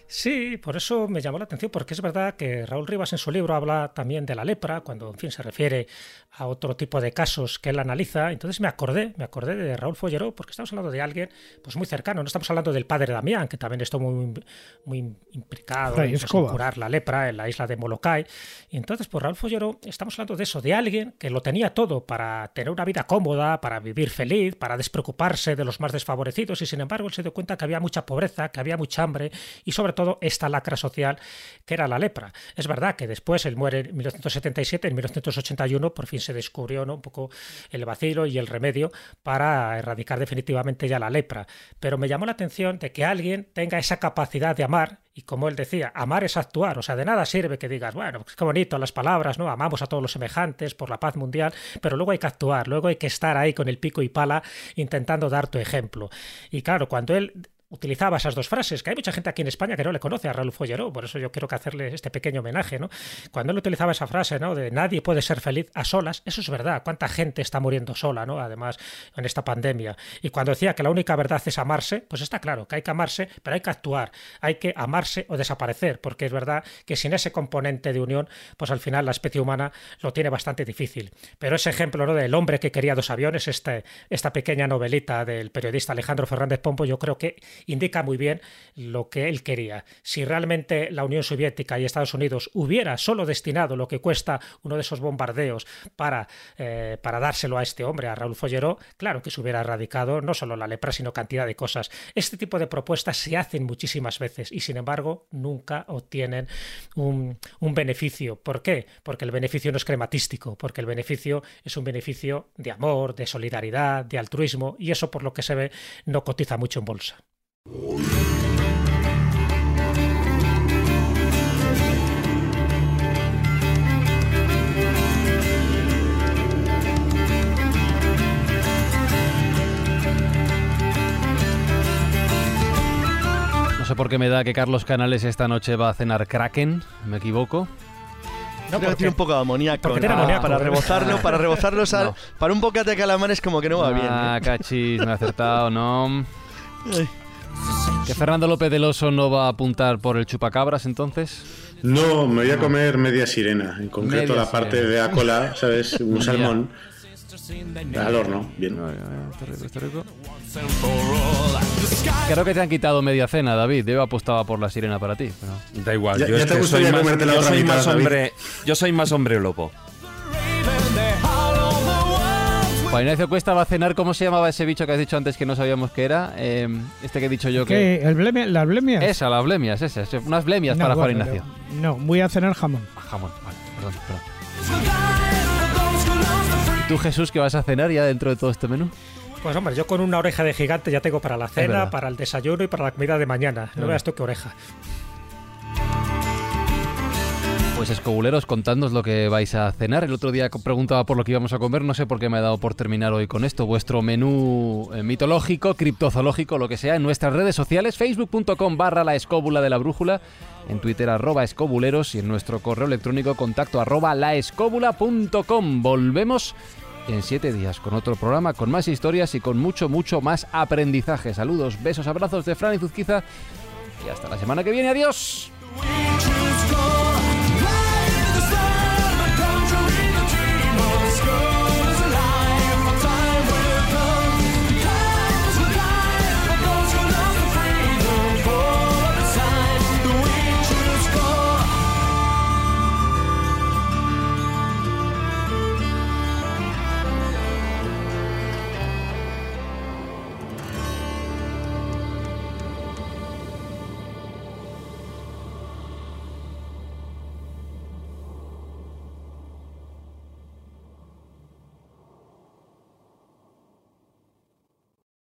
Sí, por eso me llamó la atención, porque es verdad que Raúl Rivas en su libro habla también de la lepra, cuando en fin se refiere a otro tipo de casos que él analiza. Entonces me acordé, me acordé de Raúl Folleró, porque estamos hablando de alguien pues muy cercano, no estamos hablando del padre Damián, que también estuvo muy, muy implicado en, pues, curar la lepra en la isla de Molokai. Y entonces, por pues, Raúl Folleró, estamos hablando de eso, de alguien que lo tenía todo para tener una vida cómoda, para vivir feliz, para despreocuparse de los más desfavorecidos, y sin embargo él se dio cuenta que había mucha pobreza, que había mucha hambre, y sobre todo esta lacra social que era la lepra. Es verdad que después él muere en 1977, en 1981 por fin se descubrió ¿no? un poco el vacilo y el remedio para erradicar definitivamente ya la lepra. Pero me llamó la atención de que alguien tenga esa capacidad de amar y como él decía, amar es actuar, o sea, de nada sirve que digas, bueno, pues qué bonito las palabras, ¿no? Amamos a todos los semejantes por la paz mundial, pero luego hay que actuar, luego hay que estar ahí con el pico y pala intentando dar tu ejemplo. Y claro, cuando él utilizaba esas dos frases, que hay mucha gente aquí en España que no le conoce a Raúl Folleró, por eso yo quiero hacerle este pequeño homenaje, ¿no? Cuando él utilizaba esa frase, ¿no? De nadie puede ser feliz a solas, eso es verdad, cuánta gente está muriendo sola, ¿no? Además, en esta pandemia. Y cuando decía que la única verdad es amarse, pues está claro que hay que amarse, pero hay que actuar, hay que amarse o desaparecer, porque es verdad que sin ese componente de unión, pues al final la especie humana lo tiene bastante difícil. Pero ese ejemplo, ¿no? Del hombre que quería dos aviones, este, esta pequeña novelita del periodista Alejandro Fernández Pompo, yo creo que indica muy bien lo que él quería. Si realmente la Unión Soviética y Estados Unidos hubiera solo destinado lo que cuesta uno de esos bombardeos para, eh, para dárselo a este hombre, a Raúl Folleró, claro que se hubiera erradicado no solo la lepra, sino cantidad de cosas. Este tipo de propuestas se hacen muchísimas veces y sin embargo nunca obtienen un, un beneficio. ¿Por qué? Porque el beneficio no es crematístico, porque el beneficio es un beneficio de amor, de solidaridad, de altruismo y eso por lo que se ve no cotiza mucho en bolsa. No sé por qué me da que Carlos Canales esta noche va a cenar Kraken, ¿me equivoco? No, Creo que tiene un poco de amoníaco. para rebozarlo, para rebozarlo, para un bocate de calamares como que no va bien. Ah, cachis, me ha acertado, no. ¿Que Fernando López del Oso no va a apuntar por el chupacabras entonces? No, me voy a comer media sirena, en concreto la parte de Acola, ¿sabes? Un *laughs* salmón. Al horno, bien. Está rico, está rico. Creo que te han quitado media cena, David. Yo apostaba por la sirena para ti. Da igual, yo, es que soy más, yo soy más hombre, yo soy más hombre lobo. Juan Ignacio Cuesta va a cenar, ¿cómo se llamaba ese bicho que has dicho antes que no sabíamos qué era? Eh, este que he dicho yo que... ¿El blemia, ¿Las blemias? Esa, las blemias, esa. Unas blemias para Juan Ignacio. No, voy a cenar jamón. Ah, jamón, vale, perdón, perdón. ¿Y tú, Jesús, qué vas a cenar ya dentro de todo este menú? Pues hombre, yo con una oreja de gigante ya tengo para la cena, para el desayuno y para la comida de mañana. No veas tú qué oreja. Pues escobuleros, contadnos lo que vais a cenar. El otro día preguntaba por lo que íbamos a comer, no sé por qué me ha dado por terminar hoy con esto. Vuestro menú eh, mitológico, criptozoológico, lo que sea, en nuestras redes sociales, facebook.com barra la escóbula de la brújula, en Twitter arroba escobuleros y en nuestro correo electrónico contacto arroba. Volvemos en siete días con otro programa, con más historias y con mucho, mucho más aprendizaje. Saludos, besos, abrazos de Fran y Zuzquiza y hasta la semana que viene. Adiós.